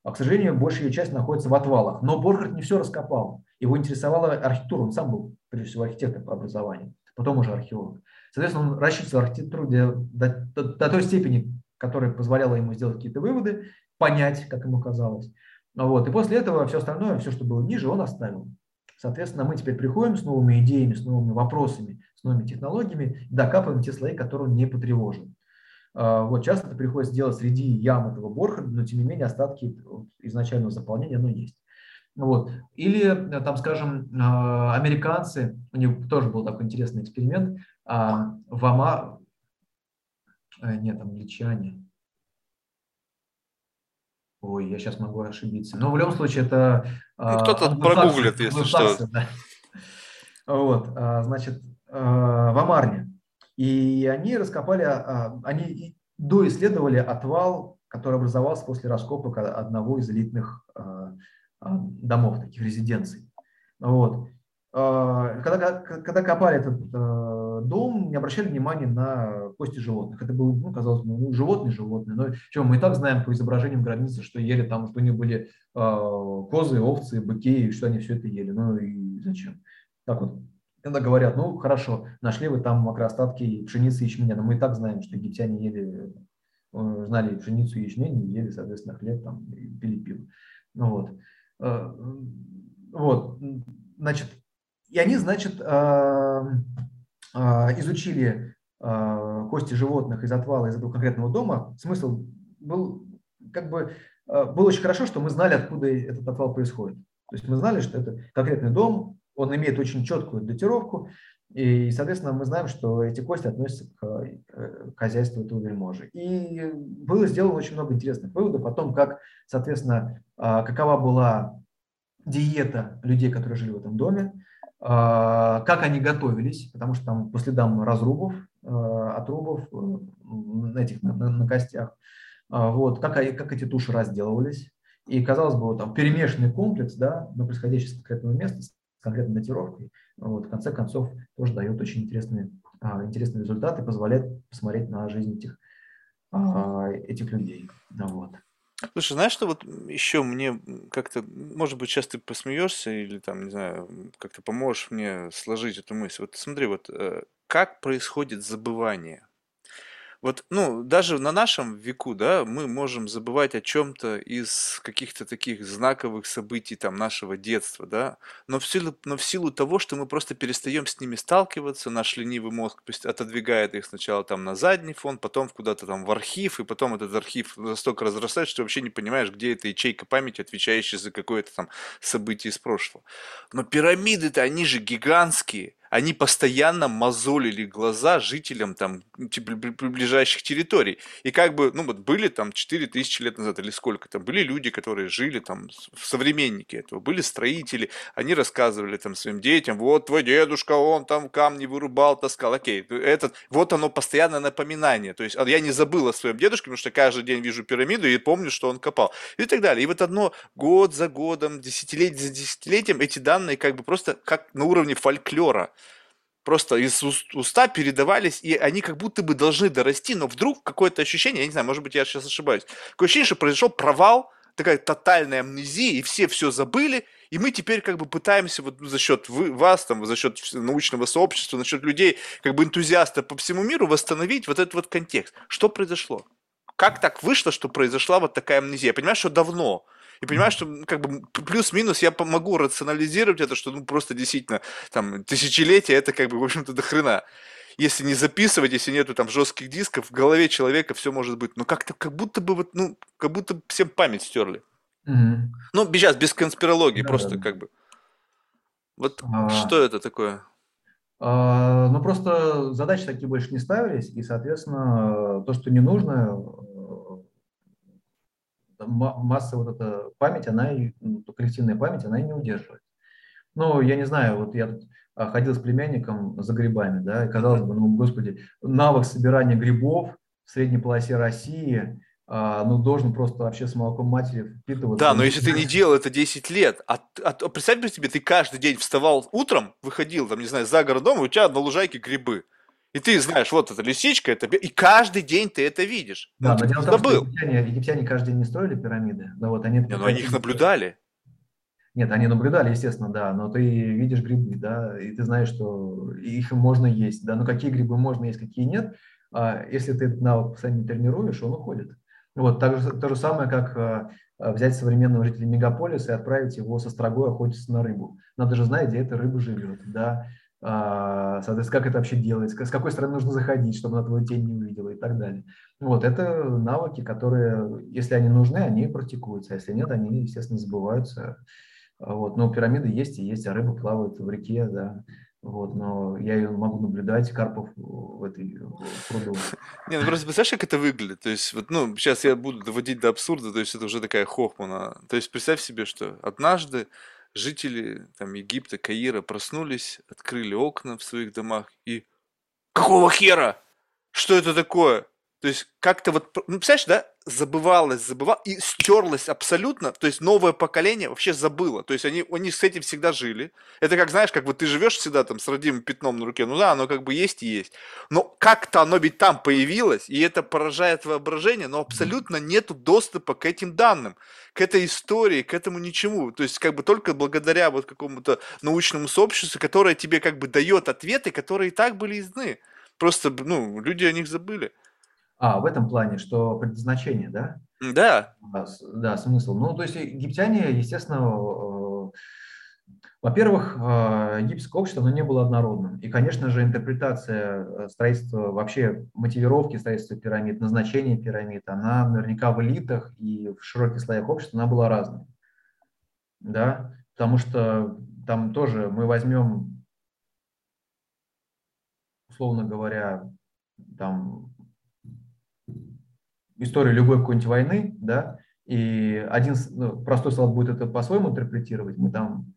А, к сожалению, большая ее часть находится в отвалах. Но Борхард не все раскопал. Его интересовала архитектура. Он сам был, прежде всего, архитектор по образованию, потом уже археолог. Соответственно, он рассчитывал архитектуру до, до, до той степени, которая позволяла ему сделать какие-то выводы, понять, как ему казалось. Вот. И после этого все остальное, все, что было ниже, он оставил. Соответственно, мы теперь приходим с новыми идеями, с новыми вопросами, с новыми технологиями, докапываем те слои, которые он не потревожен. А, вот часто это приходится делать среди ям этого Борхарда, но тем не менее остатки изначального заполнения оно есть. Вот. Или, там, скажем, а, американцы, у них тоже был такой интересный эксперимент, а, в Ама... Э, нет, англичане. Ой, я сейчас могу ошибиться. Но в любом случае это... Ну, кто-то прогуглит, если что. Да. Вот, значит, в Амарне и они раскопали, а, они доисследовали отвал, который образовался после раскопок одного из элитных а, а, домов, таких резиденций. Вот. Когда, когда копали этот дом, не обращали внимания на кости животных. Это было, ну, казалось бы, ну, животные, животные. Но чем мы и так знаем по изображениям гробницы, что ели там, что у них были козы, овцы, быки, и что они все это ели. Ну и зачем? Так вот, когда говорят, ну хорошо, нашли вы там макроостатки пшеницы и ячменя, но мы и так знаем, что египтяне ели, э, знали пшеницу и ячмень, и ели, соответственно, хлеб там, и пили пиво. Ну, вот. Э, вот, значит, и они, значит, э, изучили кости животных из отвала из этого конкретного дома. Смысл был как бы было очень хорошо, что мы знали, откуда этот отвал происходит. То есть мы знали, что это конкретный дом, он имеет очень четкую датировку, и, соответственно, мы знаем, что эти кости относятся к, э, хозяйству этого вельможи. И было сделано очень много интересных выводов о том, как, соответственно, какова была диета людей, которые жили в этом доме, как они готовились, потому что там по следам разрубов, а, отрубов на этих на, на, на костях, вот, как, как эти туши разделывались. И, казалось бы, вот, там перемешанный комплекс, да, но происходящий с конкретного места, конкретной датировкой, вот, в конце концов тоже дает очень интересные, а, интересные результаты, позволяет посмотреть на жизнь этих, а, этих людей. Вот. Слушай, знаешь, что вот еще мне как-то, может быть, сейчас ты посмеешься или там, не знаю, как-то поможешь мне сложить эту мысль. Вот смотри, вот э, как происходит забывание? Вот, ну, даже на нашем веку, да, мы можем забывать о чем-то из каких-то таких знаковых событий там нашего детства, да, но в силу, но в силу того, что мы просто перестаем с ними сталкиваться, наш ленивый мозг отодвигает их сначала там на задний фон, потом куда-то там в архив, и потом этот архив настолько разрастает, что вообще не понимаешь, где эта ячейка памяти, отвечающая за какое-то там событие из прошлого. Но пирамиды-то, они же гигантские, они постоянно мозолили глаза жителям там ближайших территорий. И как бы, ну вот были там 4000 лет назад или сколько там, были люди, которые жили там, современники этого, были строители, они рассказывали там своим детям, вот твой дедушка, он там камни вырубал, таскал, окей, этот, вот оно постоянное напоминание, то есть а я не забыл о своем дедушке, потому что каждый день вижу пирамиду и помню, что он копал, и так далее. И вот одно год за годом, десятилетие за десятилетием эти данные как бы просто как на уровне фольклора просто из уста передавались, и они как будто бы должны дорасти, но вдруг какое-то ощущение, я не знаю, может быть, я сейчас ошибаюсь, такое ощущение, что произошел провал, такая тотальная амнезия, и все все забыли, и мы теперь как бы пытаемся вот за счет вы, вас, там, за счет научного сообщества, за счет людей, как бы энтузиастов по всему миру восстановить вот этот вот контекст. Что произошло? как так вышло, что произошла вот такая амнезия? Я понимаю, что давно, и понимаешь, что как бы плюс-минус я могу рационализировать это, что ну просто действительно там тысячелетия это как бы в общем-то до хрена. Если не записывать, если нету там жестких дисков, в голове человека все может быть. Но как-то как будто бы вот, ну, как будто всем память стерли. Мгм. Ну, сейчас без конспирологии, Да, просто да. как бы. Вот А, что это такое? а, Ну, просто задачи такие больше не ставились, и, соответственно, то, что не нужно, масса вот эта память, она, ну, коллективная память, она и не удерживает. Ну, я не знаю, вот я тут а, ходил с племянником за грибами, да, и казалось бы, ну, господи, навык собирания грибов в средней полосе России, а, ну, должен просто вообще с молоком матери впитываться. Да, но если ты не делал это 10 лет, а, а то- представь себе, ты каждый день вставал утром, выходил, там, не знаю, за городом, и у тебя на лужайке грибы. И ты знаешь, вот эта лисичка, это... И каждый день ты это видишь. Да, ну, но дело в том, что египтяне, египтяне каждый день не строили пирамиды, но вот они... Не, ну они их наблюдали. Нет, они наблюдали, естественно, да, но ты видишь грибы, да, и ты знаешь, что их можно есть, да, но какие грибы можно есть, какие нет, а если ты навык постоянно тренируешь, он уходит. Вот, так же, то же самое, как а, а, взять современного жителя мегаполиса и отправить его со строгой охотиться на рыбу. Надо же знать, где эта рыба живет, да, соответственно, как это вообще делается, с какой стороны нужно заходить, чтобы она твою тень не увидела и так далее. Вот, это навыки, которые, если они нужны, они практикуются, а если нет, они, естественно, забываются. А Вот, но пирамиды есть и есть, а рыба плавает в реке, да. Вот, но я ее могу наблюдать, карпов в этой пруду. Не, ну просто представляешь, как это выглядит? То есть, вот, ну, сейчас я буду доводить до абсурда, то есть это уже такая хохмана. То есть представь себе, что однажды жители там Египта, Каира проснулись, открыли окна в своих домах и какого хера? Что это такое? То есть как-то вот, ну, представляешь, да, забывалось, забывалось и стерлось абсолютно, то есть новое поколение вообще забыло, то есть они, они с этим всегда жили. Это как, знаешь, как вот ты живешь всегда там с родимым пятном на руке, ну да, оно как бы есть и есть. Но как-то оно ведь там появилось, и это поражает воображение, но абсолютно нету доступа к этим данным, к этой истории, к этому ничему. То есть как бы только благодаря вот какому-то научному сообществу, которое тебе как бы дает ответы, которые и так были изданы. Просто, ну, люди о них забыли. А, в этом плане, что предназначение, да? Да, Да, смысл. Ну, то есть египтяне, естественно, э, во-первых, э, египетское общество, оно не было однородным. И, конечно же, интерпретация э, строительства, вообще мотивировки строительства пирамид, назначения пирамид, она наверняка в элитах и в широких слоях общества, она была разной. Да, потому что там тоже мы возьмем, условно говоря, там историю любой какой-нибудь войны, да, и один ну, простой солдат будет это по-своему интерпретировать, мы там,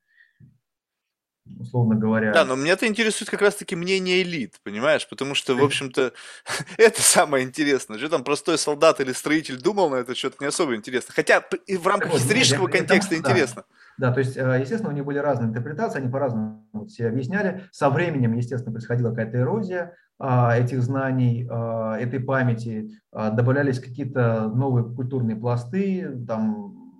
условно говоря, да, но меня-то интересует как раз-таки мнение элит, понимаешь? Потому что, в общем-то, это самое интересное. Что там простой солдат или строитель думал на это, что-то не особо интересно. Хотя и в рамках исторического контекста что да. Да, то есть, э, естественно, у них были разные интерпретации, они по-разному все объясняли. Со временем, естественно, происходила какая-то эрозия а, этих знаний, а, этой памяти, а, добавлялись какие-то новые культурные пласты, там,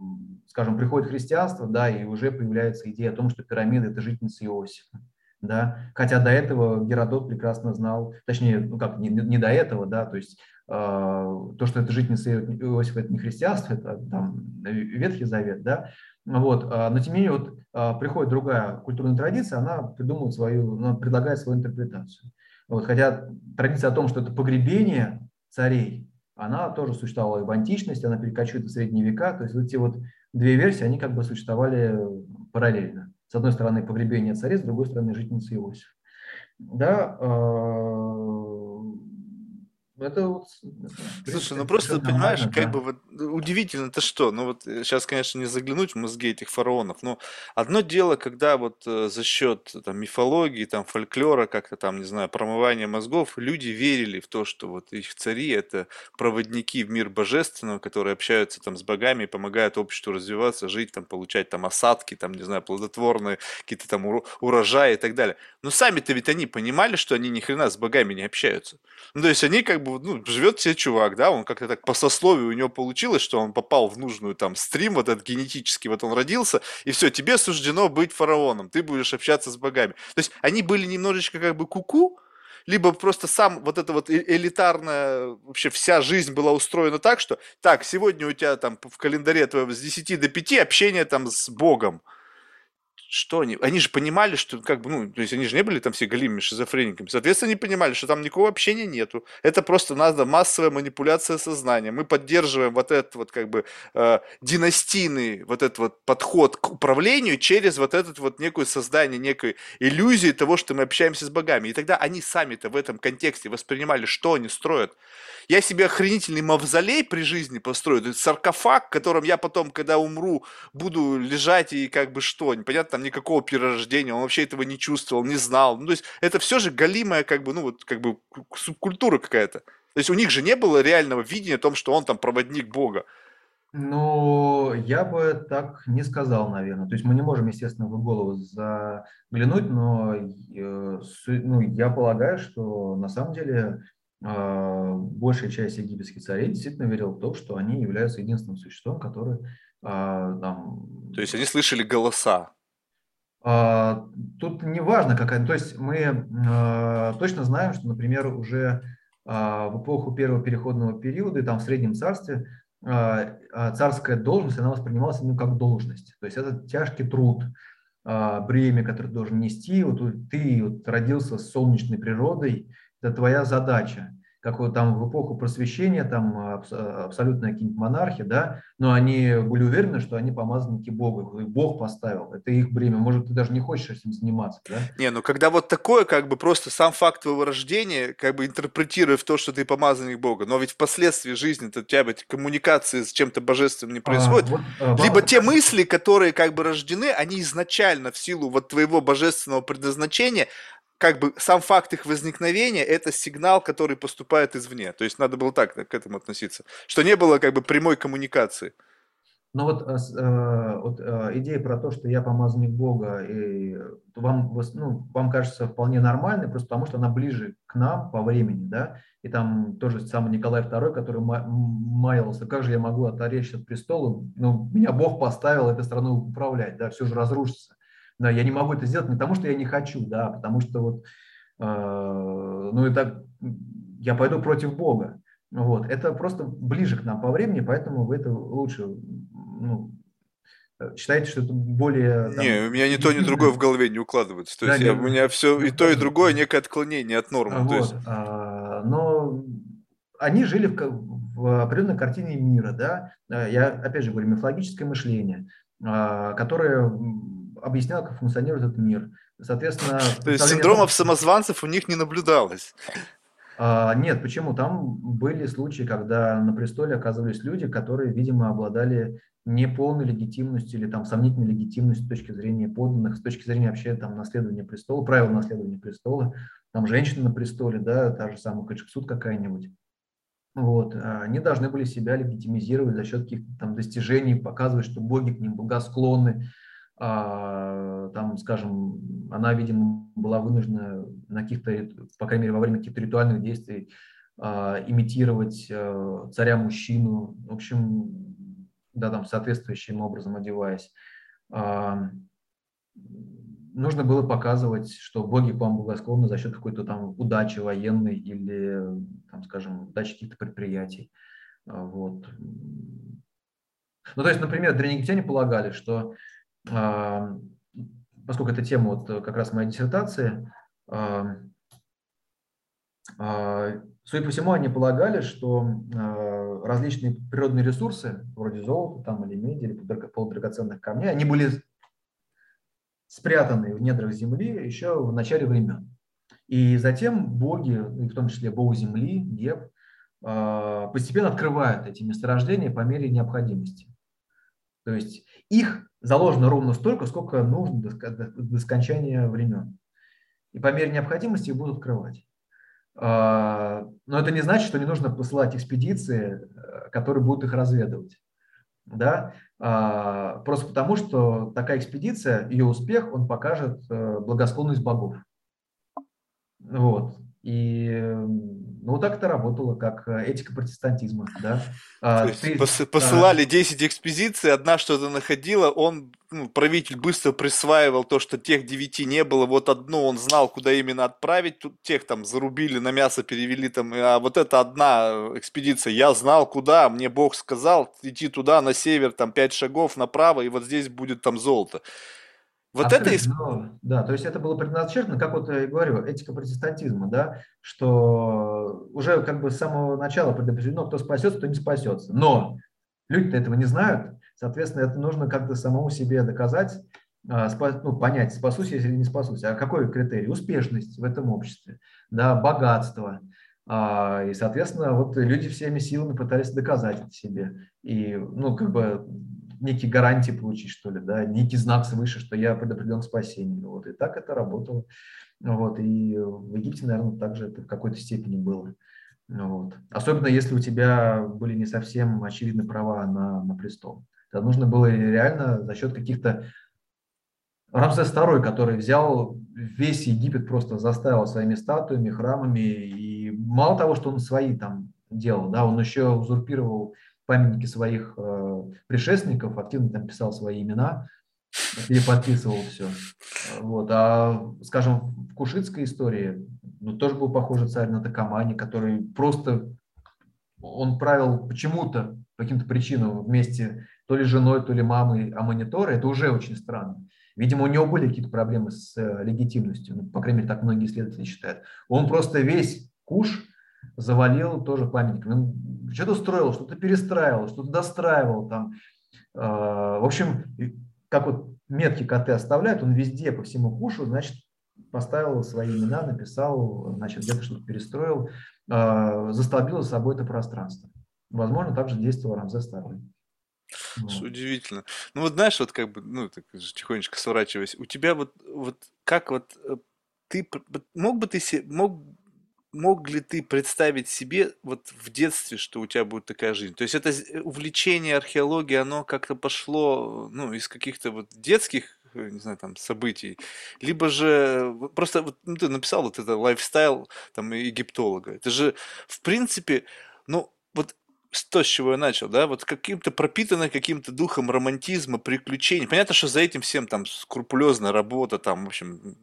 скажем, приходит христианство, да, и уже появляется идея о том, что пирамиды – это жительница Иосифа. Да? Хотя до этого Геродот прекрасно знал, точнее, ну как, не, не до этого, да, то есть э, то, что это жительница Иосифа, это не христианство, это там Ветхий Завет, да, вот, а, но тем не менее, вот а, приходит другая культурная традиция, она придумывает свою, она предлагает свою интерпретацию. Вот, хотя традиция о том, что это погребение царей, она тоже существовала и в античности, она перекочует в средние века, то есть вот эти вот две версии, они как бы существовали параллельно. С одной стороны погребение царей, с другой стороны жительница Иосиф. Да, это вот... Слушай, ну просто, понимаешь, как бы вот удивительно-то что, ну вот сейчас, конечно, не заглянуть в мозги этих фараонов, но одно дело, когда вот э, за счет там мифологии, там фольклора, как-то там, не знаю, промывания мозгов, люди верили в то, что вот их цари это проводники в мир божественного, которые общаются там с богами и помогают обществу развиваться, жить, там, получать там осадки, там, не знаю, плодотворные какие-то там уро- урожаи и так далее. Но сами-то ведь они понимали, что они ни хрена с богами не общаются. Ну, то есть они как бы, ну, живет себе чувак, да, он как-то так по сословию у него получилось, что он попал в нужную там стрим, вот этот генетический, вот он родился, и все, тебе суждено быть фараоном, ты будешь общаться с богами. То есть они были немножечко как бы куку, либо просто сам вот эта вот э, элитарная, вообще вся жизнь была устроена так, что так, сегодня у тебя там в календаре твоем с 10 до 5 общение там с Богом что они? Они же понимали, что как бы, ну, то есть они же не были там все голимыми шизофрениками. Соответственно, они понимали, что там никакого общения нету. Это просто надо массовая манипуляция сознания. Мы поддерживаем вот этот вот как бы э, династийный вот этот вот подход к управлению через вот этот вот некую создание некой иллюзии того, что мы общаемся с богами. И тогда они сами-то в этом контексте воспринимали, что они строят. Я себе охренительный мавзолей при жизни построю, саркофаг, в котором я потом, когда умру, буду лежать и как бы что, непонятно, там никакого перерождения, он вообще этого не чувствовал, не знал. Ну, то есть это все же галимая как бы, ну вот как бы субкультура какая-то. То есть у них же не было реального видения о том, что он там проводник Бога. Ну, я бы так не сказал, наверное. То есть мы не можем, естественно, в голову заглянуть, но э, ну, я полагаю, что на самом деле э, большая часть египетских царей действительно верила в то, что они являются единственным существом, которое э, там... То есть они слышали голоса. А, тут не важно, какая, то есть мы а, точно знаем, что, например, уже а, в эпоху первого переходного периода, и там в Среднем Царстве, царская должность, она воспринималась именно как должность. То есть это тяжкий труд, бремя, которое ты должен нести. Вот ты вот родился с солнечной природой, это твоя задача как вот там в эпоху просвещения, там абсолютно какие-нибудь монархи, да, но они были уверены, что они помазанники Бога, и Бог поставил, это их бремя, может, ты даже не хочешь этим заниматься, да? Не, ну когда вот такое, как бы просто сам факт твоего рождения, как бы интерпретируя в то, что ты помазанник Бога, но ведь впоследствии жизни у тебя быть коммуникации с чем-то божественным не а, происходит, а, вот, а, либо вам... те мысли, которые как бы рождены, они изначально в силу вот твоего божественного предназначения, как бы сам факт их возникновения – это сигнал, который поступает извне. То есть надо было так к этому относиться, что не было как бы прямой коммуникации. Ну вот, э, э, вот э, идея про то, что я помазанник Бога, и вам, ну, вам кажется вполне нормальной, просто потому что она ближе к нам по времени, да, и там тоже самый Николай II, который маялся, как же я могу оторечься от престола, ну, меня Бог поставил этой страной управлять, да, все же разрушится. Да, я не могу это сделать не потому, что я не хочу, да, а потому что вот, э, ну, это я пойду против Бога. Вот. Это просто ближе к нам по времени, поэтому вы это лучше ну, считаете, что это более... Там, не, у меня ни то, ни другое в голове не укладывается. То да, есть я, у меня все и то, и другое некое отклонение от нормы. Вот. То есть... а, но они жили в, в определенной картине мира, да. Я, опять же говорю, мифологическое мышление, а, которое объяснял, как функционирует этот мир. Соответственно, То есть синдромов самозванцев у них не наблюдалось? А, нет, почему? Там были случаи, когда на престоле оказывались люди, которые, видимо, обладали неполной легитимностью или там сомнительной легитимностью с точки зрения подданных, с точки зрения вообще там наследования престола, правил наследования престола, там женщина на престоле, да, та же самая Качксуд какая-нибудь. Вот, они должны были себя легитимизировать за счет каких-то там достижений, показывать, что боги к ним благосклонны, а, там, скажем, она, видимо, была вынуждена на каких-то, по крайней мере, во время каких-то ритуальных действий а, имитировать а, царя-мужчину, в общем, да, там, соответствующим образом одеваясь. Нужно было показывать, что боги к вам благосклонны за счет какой-то там удачи военной или, там, скажем, удачи каких-то предприятий. Вот. Ну, то есть, например, древнегиптяне полагали, что а, поскольку это тема вот как раз моей диссертации, а, а, судя по всему, они полагали, что различные природные ресурсы, вроде золота там, или меди, или полудрагоценных камней, они были спрятаны в недрах земли еще в начале времен. И затем боги, в том числе бог земли, Геб, постепенно открывают эти месторождения по мере необходимости. То есть их заложено ровно столько, сколько нужно до, до, до скончания времен. И по мере необходимости их будут открывать. А, но это не значит, что не нужно посылать экспедиции, э, которые будут их разведывать. Да? А, просто потому, что такая экспедиция, ее успех, он покажет э, благосклонность богов. Вот. И ну, вот так это работало, как э, этика протестантизма. Да? А, ты, пос, посылали 10 экспедиций, одна что-то находила, он, ну, правитель быстро присваивал то, что тех 9 не было, вот одну он знал, куда именно отправить, тут тех там зарубили, на мясо перевели там, а вот эта одна экспедиция, я знал куда, мне Бог сказал идти туда, на север, там 5 шагов направо, и вот здесь будет там золото. Вот Абсолютно, это... Ну, да, то есть это было предначертано, как вот я говорю, этика протестантизма, да, что уже как бы с самого начала предопределено, кто спасется, кто не спасется. Но люди-то этого не знают, соответственно, это нужно как-то самому себе доказать, а, ну, понять, спасусь я или не спасусь. А какой критерий? Успешность в этом обществе, да, богатство. А, и, соответственно, вот люди всеми силами пытались доказать это себе. И, ну, как бы некие гарантии получить, что ли, да, некий знак свыше, что я предопределен к спасению. Вот. И так это работало. Вот. И в Египте, наверное, также это в какой-то степени было. Вот. Особенно если у тебя были не совсем очевидны права на, на престол. Это нужно было реально за счет каких-то... Рамсес II, который взял весь Египет, просто заставил своими статуями, храмами, и мало того, что он свои там делал, да, он еще узурпировал памятники своих э, предшественников, активно там писал свои имена, переподписывал все. Вот. А, скажем, в кушитской истории ну, тоже был похожий царь на Такамане, который просто, он правил почему-то, по каким-то причинам вместе то ли женой, то ли мамой Аманитора, это уже очень странно. Видимо, у него были какие-то проблемы с э, легитимностью, ну, по крайней мере, так многие исследователи считают. Он просто весь куш завалил тоже памятниками. Он что-то строил, что-то перестраивал, что-то достраивал там. А, в общем, как вот метки коты оставляют, он везде по всему кушу, значит, поставил свои имена, написал, значит, где-то что-то перестроил, а, застолбил за собой это пространство. Возможно, также действовал Рамзес Старый. Вот. Удивительно. Ну вот знаешь, вот как бы, ну, так тихонечко сворачиваясь, у тебя вот, вот как вот э, ты мог бы ты мог мог ли ты представить себе вот в детстве, что у тебя будет такая жизнь? То есть это увлечение археологией, оно как-то пошло, ну, из каких-то вот детских э, не знаю, там, событий, либо же просто вот, ну, ты написал вот это лайфстайл там египтолога. Это же, в принципе, ну, вот то, с чего я начал, да, вот каким-то пропитанным каким-то духом романтизма, приключений. Понятно, что за этим всем там скрупулезная работа, там, в общем,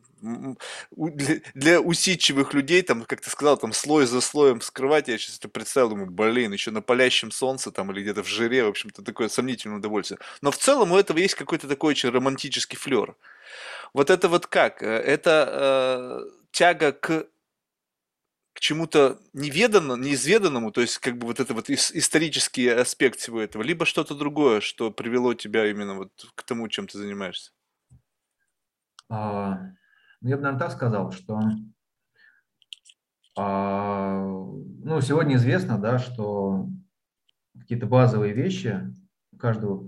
для, для усидчивых людей, там, как ты сказал, там слой за слоем скрывать, я сейчас это представил, думаю, блин, еще на палящем солнце там или где-то в жире, в общем-то, такое сомнительное удовольствие. Но в целом у этого есть какой-то такой очень романтический флер. Вот это вот как? Э, это э, тяга к к чему-то неведанному, неизведанному, то есть как бы вот это вот исторический аспект всего этого, либо что-то другое, что привело тебя именно вот к тому, чем ты занимаешься? А, ну, я бы, наверное, так сказал, что а, ну, сегодня известно, да, что какие-то базовые вещи каждого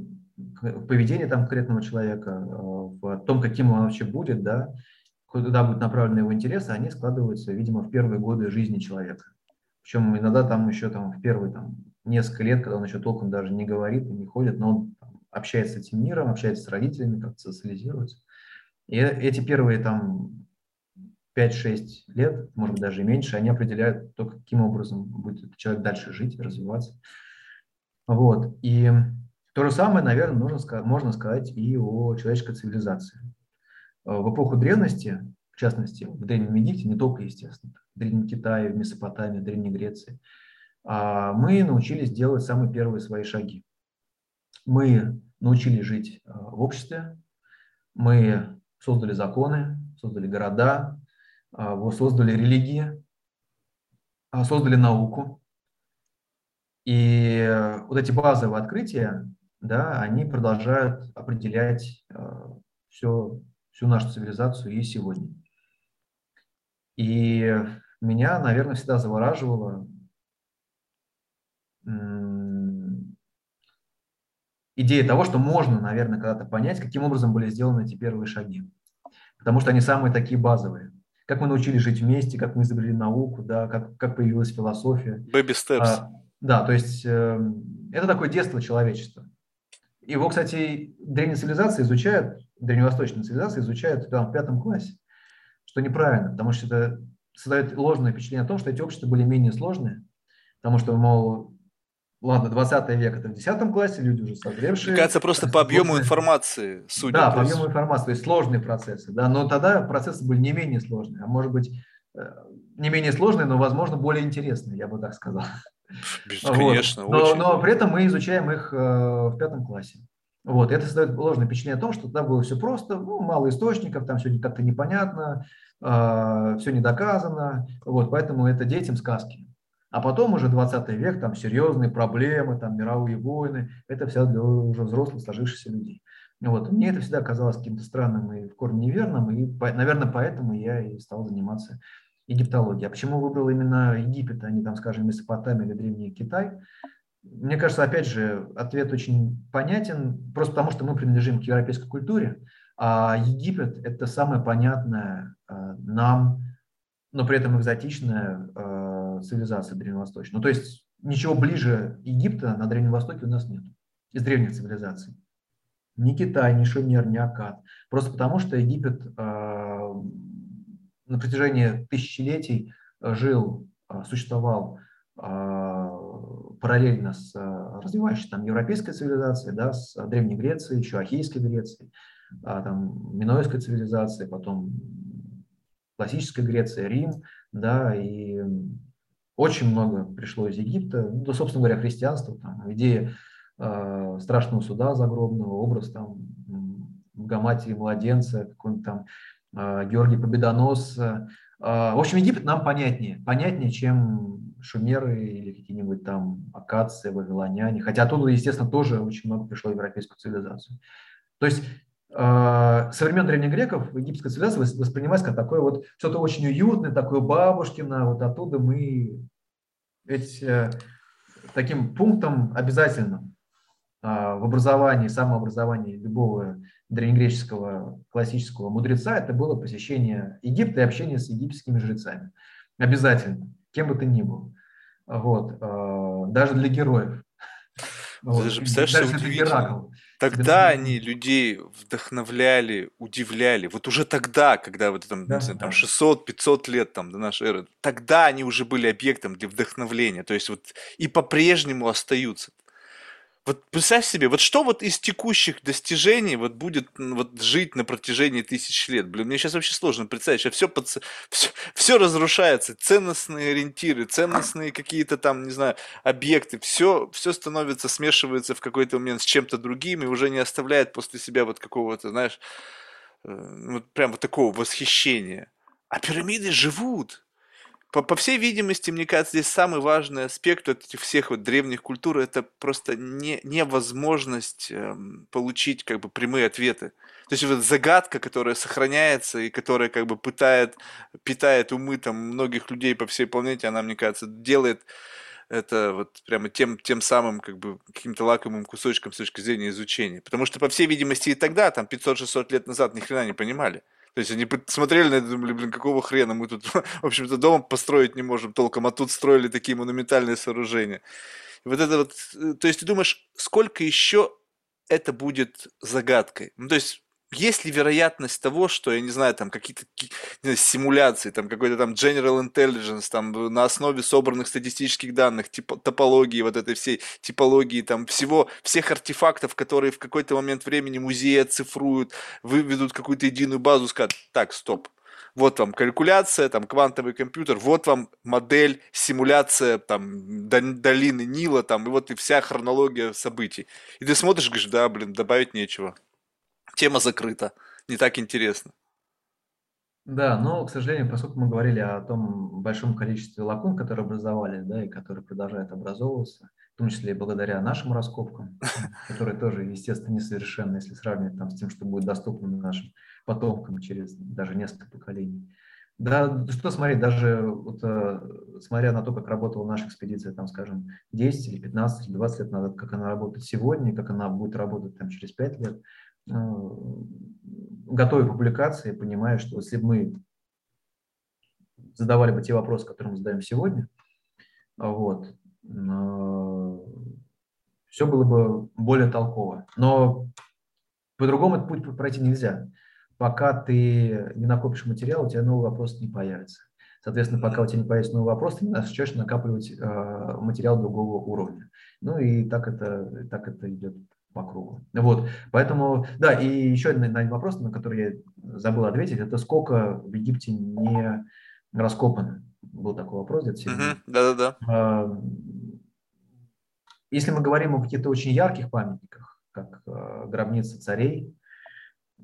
поведения там конкретного человека, а, в том, каким он вообще будет, да, куда будет направлены его интересы, они складываются, видимо, в первые годы жизни человека. Причем иногда там еще там, в первые там, несколько лет, когда он еще толком даже не говорит и не ходит, но он там, общается с этим миром, общается с родителями, как-то социализируется. И эти первые там 5-6 лет, может быть, даже меньше, они определяют то, каким образом будет человек дальше жить, развиваться. Вот. И то же самое, наверное, нужно, можно сказать и о человеческой цивилизации. Э, в эпоху древности, в частности, в Древнем Египте, не только, естественно, в Древнем Китае, в Месопотамии, в Древней Греции, а, мы научились делать самые первые свои шаги. Мы научились жить э, в обществе, мы создали законы, создали города, э, создали религии, создали науку. И вот эти базовые открытия, да, они продолжают определять все всю нашу цивилизацию и сегодня. И меня, наверное, всегда завораживала идея того, что можно, наверное, когда-то понять, каким образом были сделаны эти первые шаги. Потому что они самые такие базовые. Как мы научились жить вместе, как мы изобрели науку, да, как, как появилась философия. Baby steps. А, да, то есть э, это такое детство человечества. Его, кстати, древние цивилизации изучают древневосточная цивилизация изучают там, в пятом классе, что неправильно, потому что это создает ложное впечатление о том, что эти общества были менее сложные, потому что, мол, ладно, 20 век это в 10 классе, люди уже созревшие. Мне кажется, просто по объему информации, судя Да, по объему информации, то есть сложные процессы, да, но тогда процессы были не менее сложные, а может быть, не менее сложные, но, возможно, более интересные, я бы так сказал. Конечно, вот. но, но при этом мы изучаем их э, в пятом классе. Вот, это создает ложное впечатление о том, что тогда было все просто, ну, мало источников, там все как-то непонятно, э, все не доказано, вот, поэтому это детям сказки. А потом уже 20 век, там серьезные проблемы, там мировые войны, это все для уже взрослых, сложившихся людей. Вот. Мне это всегда казалось каким-то странным и в корне неверным, и, наверное, поэтому я и стал заниматься египтологией. А почему выбрал именно Египет, а не, там, скажем, Месопотамия или Древний Китай? Мне кажется, опять же, ответ очень понятен, просто потому что мы принадлежим к европейской культуре, а Египет – это самое понятное э, нам, но при этом экзотичная э, цивилизация древневосточная. Ну, то есть ничего ближе Египта на Древнем Востоке у нас нет из древних цивилизаций. Ни Китай, ни Шумер, ни Акад. Просто потому, что Египет э, на протяжении тысячелетий жил, э, существовал параллельно с развивающейся там европейской цивилизацией, да, с Древней Грецией, еще Ахейской Грецией, а, там, Минойской цивилизацией, потом классическая Греция, Рим, да, и очень много пришло из Египта, ну, собственно говоря, христианство, там, идея э, страшного суда загробного, образ там Гаматии младенца, какой-нибудь там э, Георгий Победоносца. Э, в общем, Египет нам понятнее, понятнее, чем шумеры или какие-нибудь там акации, вавилоняне, хотя оттуда, естественно, тоже очень много пришло в европейскую цивилизацию. То есть а, со времен древних греков египетская цивилизация воспринималась как такое вот что-то очень уютное, такое бабушкино, вот оттуда мы ведь э, таким пунктом обязательным в образовании, самообразовании любого древнегреческого классического мудреца это было посещение Египта и общение с египетскими жрецами. Обязательно, кем бы ты ни был. Вот. А, даже для героев. Вот. Даже, представляешь, Даже Геракл. Тогда они людей вдохновляли, удивляли. Вот уже тогда, когда вот там, да, знаю, там 600-500 лет там, до нашей эры, тогда они уже были объектом для вдохновления. То есть вот и по-прежнему остаются. Вот представь себе, вот что вот из текущих достижений вот будет вот жить на протяжении тысяч лет? Блин, мне сейчас вообще сложно представить, сейчас все, под, все, все разрушается, ценностные ориентиры, ценностные какие-то там, не знаю, объекты, все, все становится, смешивается в какой-то момент с чем-то другим и уже не оставляет после себя вот какого-то, знаешь, э, вот прям вот такого восхищения. А пирамиды живут, по, по всей видимости, мне кажется, здесь самый важный аспект от этих всех вот древних культур это просто не, невозможность эм, получить как бы прямые ответы. То есть вот загадка, которая сохраняется и которая как бы пытает, питает умы там многих людей по всей планете, она, мне кажется, делает это вот прямо тем, тем самым как бы каким-то лакомым кусочком с точки зрения изучения. Потому что, по всей видимости, и тогда, там 500-600 лет назад, ни хрена не понимали. То есть они смотрели на это и думали, блин, какого хрена мы тут, в общем-то, дома построить не можем толком, а тут строили такие монументальные сооружения. И вот это вот, э, то есть ты думаешь, сколько еще это будет загадкой? Ну, то есть есть ли вероятность того, что, я не знаю, там какие-то знаю, симуляции, там какой-то там General Intelligence, там на основе собранных статистических данных, типа топологии, вот этой всей типологии, там всего, всех артефактов, которые в какой-то момент времени музеи оцифруют, выведут какую-то единую базу, скажут, так, стоп, вот вам калькуляция, там квантовый компьютер, вот вам модель, симуляция там долины Нила, там, и вот и вся хронология событий. И ты смотришь, говоришь, да, блин, добавить нечего тема закрыта. Не так интересно. Да, но, к сожалению, поскольку мы говорили о том большом количестве лакун, которые образовались, да, и которые продолжают образовываться, в том числе и благодаря нашим раскопкам, которые тоже, естественно, несовершенны, если сравнивать там, с тем, что будет доступно нашим потомкам через даже несколько поколений. Да, что смотреть, даже вот, э, смотря на то, как работала наша экспедиция, там, скажем, 10 или 15 или 20 лет назад, как она работает сегодня, как она будет работать там, через 5 лет, готовя публикации, понимая, что если бы мы задавали бы те вопросы, которые мы задаем сегодня, вот, э, все было бы более толково. Но по-другому этот путь пройти нельзя. Пока ты не накопишь материал, у тебя новый вопрос не появится. Соответственно, пока у тебя не появится новый вопрос, ты начнешь накапливать э, материал другого уровня. Ну и так это, так это идет по кругу. Вот, поэтому, да, и еще один, один вопрос, на который я забыл ответить, это сколько в Египте не раскопано? Был такой вопрос где-то сегодня. Да-да-да. А, если мы говорим о каких-то очень ярких памятниках, как э, гробница царей,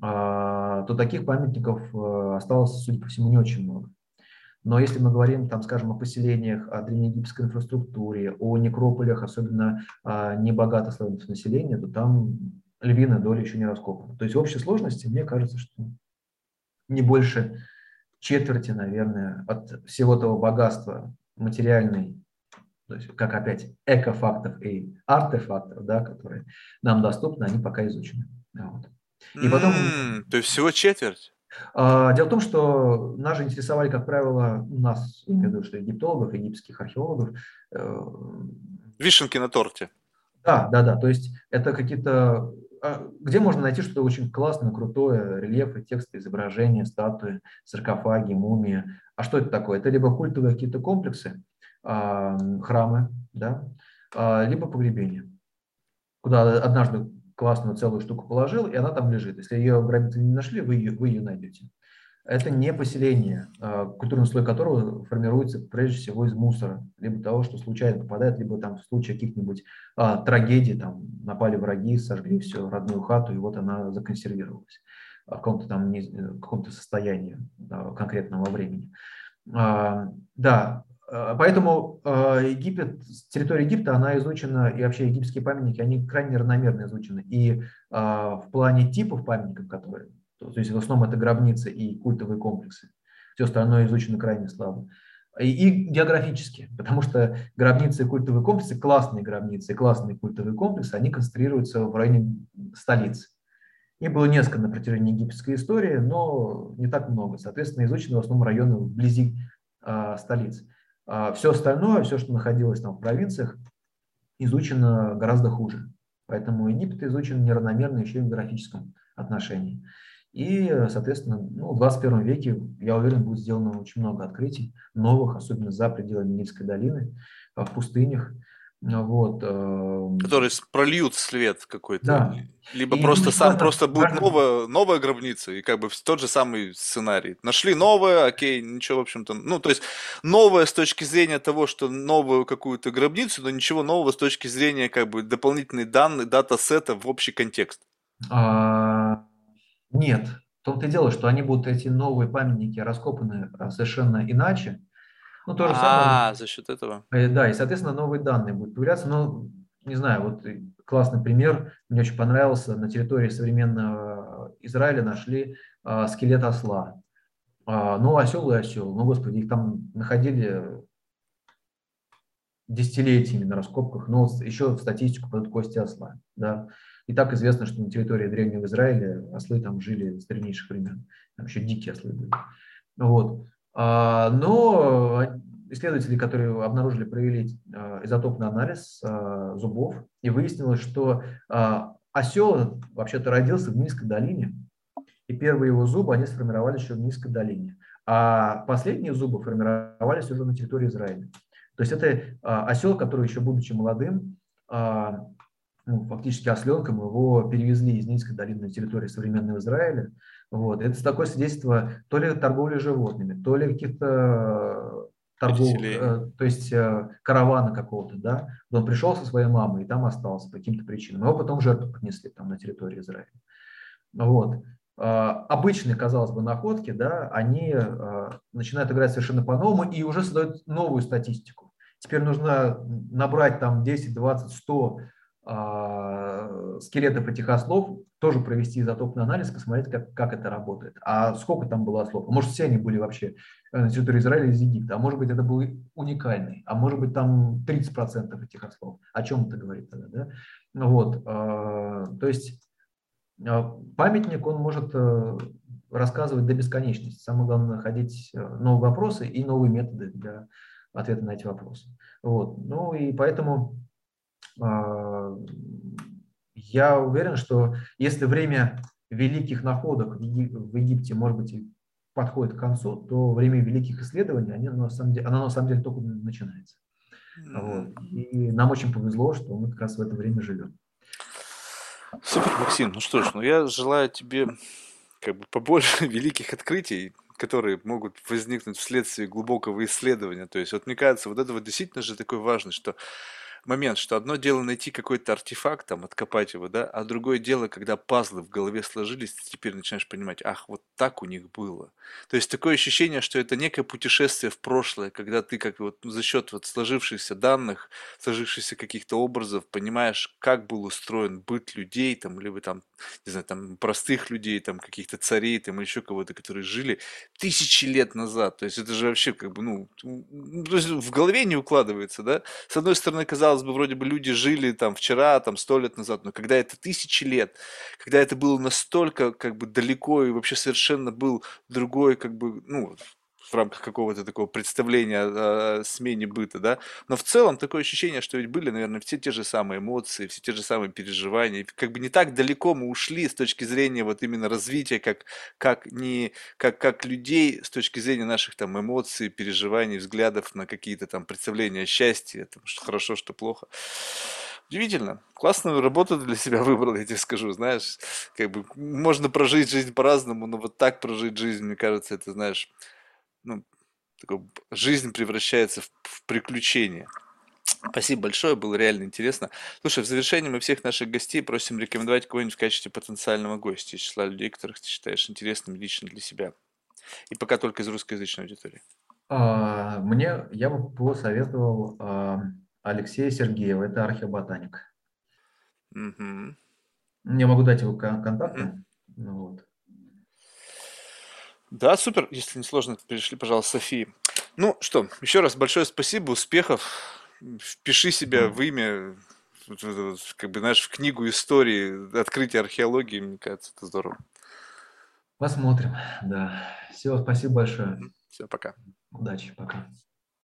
а, то таких памятников э, осталось, судя по всему, не очень много. Но если мы говорим, там, скажем, о поселениях, о древнеегипетской инфраструктуре, о некрополях, особенно о небогато слоев населения, то там львиная доля еще не раскопана. То есть общей сложности, мне кажется, что не больше четверти, наверное, от всего того богатства материальной, то есть как опять экофактов и артефактов, да, которые нам доступны, они пока изучены. Вот. И потом... То есть всего четверть? А, дело в том, что нас же интересовали, как правило, нас, имею в виду, что египтологов, египетских археологов. Э, Вишенки на торте. Да, да, да. То есть это какие-то... А, где можно найти что-то очень классное, крутое, рельефы, тексты, изображения, статуи, саркофаги, мумии. А что это такое? Это либо культовые какие-то комплексы, а, храмы, да, либо погребения, куда однажды классную целую штуку положил, и она там лежит. Если ее грабители не нашли, вы ее, вы ее найдете. Это не поселение, а, культурный слой которого формируется прежде всего из мусора, либо того, что случайно попадает, либо там в случае каких-нибудь а, трагедий, там напали враги, сожгли все, родную хату, и вот она законсервировалась в каком-то там не, в каком-то состоянии а, конкретного времени. А, да, поэтому э, Египет, территория Египта, она изучена, и вообще египетские памятники, они крайне равномерно изучены. И э, в плане типов памятников, которые, то есть в основном это гробницы и культовые комплексы, все остальное изучено крайне слабо. И, и географически, потому что гробницы и культовые комплексы, классные гробницы и классные культовые комплексы, они концентрируются в районе столиц. Их было несколько на протяжении египетской истории, но не так много. Соответственно, изучены в основном районы вблизи э, столиц. А все остальное, все, что находилось там в провинциях, изучено гораздо хуже. Поэтому Египет изучен неравномерно еще и в графическом отношении. И, соответственно, ну, в 21 веке, я уверен, будет сделано очень много открытий, новых, особенно за пределами Нильской долины, в пустынях, вот, эм, Которые прольют свет какой-то. Да. Либо и просто сам важно, просто будет важно... новая, новая гробница, и как бы тот же самый сценарий. Нашли новое, окей, ничего, в общем-то. Ну, то есть новое с точки зрения того, что новую какую-то гробницу, но ничего нового с точки зрения как бы дополнительные данные, дата-сета в общий контекст. А, нет. В том-то и дело, что они будут, эти новые памятники, раскопаны а, совершенно иначе, ну, то же самое. А, за счет этого. Э, да, и, соответственно, новые данные будут появляться. Ну, не знаю, вот классный пример, мне очень понравился. На территории современного Израиля нашли а, скелет осла. А, ну, осел и осел. Ну, господи, их там находили десятилетиями на раскопках, но еще в статистику под кости осла. Да. И так известно, что на территории Древнего Израиля ослы там жили с древнейших времен. Там еще дикие ослы были. Вот. А, но исследователи, которые обнаружили, провели а, изотопный анализ а, зубов, и выяснилось, что осел вообще-то родился в низкой долине, и первые его зубы, они сформировались еще в низкой долине, а последние зубы формировались уже на территории Израиля. То есть это осел, который еще будучи молодым, ну, фактически осленком его перевезли из низкой долины на территорию современного Израиля, вот. Это такое свидетельство то ли торговли животными, то ли каких-то э, торгов, э, то есть э, каравана какого-то, да. Он пришел со своей мамой и там остался по каким-то причинам. Его потом жертву принесли там на территории Израиля. Вот. Обычные, казалось бы, находки, да, они начинают играть совершенно по-новому и уже создают новую статистику. Теперь нужно набрать там 10, 20, 100 скелетов этих ослов, тоже провести изотопный анализ, посмотреть, как, как это работает. А сколько там было ослов? А может, все они были вообще э, на территории Израиля из Египта? А может быть, это был уникальный? А может быть, там 30% этих ослов? О чем это говорит тогда? Да? Вот. А, то есть а, памятник, он может э, рассказывать до бесконечности. Самое главное, находить э, новые вопросы и новые методы для ответа на эти вопросы. Вот. Ну и поэтому я уверен, что если время великих находок в Египте, может быть, подходит к концу, то время великих исследований, они, на самом деле, оно на самом деле только начинается. Вот. И нам очень повезло, что мы как раз в это время живем. Супер, Максим. Ну что ж, ну я желаю тебе как бы побольше великих открытий, которые могут возникнуть вследствие глубокого исследования. То есть вот мне кажется, вот это вот действительно же такой важный, что момент, что одно дело найти какой-то артефакт, там, откопать его, да, а другое дело, когда пазлы в голове сложились, ты теперь начинаешь понимать, ах, вот так у них было. То есть такое ощущение, что это некое путешествие в прошлое, когда ты как вот за счет вот сложившихся данных, сложившихся каких-то образов, понимаешь, как был устроен быт людей, там, либо там, не знаю, там, простых людей, там, каких-то царей, там, еще кого-то, которые жили тысячи лет назад. То есть это же вообще как бы, ну, в голове не укладывается, да. С одной стороны, казалось казалось бы, вроде бы люди жили там вчера, там сто лет назад, но когда это тысячи лет, когда это было настолько как бы далеко и вообще совершенно был другой как бы, ну, в рамках какого-то такого представления о, смене быта, да, но в целом такое ощущение, что ведь были, наверное, все те же самые эмоции, все те же самые переживания, как бы не так далеко мы ушли с точки зрения вот именно развития, как, как, не, как, как людей с точки зрения наших там эмоций, переживаний, взглядов на какие-то там представления о счастье, там, что хорошо, что плохо. Удивительно. Классную работу для себя выбрал, я тебе скажу, знаешь. Как бы можно прожить жизнь по-разному, но вот так прожить жизнь, мне кажется, это, знаешь, ну, такой, жизнь превращается в, в приключение. Спасибо большое, было реально интересно. Слушай, в завершении мы всех наших гостей просим рекомендовать кого-нибудь в качестве потенциального гостя из числа людей, которых ты считаешь интересным лично для себя. И пока только из русскоязычной аудитории. А, мне, я бы посоветовал Алексея Сергеева, это археоботаник. Угу. Я могу дать его контакты. Угу. Вот. Да, супер. Если не сложно, перешли, пожалуйста, Софии. Ну что, еще раз большое спасибо, успехов. Впиши себя в имя, как бы, знаешь, в книгу истории открытия археологии, мне кажется, это здорово. Посмотрим, да. Все, спасибо большое. Все, пока. Удачи, пока.